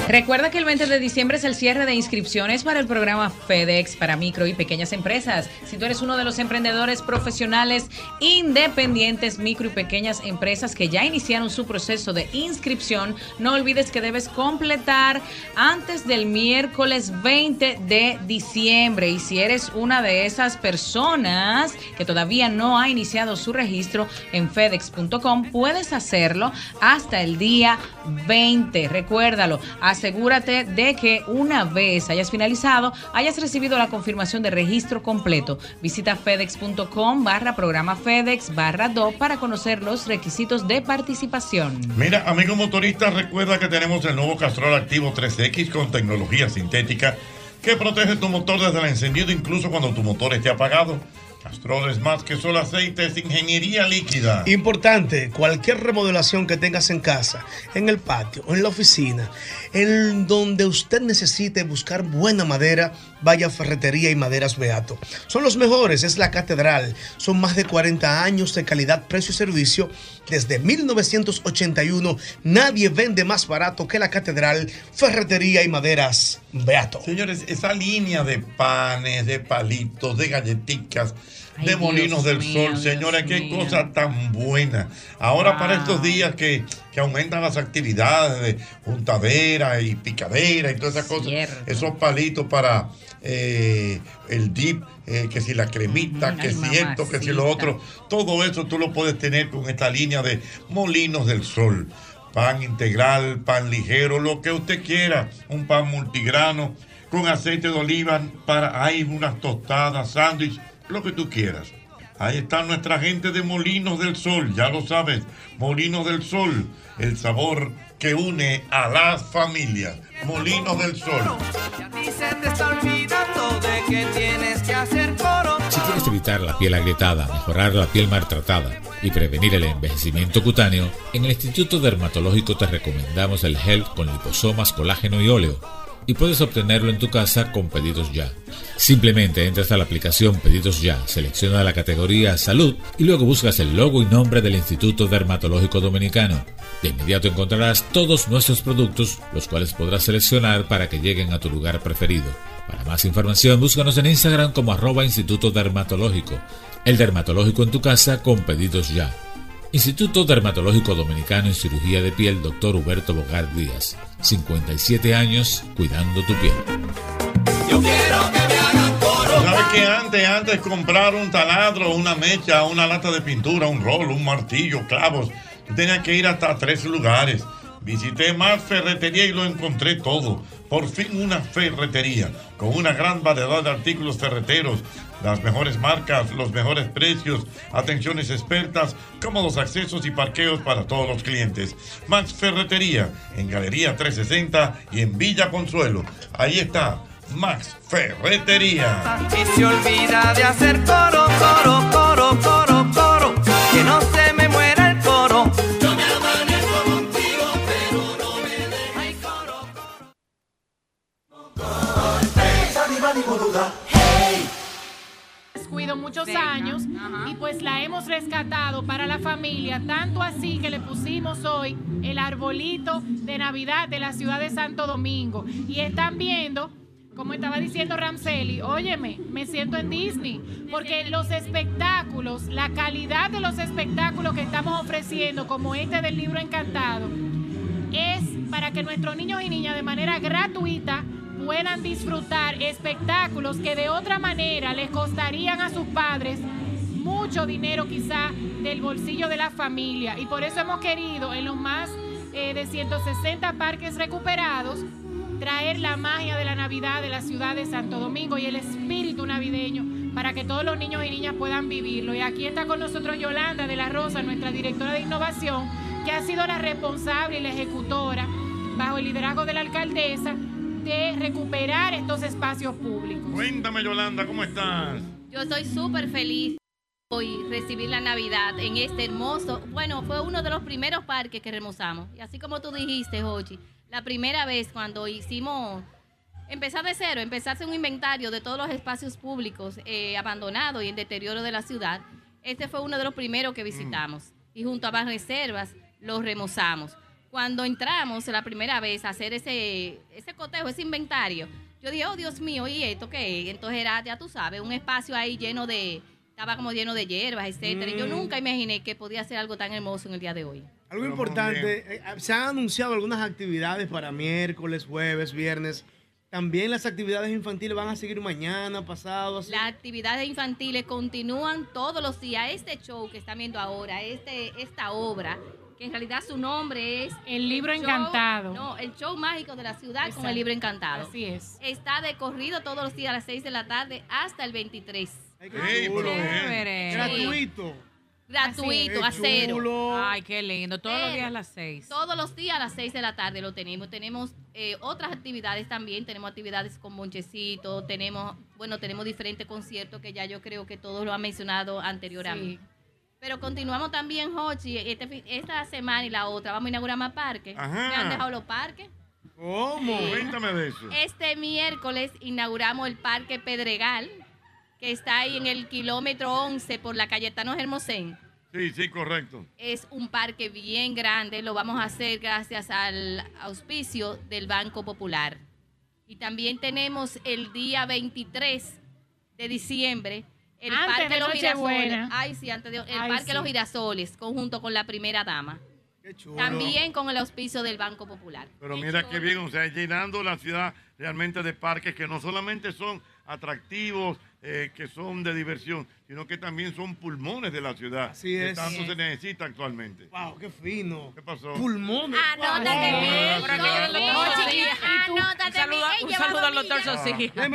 Recuerda que el 20 de diciembre es el cierre de inscripciones para el programa FedEx para micro y pequeñas empresas. Si tú eres uno de los emprendedores profesionales independientes, micro y pequeñas empresas que ya iniciaron su proceso de inscripción, no olvides que debes completar antes del miércoles 20 de diciembre. Y si eres una de esas personas que todavía no ha iniciado su registro en fedex.com, puedes hacerlo hasta el día 20. Recuérdalo, asegúrate de que una vez hayas finalizado, hayas recibido la confirmación de registro completo. Visita fedex.com barra programa FedEx barra do para conocer los requisitos de participación. Mira, amigo motorista, recuerda que tenemos el nuevo Castrol Activo 3X con tecnología sintética que protege tu motor desde el encendido incluso cuando tu motor esté apagado. Castrol es más que solo aceite, es ingeniería líquida. Importante, cualquier remodelación que tengas en casa, en el patio o en la oficina, en donde usted necesite buscar buena madera, vaya a Ferretería y Maderas Beato. Son los mejores, es la catedral. Son más de 40 años de calidad, precio y servicio. Desde 1981 nadie vende más barato que la catedral, Ferretería y Maderas Beato. Señores, esa línea de panes, de palitos, de galletitas, de Molinos del Sol. Señores, qué cosa tan buena. Ahora para estos días que, que aumentan las actividades de juntadera y picadera y todas esas cosas, esos palitos para eh, el dip, eh, que si la cremita, que si esto, que si lo otro, todo eso tú lo puedes tener con esta línea de Molinos del Sol. Pan integral, pan ligero, lo que usted quiera, un pan multigrano con aceite de oliva para hay unas tostadas, sándwich, lo que tú quieras. Ahí está nuestra gente de Molinos del Sol, ya lo sabes, Molinos del Sol, el sabor que une a las familias. Molinos del Sol. Si quieres evitar la piel agrietada, mejorar la piel maltratada y prevenir el envejecimiento cutáneo, en el Instituto Dermatológico te recomendamos el gel con liposomas, colágeno y óleo. Y puedes obtenerlo en tu casa con Pedidos Ya. Simplemente entras a la aplicación Pedidos Ya, selecciona la categoría Salud y luego buscas el logo y nombre del Instituto Dermatológico Dominicano. De inmediato encontrarás todos nuestros productos, los cuales podrás seleccionar para que lleguen a tu lugar preferido. Para más información, búscanos en Instagram como arroba Instituto Dermatológico. El dermatológico en tu casa con pedidos ya. Instituto Dermatológico Dominicano en Cirugía de Piel, Dr. Huberto Bogar Díaz. 57 años cuidando tu piel. Yo quiero que me hagan coro. ¿Sabes que antes, antes comprar un taladro, una mecha, una lata de pintura, un rolo, un martillo, clavos, tú tenías que ir hasta tres lugares. Visité más ferretería y lo encontré todo. Por fin una ferretería con una gran variedad de artículos ferreteros, las mejores marcas, los mejores precios, atenciones expertas, cómodos accesos y parqueos para todos los clientes. Max Ferretería en Galería 360 y en Villa Consuelo. Ahí está Max Ferretería. Y se olvida de hacer coro, coro, coro, coro, coro. Que no muchos años y pues la hemos rescatado para la familia, tanto así que le pusimos hoy el arbolito de Navidad de la ciudad de Santo Domingo. Y están viendo, como estaba diciendo Ramseli, óyeme, me siento en Disney, porque los espectáculos, la calidad de los espectáculos que estamos ofreciendo, como este del libro encantado, es para que nuestros niños y niñas de manera gratuita puedan disfrutar espectáculos que de otra manera les costarían a sus padres mucho dinero quizá del bolsillo de la familia. Y por eso hemos querido en los más eh, de 160 parques recuperados traer la magia de la Navidad de la ciudad de Santo Domingo y el espíritu navideño para que todos los niños y niñas puedan vivirlo. Y aquí está con nosotros Yolanda de la Rosa, nuestra directora de innovación, que ha sido la responsable y la ejecutora, bajo el liderazgo de la alcaldesa, de recuperar estos espacios públicos. Cuéntame, Yolanda, ¿cómo estás? Yo estoy súper feliz hoy recibir la Navidad en este hermoso, bueno, fue uno de los primeros parques que remozamos. Y así como tú dijiste, Jochi, la primera vez cuando hicimos, empezar de cero, empezar a hacer un inventario de todos los espacios públicos eh, abandonados y en deterioro de la ciudad, este fue uno de los primeros que visitamos. Y junto a más reservas, los remozamos. Cuando entramos la primera vez a hacer ese, ese cotejo, ese inventario, yo dije, oh Dios mío, ¿y esto qué es? Entonces era, ya tú sabes, un espacio ahí lleno de, estaba como lleno de hierbas, etcétera. Y yo Mm. nunca imaginé que podía ser algo tan hermoso en el día de hoy. Algo importante, eh, se han anunciado algunas actividades para miércoles, jueves, viernes. También las actividades infantiles van a seguir mañana, pasado. así. Las actividades infantiles continúan todos los días. Este show que están viendo ahora, este, esta obra, que en realidad su nombre es... El libro show- encantado. No, el show mágico de la ciudad con el libro encantado. Así es. Está de corrido todos los días a las 6 de la tarde hasta el 23. Ey, pero bien. Chévere. Gratuito. Gratuito, a cero. Ay, qué lindo. Todos los días a las seis. Todos los días a las 6 de la tarde lo tenemos. Tenemos eh, otras actividades también. Tenemos actividades con Monchecito. Tenemos, bueno, tenemos diferentes conciertos que ya yo creo que todos lo han mencionado anteriormente. Pero continuamos también, Hochi. Este, esta semana y la otra vamos a inaugurar más parques. Ajá. Me han dejado los parques. ¿Cómo? Cuéntame de eso. Este miércoles inauguramos el Parque Pedregal, que está ahí en el kilómetro 11 por la Cayetano Hermosén. Sí, sí, correcto. Es un parque bien grande, lo vamos a hacer gracias al auspicio del Banco Popular. Y también tenemos el día 23 de diciembre el Antes Parque de Los Girasoles. Ay, sí, antes de, el Ay, Parque sí. Los Girasoles, conjunto con la primera dama. También con el auspicio del Banco Popular. Pero mira qué bien, o sea, llenando la ciudad realmente de parques que no solamente son atractivos, eh, que son de diversión, sino que también son pulmones de la ciudad. Así que es. tanto Así se es. necesita actualmente. Wow, qué fino. ¿Qué pasó? Pulmones. Anótate Wow. bien. Anótate un saludo- bien, un lleva saludo al doctor un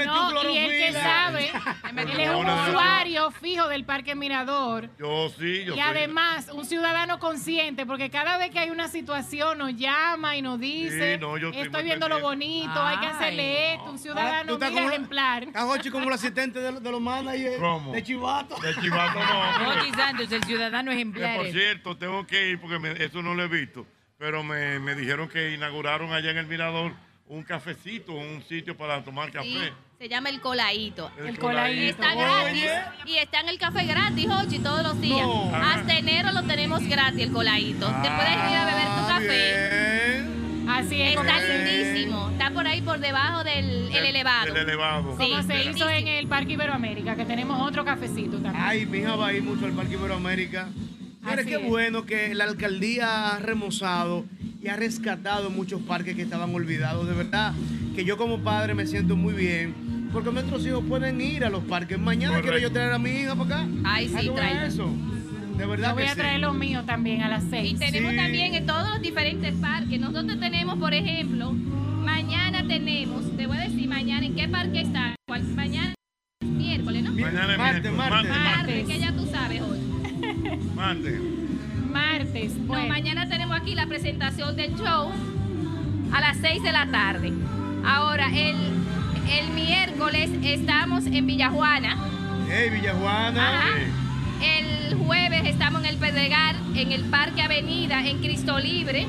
No, y el que sabe, él es un usuario fijo del Parque Mirador. Yo sí, yo Y además, un ciudadano consciente, porque cada vez que hay una situación nos llama y nos dice, Sí, no, yo estoy viendo lo bonito, hay que hacerle esto, un ciudadano mira, como- ejemplar. Estás Jochi como el asistente de, de los managers. ¿Cómo? De Chivato. De Chivato no. Ochi Santos, el ciudadano Que ejemplar. por cierto, tengo que ir porque me- eso no lo he visto. Pero me, me dijeron que inauguraron allá en el Mirador un cafecito, un sitio para tomar Sí, café. se llama el colaíto. El El Colaíto. Está Oye. gratis. Y está en el café gratis, Hochi, todos los días. No. Hasta enero lo tenemos gratis, el colaíto. Te puedes ir a beber tu café. Así es. Está lindísimo. Está por ahí por debajo del el elevado. El elevado. Sí, Como se hizo en el Parque Iberoamérica, que tenemos otro cafecito también. Ay, mi hija va a ir mucho al Parque Iberoamérica. Mira qué es. bueno que la alcaldía ha remozado y ha rescatado muchos parques que estaban olvidados. De verdad que yo como padre me siento muy bien. Porque nuestros hijos pueden ir a los parques. Mañana quiero yo traer a mi hija para acá. Ay, sí, ¿A qué hora tráela. es eso? De verdad Yo voy que a sí. traer los míos también a las seis. Y tenemos también en todos los diferentes parques. Nosotros tenemos, por ejemplo, mañana tenemos, te voy a decir mañana en qué parque está. ¿Cuál- Mañana es miércoles, ¿no? Mañana es Martes, miércoles, martes. Martes, que ya tú sabes hoy. *laughs* Martes. Martes. No, Bueno. mañana tenemos aquí la presentación del show a las 6 de la tarde. Ahora, el, el miércoles estamos en Villajuana. Hey, Villajuana. Ajá. El jueves Pedregal, en el Parque Avenida, en Cristo Libre,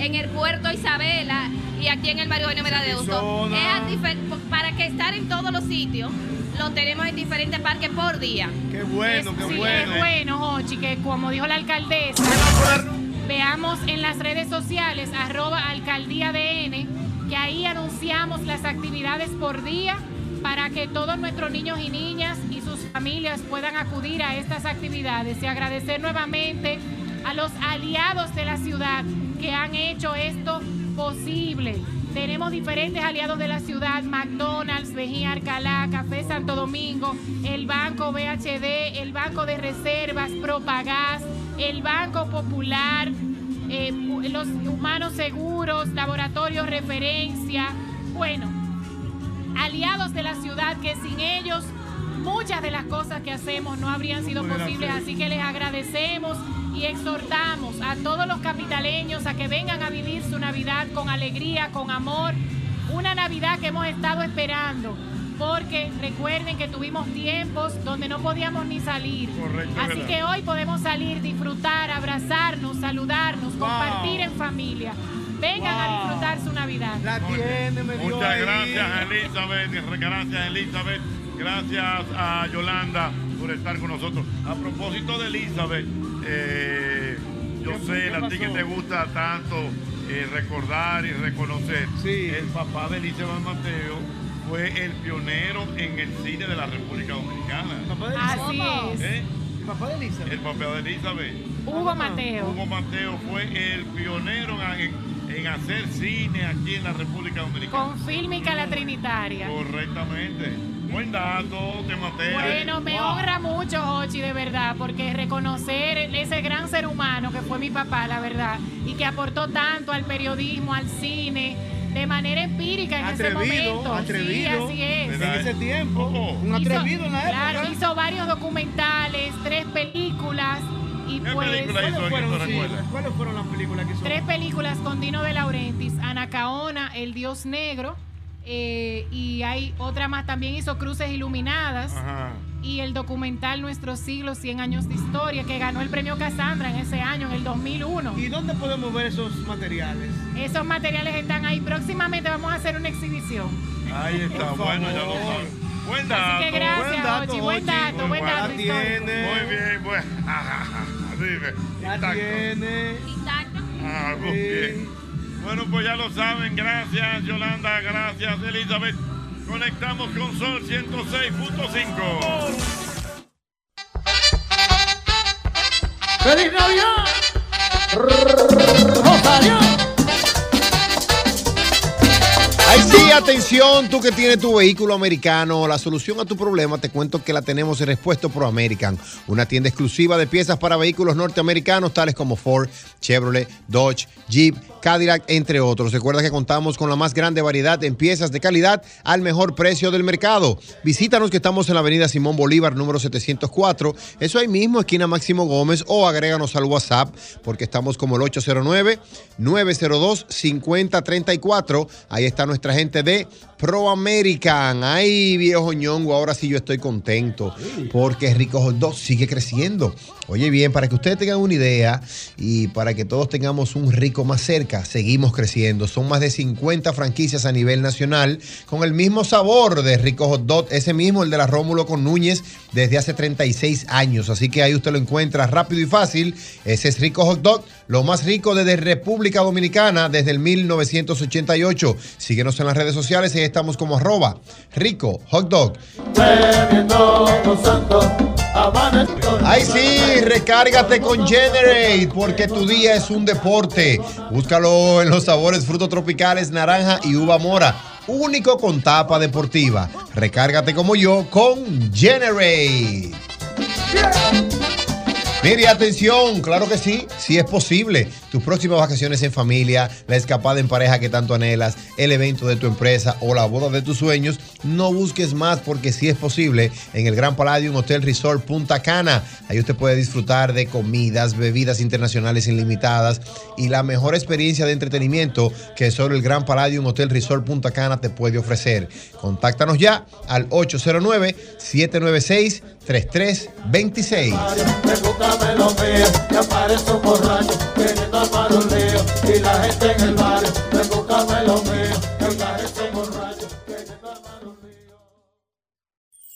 en el Puerto Isabela y aquí en el Mario Eugenio Mera de. Es difer- Para que estar en todos los sitios, lo tenemos en diferentes parques por día. Qué bueno, qué sí, bueno. es bueno, Jochi, que como dijo la alcaldesa, veamos en las redes sociales, arroba alcaldía DN, que ahí anunciamos las actividades por día para que todos nuestros niños y niñas y sus familias puedan acudir a estas actividades y agradecer nuevamente a los aliados de la ciudad que han hecho esto posible. Tenemos diferentes aliados de la ciudad, McDonald's, Vejín Arcalá, Café Santo Domingo, el Banco BHD, el Banco de Reservas, Propagás, el Banco Popular, eh, los Humanos Seguros, Laboratorio Referencia. Bueno, aliados de la ciudad que sin ellos muchas de las cosas que hacemos no habrían sido posibles, así que les agradecemos y exhortamos a todos los capitaleños a que vengan a vivir su Navidad con alegría, con amor, una Navidad que hemos estado esperando. Porque recuerden que tuvimos tiempos donde no podíamos ni salir. Correcto, Así verdad. que hoy podemos salir, disfrutar, abrazarnos, saludarnos, Wow. compartir en familia. Vengan a disfrutar su Navidad. La tiene, me dio Muchas ahí. gracias, Elizabeth. Gracias, Elizabeth. Gracias a Yolanda por estar con nosotros. A propósito de Elizabeth, eh, yo ¿Qué- sé, qué a ti que te gusta tanto eh, recordar y reconocer. Sí. El papá de Elizabeth Mateo fue el pionero en el cine de la República Dominicana. Papá de Así Elizabeth. es. ¿Eh? ¿El papá de Elizabeth. El papá de Elizabeth. Hugo Mateo. Hugo Mateo fue el pionero en, en hacer cine aquí en la República Dominicana. Con Fílmica La Trinitaria. Correctamente. Buen dato de Mateo. Bueno, me Wow. honra mucho, Jochi, de verdad, porque reconocer ese gran ser humano que fue mi papá, la verdad, y que aportó tanto al periodismo, al cine, de manera empírica en ese momento. atrevido. Sí, así es. En ese tiempo. Un Hizo- atrevido en la época. Claro, hizo varios documentales, tres películas y ¿Qué pues hizo? ¿Cuáles fueron, ¿Quién te sí, recuerda? ¿Cuáles fueron las películas que hizo? tres películas con Dino de Laurentiis, Anacaona, El Dios Negro, eh, y hay otra más también hizo Cruces Iluminadas. Ajá. y el documental Nuestro siglo, 100 años de historia, que ganó el premio Cassandra en ese año, en el 2001. ¿Y dónde podemos ver esos materiales? Esos materiales están ahí. Próximamente vamos a hacer una exhibición. Ahí está, bueno, ya lo saben. Buen dato. Así que gracias, Buen dato, Ochi. Buen dato, buen Muy dato. Muy bien, bueno recibe. La tiene. Ah, muy bien. Bueno, pues ya lo saben. Gracias, Yolanda. Gracias, Elizabeth. Conectamos con Sol 106.5. ¡Feliz Navidad! ¡Rosario! Sí, atención, tú que tienes tu vehículo americano, la solución a tu problema te cuento que la tenemos en Respuesto Pro American, una tienda exclusiva de piezas para vehículos norteamericanos tales como Ford, Chevrolet, Dodge, Jeep, Cadillac, entre otros. Recuerda que contamos con la más grande variedad en piezas de calidad al mejor precio del mercado. Visítanos que estamos en la avenida Simón Bolívar, número 704, eso ahí mismo, esquina Máximo Gómez, o agréganos al WhatsApp, porque estamos como el 809-902-5034. Ahí está nuestra gente de Pro American. Ay, viejo ñongo, ahora sí yo estoy contento, porque Rico Hot Dog sigue creciendo. Oye bien, para que ustedes tengan una idea y para que todos tengamos un rico más cerca, seguimos creciendo. Son más de 50 franquicias a nivel nacional con el mismo sabor de Rico Hot Dog, ese mismo, el de la Rómulo con Núñez, desde hace 36 años. Así que ahí usted lo encuentra rápido y fácil. Ese es Rico Hot Dog, lo más rico desde República Dominicana desde el 1988. Síguenos en las redes sociales y estamos como arroba Rico Hot Dog. Ay sí, recárgate con Generate porque tu día es un deporte. Búscalo en los sabores frutos tropicales, naranja y uva mora. Único con tapa deportiva. Recárgate como yo con Generate. Mire, atención, claro que sí, sí es posible. Tus próximas vacaciones en familia, la escapada en pareja que tanto anhelas, el evento de tu empresa o la boda de tus sueños, no busques más porque sí es posible en el Gran Palladium Hotel Resort Punta Cana. Ahí usted puede disfrutar de comidas, bebidas internacionales ilimitadas y la mejor experiencia de entretenimiento que solo el Gran Palladium Hotel Resort Punta Cana te puede ofrecer. Contáctanos ya al 809 796 3326. Pregúntame lo mío, que aparece un borracho queriendo armar un lío y la gente en el barrio. Pregúntame lo mío, que aparece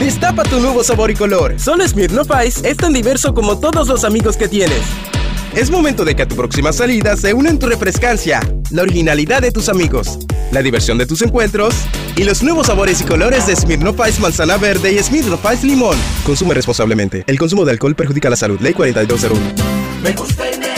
Destapa tu nuevo sabor y color. Solo Smirnoff Ice es tan diverso como todos los amigos que tienes. Es momento de que a tu próxima salida se unen tu refrescancia, la originalidad de tus amigos, la diversión de tus encuentros y los nuevos sabores y colores de Smirnoff Ice Manzana Verde y Smirnoff Ice Limón. Consume responsablemente. El consumo de alcohol perjudica la salud. Ley 4201. Me gusta irme de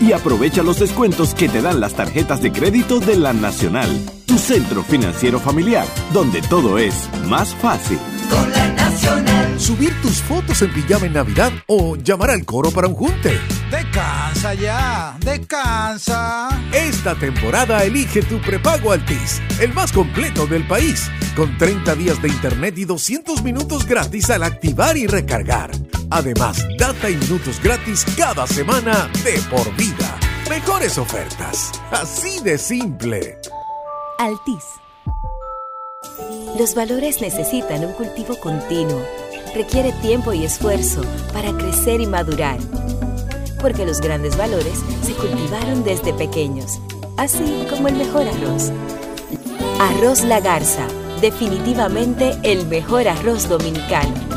y aprovecha los descuentos que te dan las tarjetas de crédito de la Nacional, tu centro financiero familiar, donde todo es más fácil. Con la nacional. Subir tus fotos en pijama en Navidad o llamar al coro para un junte. Descansa ya, descansa. Esta temporada elige tu prepago Altis, el más completo del país, con 30 días de internet y 200 minutos gratis al activar y recargar. Además, data y minutos gratis cada semana de por vida. Mejores ofertas, así de simple. Altis. Los valores necesitan un cultivo continuo. Requiere tiempo y esfuerzo para crecer y madurar. Porque los grandes valores se cultivaron desde pequeños, así como el mejor arroz. Arroz La Garza, definitivamente el mejor arroz dominicano.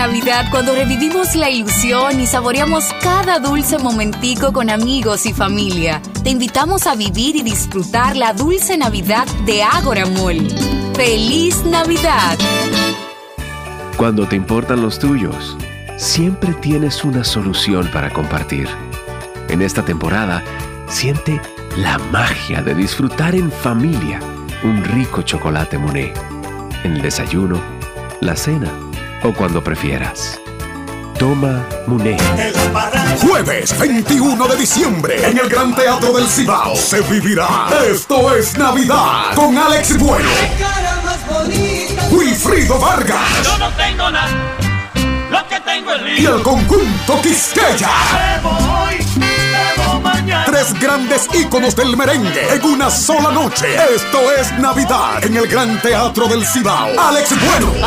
Navidad cuando revivimos la ilusión y saboreamos cada dulce momentico con amigos y familia. Te invitamos a vivir y disfrutar la dulce Navidad de Ágora Mall. ¡Feliz Navidad! Cuando te importan los tuyos, siempre tienes una solución para compartir. En esta temporada, siente la magia de disfrutar en familia un rico chocolate Monet. En el desayuno, la cena o cuando prefieras. Toma Monet. Jueves 21 de diciembre en el Gran Teatro del Cibao se vivirá Esto es Navidad con Alex Bueno, Wilfrido Vargas Yo no tengo nada, lo que tengo es y el conjunto Quisqueya. Tres grandes íconos del merengue en una sola noche. Esto es Navidad en el Gran Teatro del Cibao. Alex Bueno,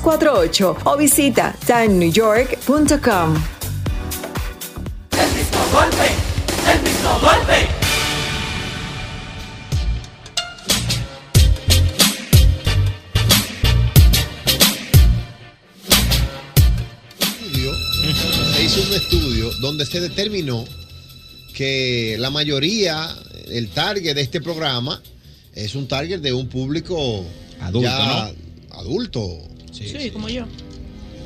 917-388-2248 o visita timenewyork.com. El mismo golpe, el mismo golpe. estudio, se hizo un estudio donde se determinó que la mayoría, el target de este programa es un target de un público Adulto, ya adulto. Sí, como yo.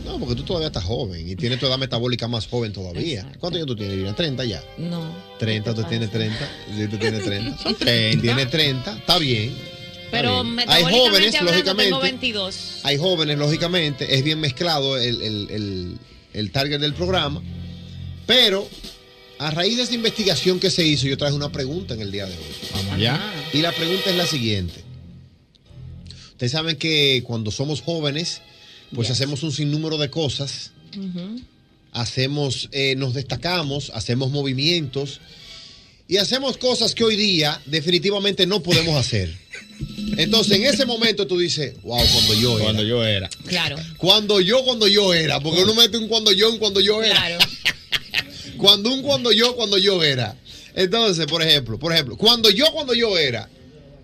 No, porque tú todavía estás joven y tienes tu edad metabólica más joven todavía. ¿Cuántos años tú tienes, Vivian? ¿30 ya? No. 30, tú tienes 30. Sí, tú tienes 30. *laughs* Son 30. Tienes 30, está bien. Pero. Hay jóvenes, hablando, lógicamente. tengo 22. Hay jóvenes, lógicamente, es bien mezclado el, el- el- el target del programa, pero a raíz de esa investigación que se hizo, yo traje una pregunta en el día de hoy. Vamos allá. Y la pregunta es la siguiente. Ustedes saben que cuando somos jóvenes, pues hacemos un sinnúmero de cosas, hacemos, eh, nos destacamos, hacemos movimientos y hacemos cosas que hoy día definitivamente no podemos hacer. Entonces, en ese momento tú dices, wow, cuando yo era. Cuando yo era. Claro. Cuando yo, cuando yo era. Porque uno mete un cuando yo, un cuando yo era. Claro. cuando un cuando yo, cuando yo era. Entonces, por ejemplo, por ejemplo, cuando yo, cuando yo era,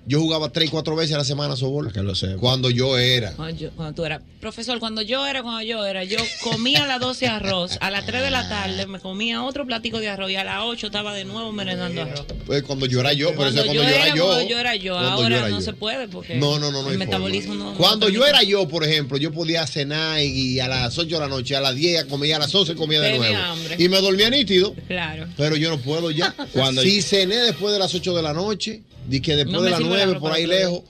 yo jugaba tres, cuatro veces a la semana softball. Que lo sé. Cuando yo era. Cuando, yo- cuando tú eras. Profesor, cuando yo era, cuando yo era, yo comía a las 12 arroz, a las 3 de la tarde me comía otro platico de arroz y a las 8 estaba de nuevo merendando arroz. Pues cuando yo era yo, por eso Cuando yo yo era era, yo. cuando yo era yo. Ahora era no yo. se puede porque No, no, no, no. el metabolismo forma. no. Cuando no yo era yo, por ejemplo, yo podía cenar y a las 8 de la noche, a las 10 comía, a las 11 comía de Tenía nuevo. hambre. Y me dormía nítido. Claro. Pero yo no puedo ya. Cuando- si cené después de las 8 de la noche, di que después No de las sirve el 9 arroz por ahí lejos,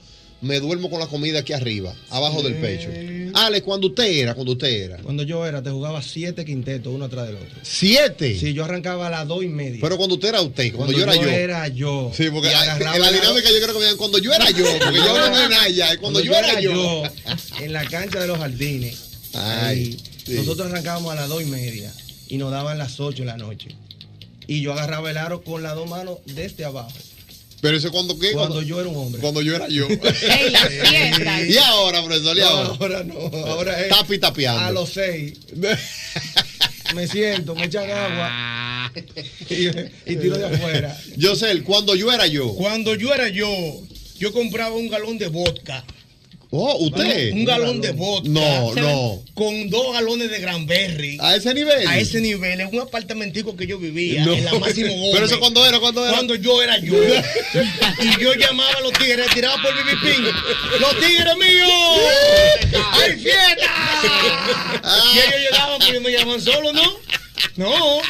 me duermo con la comida aquí arriba, abajo del pecho. Ale, cuando usted era, cuando usted era. Cuando yo era, te jugaba siete quintetos, uno atrás del otro. ¿Siete? Sí, yo arrancaba a las dos y media. Pero cuando usted era usted, cuando, Cuando yo era yo. era yo. Sí, porque en la la- dinámica yo creo que me digan cuando yo era yo, porque yo no era nada ya, cuando, yo era yo. en la cancha de los jardines, Ay, ahí, sí. nosotros arrancábamos a las dos y media y nos daban las ocho de la noche. Y yo agarraba el aro con las dos manos desde abajo. Pero eso cuando qué? Cuando yo era un hombre. Cuando yo era yo. *laughs* En las fiestas. *laughs* y ahora, profesor, y No, ahora. ahora no, ahora es Tapi tapeando. a los seis. *laughs* me siento, me echan agua y, y tiro de afuera. Yo sé, cuando yo era yo. Cuando yo era yo, yo compraba un galón de vodka. Oh, ¿usted? Un galón de vodka. No, no. Con dos galones de Granberry. ¿A ese nivel? A ese nivel. En un apartamentico que yo vivía. No. En la Máximo Gómez. *laughs* Pero eso cuando era, cuando era. Cuando yo era yo. *laughs* y yo llamaba a los tigres, tiraba por Bibi Ping. ¡Los tigres míos! *laughs* ¡Hay fiesta! y ellos llegaban, ellos me llamaban solo, ¿no? No.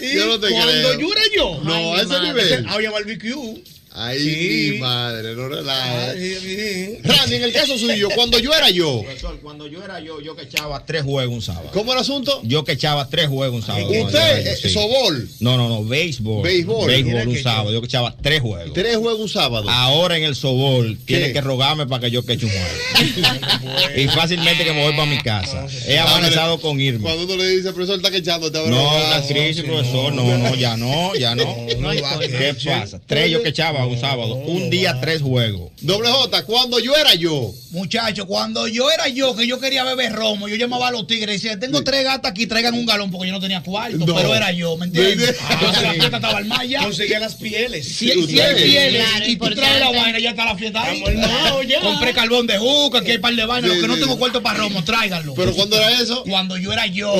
Y Yo no te cuando creo. yo era yo. No, Ay, a mi ese madre. nivel. Había barbecue. Ay, Sí. mi madre, no relajes. Ay, Randy, en el caso suyo, cuando yo era yo, Profesor, cuando yo era yo, yo que echaba tres juegos un sábado. ¿cómo el asunto? Yo que echaba tres juegos un sábado. Usted, yo eh, sí. sobol, No, no, no, béisbol. Béisbol. Béisbol un que sábado. Yo que echaba tres juegos. tres juegos un sábado. Ahora en el sobol tiene que rogarme para que yo que eche un juego. *laughs* y fácilmente que me voy para mi casa. He avanzado con irme. Cuando uno le dice, profesor, está quechándote ahora. No, la crisis, profesor, no, no, ya no, ya no. ¿Qué pasa? Tres yo que echaba un sábado. Un día, tres juegos. Doble J, cuando yo era yo. Muchacho, cuando yo era yo, que yo quería beber romo, yo llamaba a los tigres y decía, tengo tres gatas aquí, traigan un galón porque yo no tenía cuarto, No. pero era yo, ¿me entiendes? Ah, Entonces la sí. fiesta estaba al mar ya. Conseguía las pieles. Si, si hay pieles Claro, y tú traes la vaina, ya está la fiesta ahí. Estamos armados ya. Compré carbón de juca, aquí hay par de vainas. Sí, Los que no sí. tengo cuarto para romo, tráiganlo. ¿Pero cuándo era eso? Cuando yo era yo.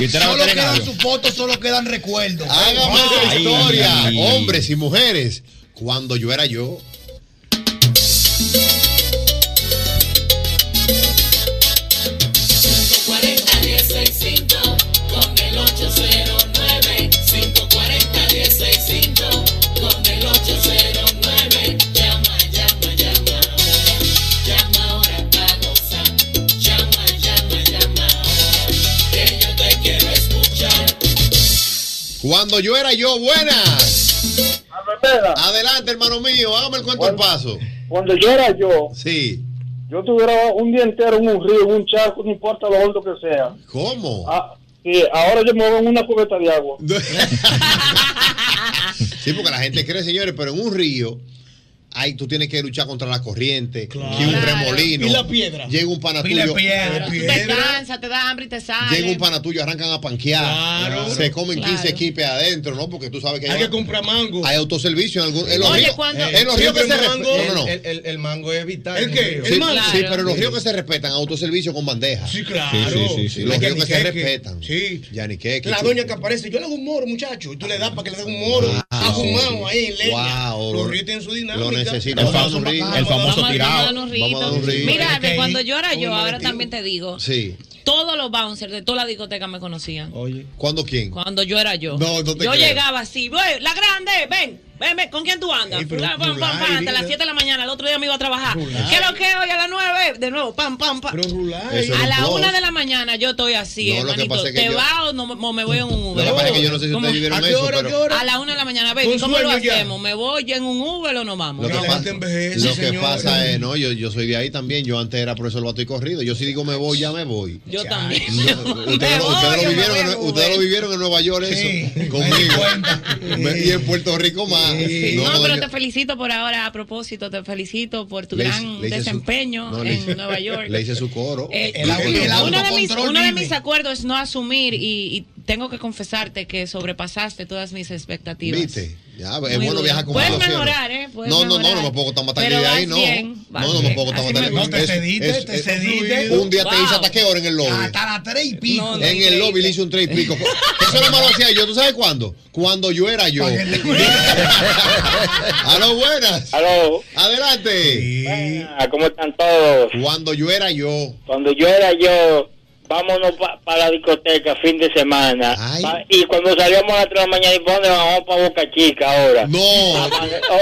¿Y usted era Solo quedan sus fotos, solo quedan recuerdos. Hágame esa historia, hombres y mujeres. Cuando yo era yo. con el 809 540 165 con el 809 llama llama llama ahora llama ahora para gozar llama llama llama ahora que yo te quiero escuchar Cuando yo era yo, buenas. Adelante, hermano mío, hágame el cuento al paso. Cuando yo era yo, Sí. yo tuviera un día entero en un río, en un charco, no importa lo hondo que sea. ¿Cómo? Ah, y ahora yo me voy en una cubeta de agua. *laughs* Sí, porque la gente cree, señores, pero en un río, ahí tú tienes que luchar contra la corriente, que un Claro. remolino. Y la piedra. Llega un pana Y la tuyo. piedra. Tú te cansas, te da hambre y te sale. Llega un pana tuyo, arrancan a panquear. Claro. Se comen 15 Claro. equipes adentro, ¿no? Porque tú sabes que Hay que comprar mango. Hay autoservicio en, algún, en los Oye, ríos. cuando- en los ríos que se respetan. mango. No, no, no. El- El, el mango es vital. ¿El qué? río. El Sí, mango. sí, pero en los ríos que se respetan, autoservicio con bandeja. Sí, claro. Sí, sí, sí, sí. Los ríos que se respetan. Sí. La doña que aparece, yo le hago un moro, muchacho, y tú le das para que le dé un moro. Ahumado ahí en leña. Wow. Los ríos tienen su dinámica. Lo necesito. El famoso- el famoso tirado. darnos un Vamos a dar un río. Mira, cuando yo era yo, ahora también te digo, Sí. Todos los bouncers de toda la discoteca me conocían. Oye. ¿Cuándo quién? Cuando yo era yo. No, no te yo creo. llegaba así, "Voy, la grande, ven, ven, ven, ¿con quién tú andas? Ey, pero Pam, pam, pam, Rulay, pam, hasta las dile. 7 de la mañana, el otro día me iba a trabajar. Rulay. ¿Qué es lo que hoy a las 9? De nuevo, pam, pam, pam. Eso a la plus. 1 de la mañana yo estoy así, No, hermanito. pasa es que ¿Te yo- va o no me- o me voy en un Uber? Lo que pasa es que yo no sé si ustedes vivieron ¿A qué eso, hora, pero-? A la 1 de la mañana, ven, ¿cómo lo hacemos? ¿Me voy en un Uber o no vamos? Lo que, pasa, lo que pasa es, no, yo, yo soy de ahí también. Yo antes era profesor vato y corrido. Yo si digo me voy, ya me voy. Yo también. *laughs* Ustedes, lo- vivieron, en, ustedes lo vivieron en Nueva York eso, conmigo. Me- Y *laughs* en Puerto Rico más. No, No, pero te felicito por ahora. A propósito, te felicito por tu Le gran le hice su- desempeño no, en Nueva *laughs* York. Le hice su coro. Eh, El el uno, de mis, uno de mis acuerdos es no asumir y, y tengo que confesarte que sobrepasaste todas mis expectativas. ¿Viste? Ya, es Muy bueno viajar con Puedes mejorar. ¿eh? Puedes No, no, no, mejorar. no me puedo contar más tarde Pero de ahí, no. bien, vas no, no me puedo contar Así más me tarde. gusta. te cediste, es- te cediste. Un día te hice hasta qué hora en el lobby. Hasta las tres y pico. en el lobby le hice un tres y pico. *laughs* Eso no me lo hacía yo. ¿Tú sabes cuándo? Cuando yo era yo. *laughs* Aló, buenas. Aló. Adelante. ¿Cómo están todos? Cuando yo era yo. Cuando yo era yo, vámonos para la discoteca fin de semana. Pa- y cuando salíamos a las 3 de la mañana, ¿y dónde vamos? Para Boca Chica ahora. No.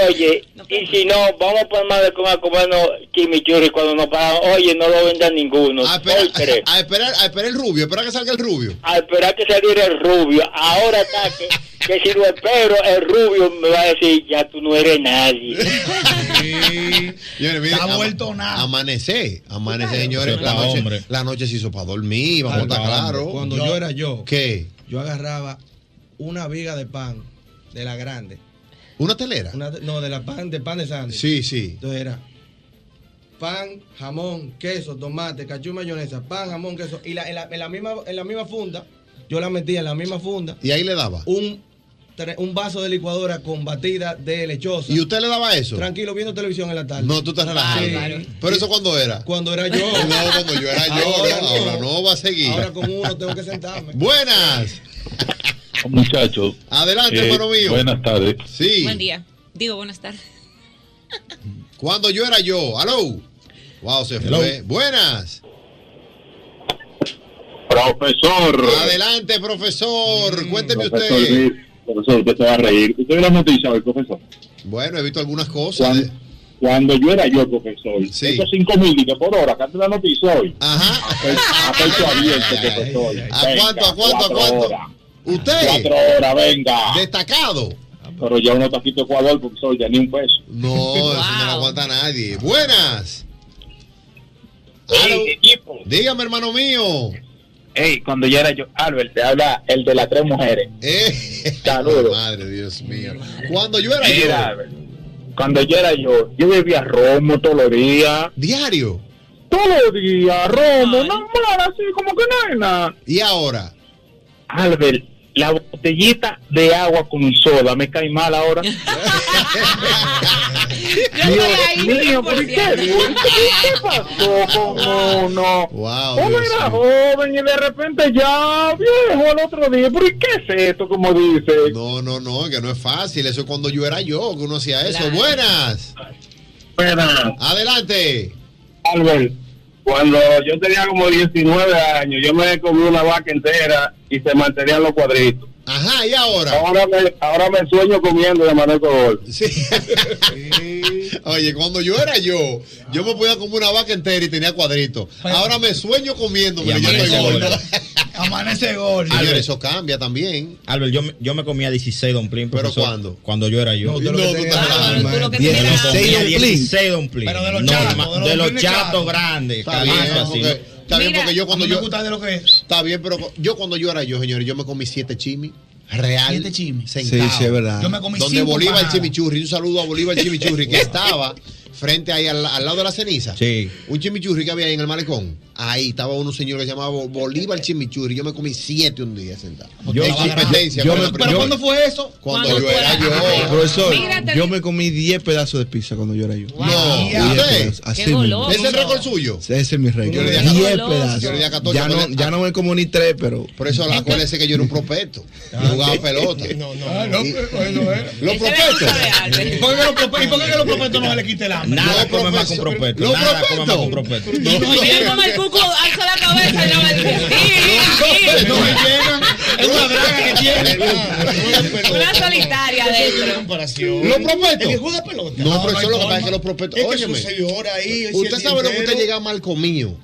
Oye, y si no, vamos por más de comer a comernos chimichurri cuando nos paramos. Oye, no lo vendan ninguno. A esperar, a esperar, a esperar el rubio. Espera que salga el rubio. a esperar que saliera el rubio. Ahora está que, que si lo espero, el rubio me va a decir, ya tú no eres nadie. Señores, miren, Está ama- vuelto nada. Amanecer, amanecer, señores. La noche, la noche se hizo para dormir, vamos a estar claros. Cuando yo, era yo, ¿Qué? yo agarraba una viga de pan de la grande. ¿Una telera? Una- no, de la pan, de pan de sándwich. Sí, sí. Entonces era pan, jamón, queso, tomate, cachú, mayonesa, pan, jamón, queso. Y la- en, la, en la misma, en la misma funda, yo la metía en la misma funda. Y ahí le daba. Un un vaso de licuadora con batida de lechosa. ¿Y usted le daba eso? Tranquilo, viendo televisión en la tarde. No, tú te relajas. Sí. ¿Pero eso cuándo era? Cuando era yo. *laughs* No, cuando yo era yo. Ahora ¿no? Ahora no va a seguir. Ahora con uno tengo que sentarme. Buenas. Muchachos. Adelante, eh, hermano mío. Buenas tardes. Sí. Buen día. Digo, buenas tardes. *laughs* Cuando yo era yo. Aló. Wow, se Hello. fue. Buenas. Profesor. Adelante, profesor. Cuénteme Profesor, usted. Luis, profesor, usted se va a reír. ¿Usted vio la noticia hoy, profesor? Bueno, he visto algunas cosas. Cuando, cuando yo era yo, profesor, esos 5 mil por hora, de la noticia hoy. Ajá. A pecho abierto, profesor. ¿A Venga, cuánto, a cuánto, a cuatro cuánto? horas. ¿Usted? Cuatro horas, venga. Destacado. Pero ya uno está quito Ecuador, profesor, ya ni un peso. No, eso no lo aguanta nadie. Buenas. Aló. Dígame, hermano mío. Ey, cuando yo era yo, Albert, te habla el de las tres mujeres. Eh. Saludos. *laughs* Madre, Dios mío. Cuando yo era Mira, yo. Albert, cuando yo era yo, yo bebía romo todos los días. ¿Diario? Todos los días, romo, normal, así como que no hay nada. ¿Y ahora? Albert, la botellita de agua con soda me cae mal ahora. *laughs* Dios mío, ¿por qué? ¿Qué pasó con uno? Wow, Uno Dios era joven y de repente ya viejo al otro día. ¿Pero y qué es esto, como dice? No, no, no, que no es fácil. Eso es cuando yo era yo, que uno hacía eso. Claro. Buenas. Buenas. Adelante. Albert, cuando yo tenía como 19 años, yo me comí una vaca entera y se mantenían los cuadritos. Ajá, ¿y ahora? Ahora me, ahora me sueño comiendo de Manuel Cobol. Sí. Oye, cuando yo era yo, yo me podía comer una vaca entera y tenía cuadritos. Ahora me sueño comiéndome y ya estoy gordo. Amanece gol. Señor, eso cambia también. Albert, yo, me- yo me comía 16 domplín. ¿Pero profesor, cuándo? Cuando yo era yo. No, tú lo que No, tú tenías- estás Ah, mal, tú lo que man. tenías- 16 comía domplín. 16 domplín. Pero de los No, chatos, de los chatos grandes. Está bien, así. Está bien porque yo cuando yo. gusta de lo que es. Está bien, pero yo cuando yo era yo, señores, yo me comí siete chimis. Real. Siete chimis. Sentado. Sí, sí, es verdad. Yo me comí Donde Bolívar el chimichurri. Un saludo a Bolívar el chimichurri que *laughs* estaba frente ahí al, al lado de la ceniza. Sí. Un chimichurri que había ahí en el malecón. Ahí estaba uno señor que se llamaba Bolívar chimichurri. Yo me comí siete un día sentado. Yo- en competencia. yo ¿Pero cuándo fue eso? Cuando ¿Cuándo yo era yo. Profesor, Mírate, yo me comí 10 pedazos de pizza cuando yo era yo. No, ¿usted? así Qué mismo. goloso. ¿Ese es el récord suyo? Ese es mi récord. Yo le di a 10 catorce. pedazos. Yo le di a catorce, ya, no, ya no me como ni 3, pero. Por eso acuérdese *laughs* que yo era un prospecto. Yo jugaba *laughs* pelota. No, no, no. Y- no, *laughs* eh. Los prospectos. Albert. ¿Y por qué los prospectos no se le quite el hambre? Nada come más con prospecto. Nada come más prospectos. con prospecto. Y cuco alza la cabeza y no me dice, No me llegan. Es una draga que tiene. Una solitaria comparación. Los prospectos. El que juega pelota. No, pero eso es lo que pasa es que. Es ahí. es usted sabe lo que usted llega mal comido.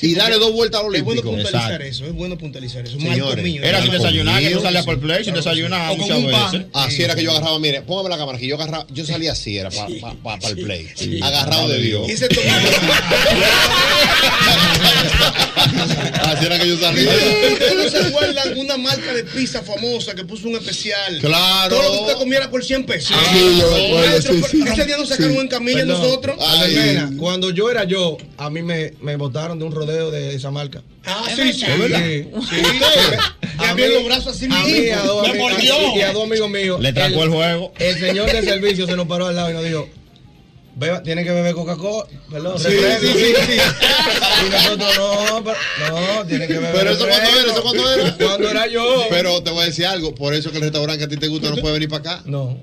Y darle dos vueltas al Es bueno olímpico. puntualizar Exacto. eso, es bueno puntualizar eso. Señores, comido. Era sin desayunar, que tú salías por el play, sin desayunar muchas veces. Así era que yo agarraba, mire, póngame la cámara aquí, yo agarraba, yo salía así, era para el play. Agarrado de Dios. Y ese tomate. *laughs* *laughs* *laughs* Así era que yo salía. ¿Ustedes se acuerdan una marca de pizza famosa que puso un especial? Claro. Todo lo que usted comiera por 100 pesos. Ah, sí, yo Eso sí, sí. Ese día nos sacaron en camilla Perdón. nosotros. Ay. Mira, cuando yo era yo, a mí me, me botaron de un rodeo de esa marca. Ah, sí, sí. ¿Es verdad? Sí. A mí- los brazos así A mí, a dos, Me amigos- mordió. y a dos amigos míos. Le trancó el juego. El señor de servicio se nos paró al lado y nos dijo, Beba, tiene que beber Coca-Cola, perdón, Sí, refresco". sí, sí, sí. Y nosotros no, pero- no, tiene que beber Pero eso cuando refresco". era, eso cuando era. Cuando era yo. Pero te voy a decir algo, por eso que el restaurante que a ti te gusta no puede venir para acá. No.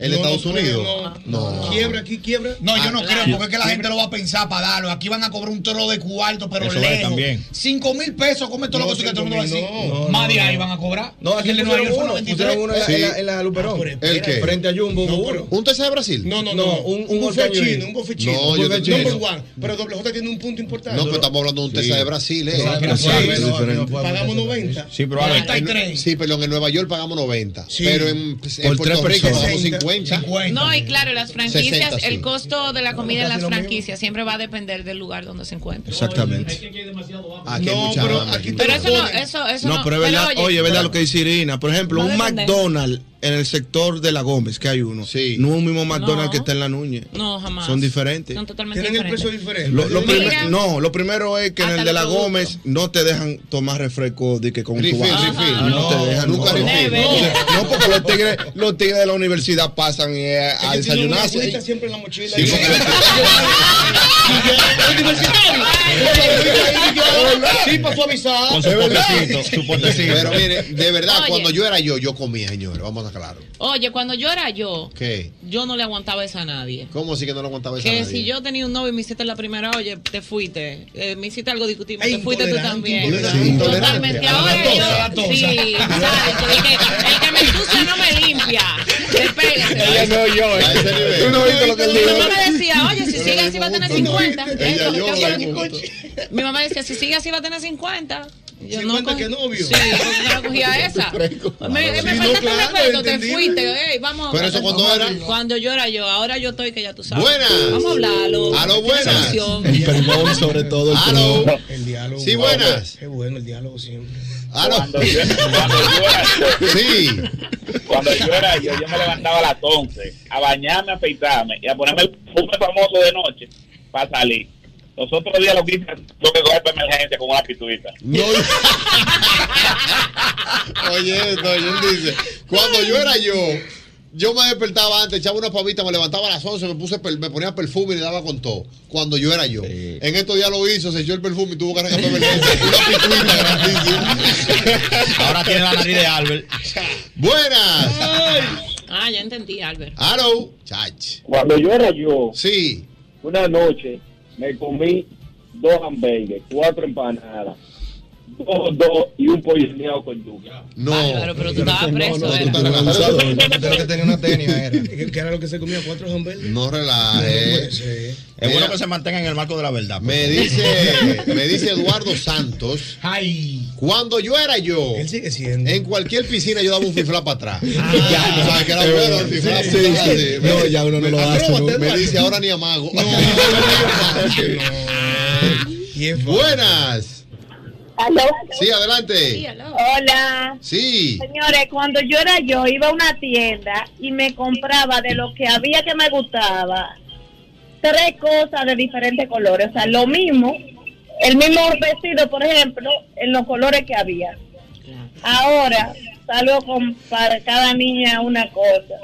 En No, Estados no Unidos. No. Quiebra aquí, quiebra. No, yo no Ah, creo, sí. porque es que la gente lo va a pensar para darlo. Aquí van a cobrar un toro de cuarto, pero Eso es lejos. también. Cinco mil pesos, come todo No, lo que tú quieras, todo el mundo va a decir. no. Más No, de no, ahí no. van a cobrar. No, aquí el de pusieron Nueva York fue uno, 93. pusieron uno en la, Sí. en la, en la Luperón. Ah, ¿El qué? Frente a Jumbo, No, uno. ¿Un TC de Brasil? No, no, No, no. un- un buffet chino, un buffet chino. No, yo te Number one. Pero doble J tiene un punto importante. No, pero estamos hablando de un TC de Brasil, ¿eh? No, no, no, no, no, no, Pagamos 90. Sí, pero Albert, 93. Sí, perdón, en Nueva York pagamos 90. Sí. Pero en, Puerto Rico pagamos 60, 50. 50. No, y claro, las franquicias, 60, sí. el costo de la comida en las franquicias siempre va a depender del lugar donde se encuentre. Exactamente. Aquí hay No, pero hambre. aquí te Pero lo eso no, eso, eso No, pero es verdad, oye, es verdad lo que dice Irina. Por ejemplo, un. McDonald's en el sector de la Gómez, que hay uno. Sí. No es un mismo McDonald's No. que está en la Núñez. No, jamás. Son diferentes. Son totalmente Tienen el diferentes. precio diferente. Lo, lo Mira. no, lo primero es que en el de la los productos. Gómez no te dejan tomar refresco de que con tu Refill, vaso. refill. No, No, te dejan nunca no. refill. No, no, porque los tigres, los tigres de la universidad pasan eh, a desayunarse. siempre en la mochila. Sí, porque- Sí, para suavizar. Con su Es verdad. potecito, su potecito. Pero mire, de verdad, Oye. cuando yo era yo, yo comía, señores. Vamos a claros. Oye, cuando yo era yo, ¿Qué? yo no le aguantaba eso a nadie. ¿Cómo así que no lo aguantaba esa Que nadie? si yo tenía un novio y me hiciste la primera, oye, te fuiste. Eh, me hiciste algo discutible, te fuiste tú también. Totalmente. A la Ahora a yo. Sí, ¿sabes? El que, el que me ensucia no me limpia. Despégate. Ella no yo. A ese nivel. Tú no viste lo que él Mi dijo. mamá decía, oye, si sigue así va a tener 50. Ella Eso, llora, ¿qué hijo. fue? *laughs* Mi mamá decía, si sigue así va a tener 50. Yo no 50 cogí- que novio. Sí, porque no la cogía *laughs* esa. Me, me Sí, no, faltaste claro, respeto, te fuiste. Ey, vamos Pero eso cuando era. Cuando yo era yo, ahora yo estoy que ya tú sabes. Buenas. Vamos a hablarlo. Aló, Tiene buenas. El perdón, sobre todo. El Aló. El diálogo. Sí, buenas. Qué bueno el diálogo siempre. Aló. Cuando yo, cuando yo era yo, Sí. cuando yo era yo, yo me levantaba a las 11 a bañarme, a afeitarme y a ponerme el perfume famoso de noche para salir. Los otros días lo quise, lo que coger para emergencia con una pituita. No. Oye, esto, él dice, cuando yo era yo, yo me despertaba antes, echaba una pavita, me levantaba a las 11, me puse per- me ponía perfume y le daba con todo. Cuando yo era yo. En estos días lo hizo, se echó el perfume y tuvo que arrancar para emergencia. Una pituita grandísima. Ahora tiene la nariz de Albert. Buenas. Ah, ya entendí, Albert. Hello. Chach. Cuando yo era yo, Sí. una noche me comí dos hamburgues, cuatro empanadas, dos y un pollo con yuca. No. Bárbaro, pero tú estabas preso, ¿eh? Creo que tenía una tenia, *laughs* era. ¿Qué era lo que se comía? ¿Cuatro hamburguesas? No relaje. *laughs* Sí. Es bueno que se mantenga en el marco de la verdad. Me dice, *laughs* me dice Eduardo Santos. Ay. Cuando yo era yo, Él sigue siendo. en cualquier piscina yo daba un fiflá para atrás. Ya, tú sabes que era bueno el fiflá. Sí, para atrás, sí. sí. No, ya uno no lo hace, ¿no? Me dice ahora ni amago. ¿Quién fue? Buenas. Aló. Sí, adelante. Hola. Sí. Señores, cuando yo era yo, iba a una tienda y me compraba de lo que había que me gustaba tres cosas de diferentes colores. O sea, lo mismo, el mismo vestido, por ejemplo, en los colores que había. Ahora salgo con para cada niña una cosa.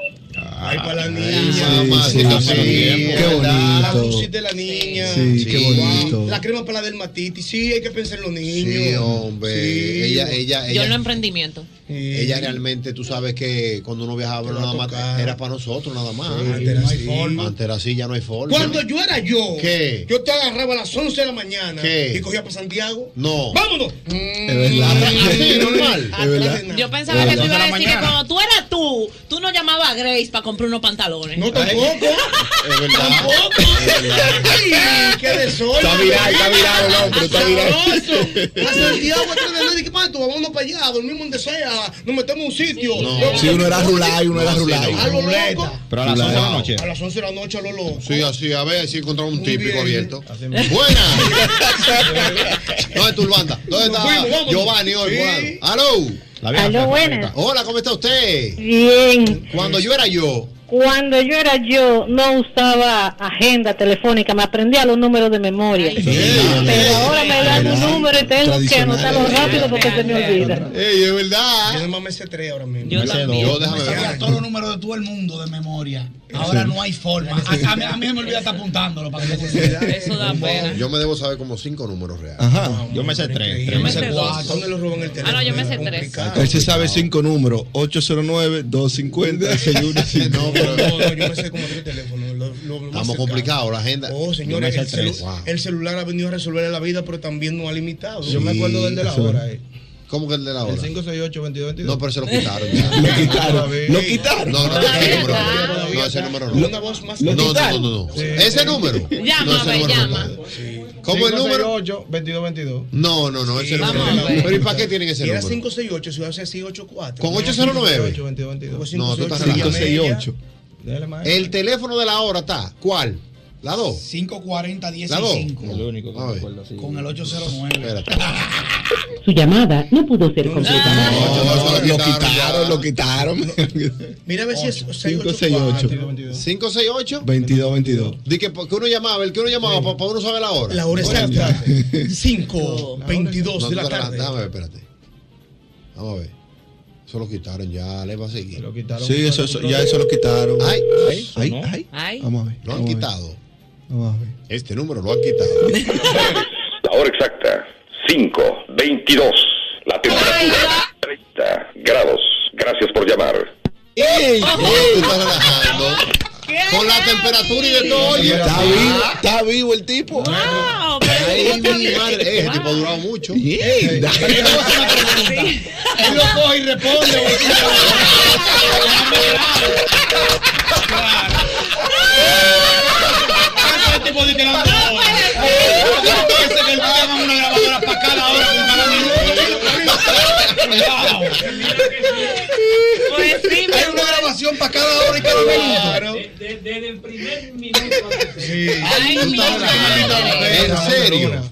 Ay, para la Ay, niña. mamacita, sí, Qué. La bonito. blusita de la niña. Sí, qué bonito. La crema para la dermatitis. Sí, hay que pensar en los niños. Sí, hombre. Sí. Ella, ella, Yo en ella, emprendimiento. ella realmente, tú sabes que cuando uno viajaba nada más, era para nosotros nada más. Antes era así. Antes era así, ya no hay forma. Cuando yo era yo, ¿Qué? yo te agarraba a las 11 de la mañana ¿Qué? y cogía para Santiago. No. ¡Vámonos! Es verdad. Así, *laughs* normal. Es verdad. Yo pensaba que tú ibas a la decir que cuando tú eras tú, tú no llamabas a Grace para comprar unos pantalones. No, tampoco. Es verdad. Tampoco. Ay, qué desorden. Está viral, está viral, no, pero está viral. Sabroso. A Santiago, nadie. ¿Qué pasa? Tú vámonos para allá, dormimos donde sea. Nos metemos en un sitio. No. Si uno era rular y uno era no. A lo loco. Pero a las 11 de la noche. A las 11 de la noche, a lo loco. Sí, así, a ver si encontramos un típico abierto. Así Buenas. *laughs* ¿Dónde está Urbanda? ¿Dónde Nos está. Giovanni hoy? ¡Aló! La vieja Aló, buenas. Hola, ¿cómo está usted? Bien. Cuando yo era yo, Cuando yo era yo, no usaba agenda telefónica, me aprendía los números de memoria. Pero ahora me dan un número y tengo que anotarlo rápido porque se me olvida. ey, es Yo verdad. nada más me sé tres ahora mismo. Yo también. dos. Yo, déjame Me sabía ver. todos los números de todo el mundo de memoria. Ahora no hay forma. A, a mí, a mí me olvida estar apuntándolo para que yo se Eso da pena. Yo me debo saber como cinco números reales. Ajá. Yo me sé tres. Yo tres me sé cuatro. ¿Dónde lo roban el teléfono? Ah, no, yo me sé Complicado. Él se sabe cinco números: 809-250-61. *laughs* No, pero No, no, *laughs* yo me sé como tres teléfonos. lo- lo- lo más estamos complicados, la agenda. Oh, señores, el, celu-. Wow. el celular ha venido a resolverle la vida, pero también nos ha limitado. Yo me acuerdo del de la hora. eh. ¿Cómo que el de la hora? El 568-2222. No, pero se lo *laughs* quitaron ya. Lo quitaron. Lo quitaron. No, no, no, ese número no. No, ese número no. Una voz más No, no, no, no. Ese número. Llama, No, ese ve, número no llama. ¿Cómo el número? 568-2222. No, no, no, ese Sí, número. a ver. Pero ¿y para qué tienen ese Y era número? 568, si iba a ser 684. ¿Con 809? 568-2222. No, tú estás 568. 568. Dale, maestro. El teléfono de la hora está. ¿Cuál? ¿La 2? 540 10 ¿La 2? 5. El único que me acuerdo así. Con el 809. *laughs* Su llamada no pudo ser completada. Lo quitaron, lo quitaron. Mira a ver si es 568. 568 22, 22. Di que, que uno llamaba, el que uno llamaba para uno saber la hora. La hora exacta. 5, 22 *laughs* de la No, tarde. Déjame ver, espérate. Vamos a ver. Eso lo quitaron ya, le va a seguir. Lo quitaron. Sí, eso, eso- ya eso lo quitaron. Ay, Ay, ay, ay. Vamos a ver. Lo han quitado. Este número lo han quitado. La hora exacta, 5, 22. La temperatura, 30 grados. Gracias por llamar. ¡Ey! Tú estás relajando. Con la temperatura y de todo. oye. Está vivo, está vivo el tipo. Ay, mi madre. Eh, Ese tipo ha durado mucho. Ey, *laughs* Él lo coge y responde. Ese tipo de Pues sí, Hay una grabación para cada hora y cada minuto. Desde el primer minuto. Ay, mi madre. ¿En serio?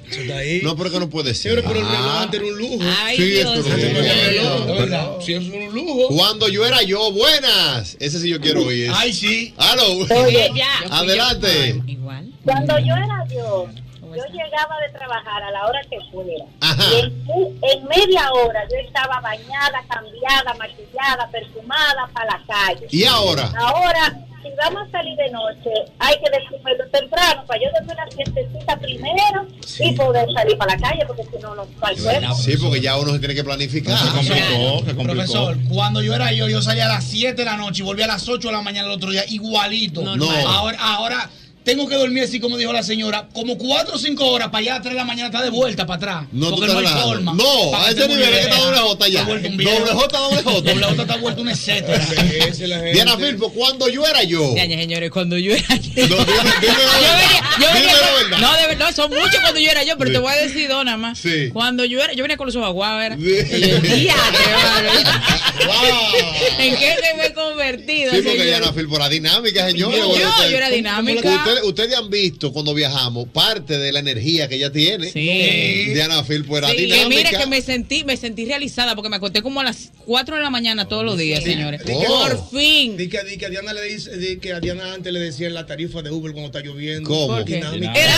No, pero que no puede ser. Pero el reloj Ah. antes era un lujo. Ay, Sí, esto es ¿Verdad? Sí, eso es un lujo. Cuando yo era yo, buenas. Ese sí yo quiero oír. Ay, sí. Aló. Oye, Ya. Adelante. Igual. Cuando yo era yo, yo llegaba de trabajar a la hora que fuera. Ajá. Y en, en media hora yo estaba bañada, cambiada, maquillada, perfumada para la calle. ¿Y ahora? Ahora, si vamos a salir de noche, hay que descubrirlo temprano para yo darme una siestecita primero y poder salir para la calle, porque si no, no cuerpo. Sí, porque ya uno se tiene que planificar. Se complicó, se complicó. Profesor, cuando yo era yo, yo salía a las 7 de la noche y volvía a las 8 de la mañana el otro día, igualito. Normal. No. Ahora, ahora tengo que dormir así como dijo la señora, como 4 o 5 horas para allá a las 3 de la mañana está de vuelta para atrás. No, porque no hay forma. No, a ese nivel es que está doble J ya. Doble J, doble J. Doble J está vuelto un etcétera. *laughs* Diana Filpo, cuando yo era yo. Ya, ya, señores, cuando yo era yo. No, no, de verdad, son muchos cuando yo era yo, pero Sí. te voy a decir dos nada más. Sí. Cuando yo era, yo venía con los ojos aguados, era. *laughs* ¿En qué se me he convertido? Sí, porque? Diana Filpo era dinámica, señora. Yo, yo era dinámica. Ustedes, ustedes han visto cuando viajamos parte de la energía que ella tiene. Sí. Diana Filpo era Sí, que dinámica. mira que me sentí, me sentí realizada porque me acosté como a las 4 de la mañana todos los días, señores. Oh. Por fin. Di que, di que a Diana le dice, di que a Diana antes le decían la tarifa de Uber cuando está lloviendo. ¿Cómo? Dinámica. Era-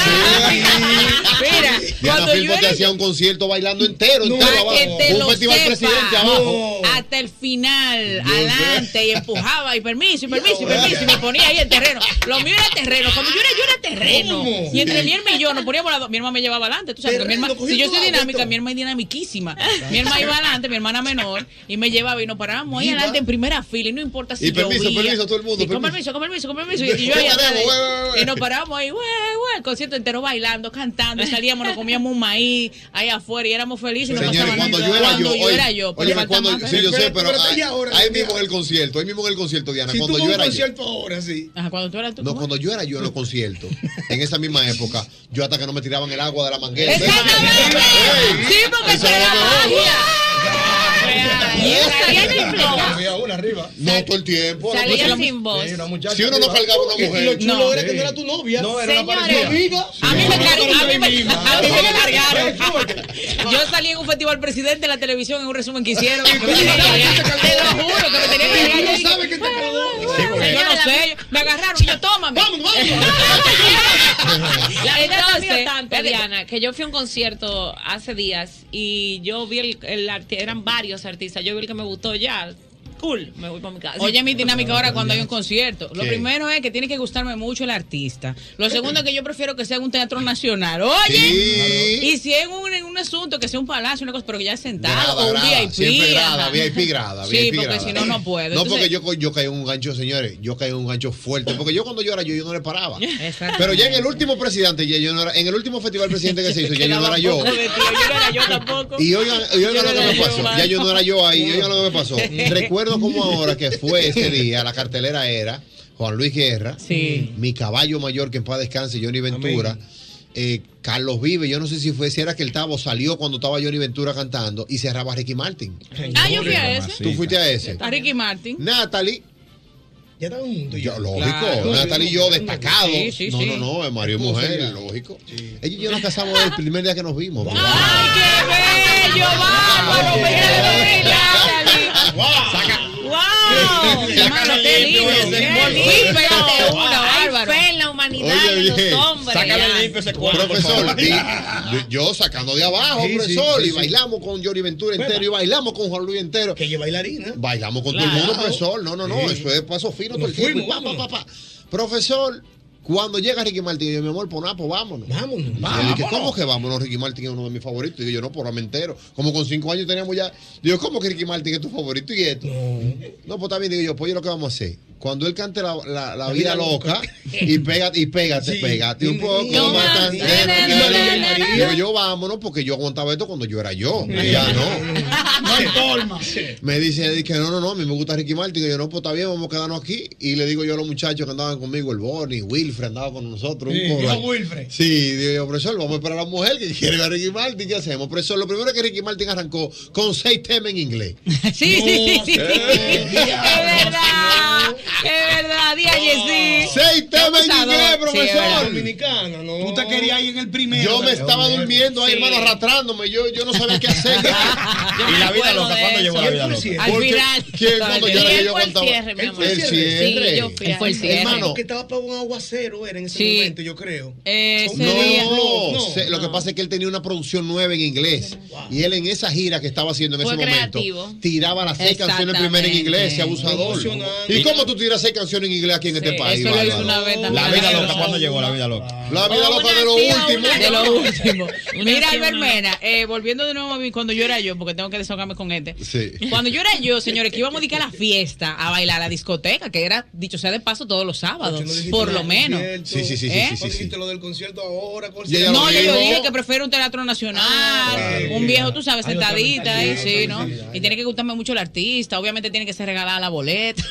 Mira, Diana cuando yo Filpo te era hacía un concierto bailando entero, No, entero abajo. que te un lo festival sepa. presidente abajo. Hasta el final, Yo adelante, y empujaba, y permiso, y permiso, y permiso, y me ponía ahí en terreno. Lo mío era terreno. Cuando yo era yo era terreno. ¿Cómo? Y entre mi hermana y yo nos poníamos las dos. Mi hermana me llevaba adelante. Tú sabes mi hermana, si yo soy dinámica, mi hermana es dinamiquísima. Mi hermana iba adelante, mi hermana menor, y me llevaba y nos parábamos ahí adelante en primera fila. Y no importa si Y permiso, llovía. permiso, todo el mundo, Sí, con permiso. permiso, con permiso, con permiso. Y, y yo *laughs* ¿Qué ahí. Y nos parábamos ahí, güey, güey, el concierto entero bailando, cantando. Y salíamos, nos comíamos un maíz ahí afuera y éramos felices. y no Señores, cuando yo era Cuando yo, oye, era yo. oye, cuando, sí, yo sé, Pero- ahí, mismo en el concierto, ahí mismo en el concierto, Diana, cuando yo era yo. ahora, sí. Ajá, cuando tú eras tú. No, cuando yo era yo conciertos, en esa misma época, yo hasta que no me tiraban el agua de la manguera. Exactamente. Sí, porque Eso era mejor. magia. Una. No todo el tiempo. Salía sin voz. Una Si uno no cargaba una Y lo mujer. chulo No. era que no era tu novia. No, era parecida. amiga. A mí me cargaron. Yo salí en un festival presidente de la televisión en un resumen que hicieron. Te lo juro que me tenían que cargar. tú Yo no dije, sabes que te quedó. Yo no sé, me agarraron y yo, tómame. Vámonos, vámonos. *laughs* La gente cambió tanto. Diana, que yo fui a un concierto hace días y yo vi el, eran varios artistas, yo vi el que me gustó ya. Cool, me voy para mi casa. Oye, mi dinámica ahora cuando hay un concierto. Lo ¿Qué? primero es que tiene que gustarme mucho el artista. Lo segundo es que yo prefiero que sea un teatro nacional. Oye, Sí. y si es un, en un asunto, que sea un palacio, una cosa, pero que ya es sentado, Grada, o un grada, VIP. siempre grada. VIP grada, Sí, VIP porque grada. si no, no puedo. No, Entonces- porque yo, yo caí en un gancho, señores, yo caí en un gancho fuerte, porque yo cuando yo era yo, yo no le paraba. Pero ya en el último presidente, ya yo no era, en el último festival presidente que se hizo, ya yo no era yo. Ti, yo no era yo *laughs* tampoco. Y oigan, y oigan Yo lo no que me pasó. Ya yo no era yo ahí, oigan lo que me pasó. *laughs* Recuerdo como ahora que fue ese día, la cartelera era Juan Luis Guerra, Sí. mi caballo mayor que en paz descanse, Johnny Ventura. eh, Carlos Vive, yo no sé si fue si era que el Tavo salió cuando estaba Johnny Ventura cantando y cerraba Ricky Martin. Ah, yo fui a ese. Tú fuiste a ese. A Ricky Martin. Natalie, Ya juntos. Yo, lógico, Claro. Natalia y yo destacados. Sí, sí, no, sí. no, no, es y Esposa mujer, lógico. Ella y yo nos casamos el primer día que nos vimos. ¡Ay, qué bello! ¡Vamos! ¡Wow! Sácalo ¡Qué limpio lindo! ¡Qué lindo! ¡Hay fe en la humanidad y en los hombres! Sácale ya. limpio ese cuerpo, por Profesor, yo- yo sacando de abajo, profesor, sí, y sí. bailamos con Jory Ventura entero, y bailamos con Juan Luis entero. Que es bailarina. Bailamos con todo el mundo, profesor. No, no, no, Sí. eso es paso fino todo el tiempo. fuimos, y pa, pa, vámonos. pa, pa. Profesor, cuando llega Ricky Martin, yo, mi amor, pues nada, pues vámonos. Vámonos. Yo dije, ¿cómo que vámonos? Ricky Martin es uno de mis favoritos. Y digo, yo no, por entero. Como con cinco años teníamos ya. Digo, ¿cómo que Ricky Martin es tu favorito y esto? No, pues está bien, digo yo, pues yo lo que vamos a hacer. Cuando él cante la, la- la vida loca, y pégate, y pégate, Sí. pégate un poco No más Digo yo, vámonos, porque yo aguantaba esto cuando yo era yo. Y ya no. No hay forma. Me dice que no, no, no, a mí me gusta Ricky Martin. Y yo, no, pues está bien, vamos a quedarnos aquí. Y le digo yo a los muchachos que andaban conmigo, el Bonnie, Wilfred andaba con nosotros. Sí, un ahí. Wilfred. Sí, digo profesor, vamos a esperar a la mujer que quiere ver a Ricky Martin. ¿Qué hacemos? Profesor, lo primero es que Ricky Martin arrancó con seis temas en inglés. *laughs* Sí, sí, sí. Es verdad. Es verdad. Día sí. Seis temas en inglés, profesor. Dominicana, no. Tú te querías ir en el primero. Yo me estaba durmiendo ahí, hermano, arrastrándome. Yo, yo no sabía qué hacer. *laughs* Y la vida loca, ¿cuándo llegó la vida loca? Al final. ¿Quién cuando yo él yo fue el cierre, mi amor. El cierre. Sí, yo fui. Hermano, Que estaba para un aguacero, era en ese Sí. momento, yo creo. Ese No. No, No, se- lo que pasa es que él tenía una producción nueva en inglés. Y él en esa gira que estaba haciendo en Fue ese creativo. momento, tiraba las seis canciones primero en inglés, ese abusador. ¿Y cómo tú tiras seis canciones en inglés aquí en este país? Eso lo hizo bárbaro? una vez también. La vida loca, ¿cuándo llegó la vida loca? La vida loca de lo último. una De lo *laughs* último. Mira, sí, Albert una- Mena, eh, volviendo de nuevo a mí, cuando yo era yo, porque tengo que desahogarme con este. Sí. Cuando yo era yo, señores, que íbamos a dedicar a la fiesta, a bailar a la discoteca, que era, dicho sea de paso, todos los sábados, por nada lo menos. Concierto. Sí, sí, sí, sí, ¿Eh? sí, No sí, sí. lo del concierto ahora. No, yo, yo dije que prefiero un teatro nacional, Ah, un viejo, tú sabes, sentadita ahí, sí, ¿no? Y tiene que gustarme mucho el artista, obviamente tiene que ser regalada la boleta.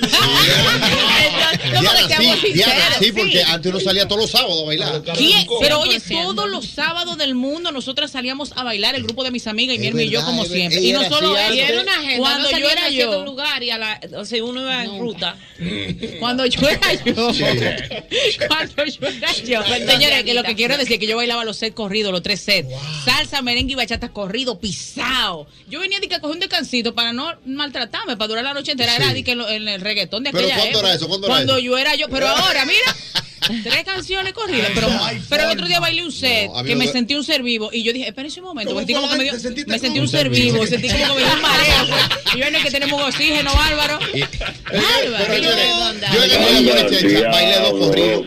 Sí, *laughs* porque antes uno salía todos los sábados a bailar. ¿Quién? Pero oye, 100%. todos los sábados del mundo nosotras salíamos a bailar, el grupo de mis amigas y mi hermano y yo como siempre. Y no solo eso, cuando yo era yo, lugar y a la, o sea, uno iba en ruta. cuando yo era yo. *laughs* cuando yo era yo, señores, que lo que quiero decir es que yo bailaba los sets corridos, los tres sets, salsa, merengue y bachata corrido, pisado. Yo venía de que a coger un descansito para no maltratarme, para durar la noche entera, Sí. era de que en, el reggaetón de ¿Pero aquella cuándo era eso? ¿Cuándo era Cuando eso? yo era yo, pero *laughs* ahora, mira, tres canciones corridas, pero, pero el otro día bailé un set No, que me sentí un ser vivo y yo dije, espérense un momento, ¿Cómo sentí como que me dio, sentí un ser vivo, sentí como que me dio un mareo, pues. y yo en el que tenemos oxígeno. Bárbaro. Pero yo, yo de Checha bailé dos corridos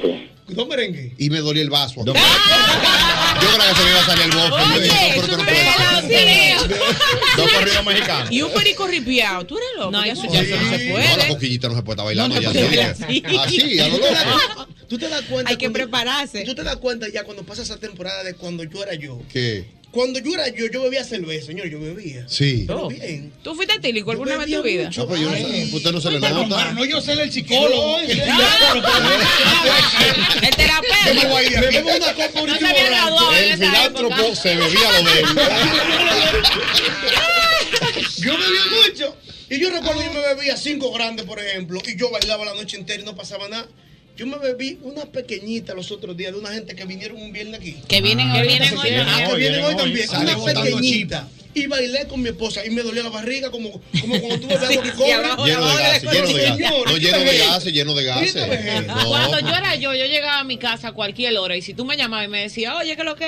Dos merengue. y me dolió el vaso. Yo creo que se me iba a salir el bofe. Oye, puede. Dos corridos mexicanos. Y un perico ripiado. Tú eres loco. No, eso, ya no se No, la puede. coquillita no se puede estar bailando. No, ya no así, puede a lo ¿Tú te, loco. das, tú te das cuenta. Hay que cuando- prepararse. Tú te das cuenta ya cuando pasa esa temporada de cuando yo era yo. ¿Qué? Cuando yo era yo, yo bebía cerveza, señor, yo bebía. Sí. Pero bien. ¿Tú fuiste etílico alguna vez en tu vida? mucho. No, pero yo no sé. Usted no se le *laughs* Pero nota. no yo ser el psicólogo. El El terapeuta. Me bebo una copa ahorita El filántropo se bebía lo de él. *laughs* Yo bebía mucho. Y yo recuerdo que yo me bebía cinco grandes, por ejemplo, y yo bailaba la noche entera y no pasaba nada. Yo me bebí una pequeñita los otros días de una gente que vinieron un viernes aquí. Que vienen Que ahorita. vienen hoy. Ah, que hoy, vienen vienen hoy hoy. también. Una pequeñita. Y bailé con mi esposa y me dolía la barriga como, como cuando tú bebes algo que corre. Lleno de gases, lleno de gases. No, lleno de ¿qué gases, lleno de gases. ¿Qué No. Cuando yo era yo, yo llegaba a mi casa a cualquier hora y si tú me llamabas y me decías, oye, ¿qué es lo que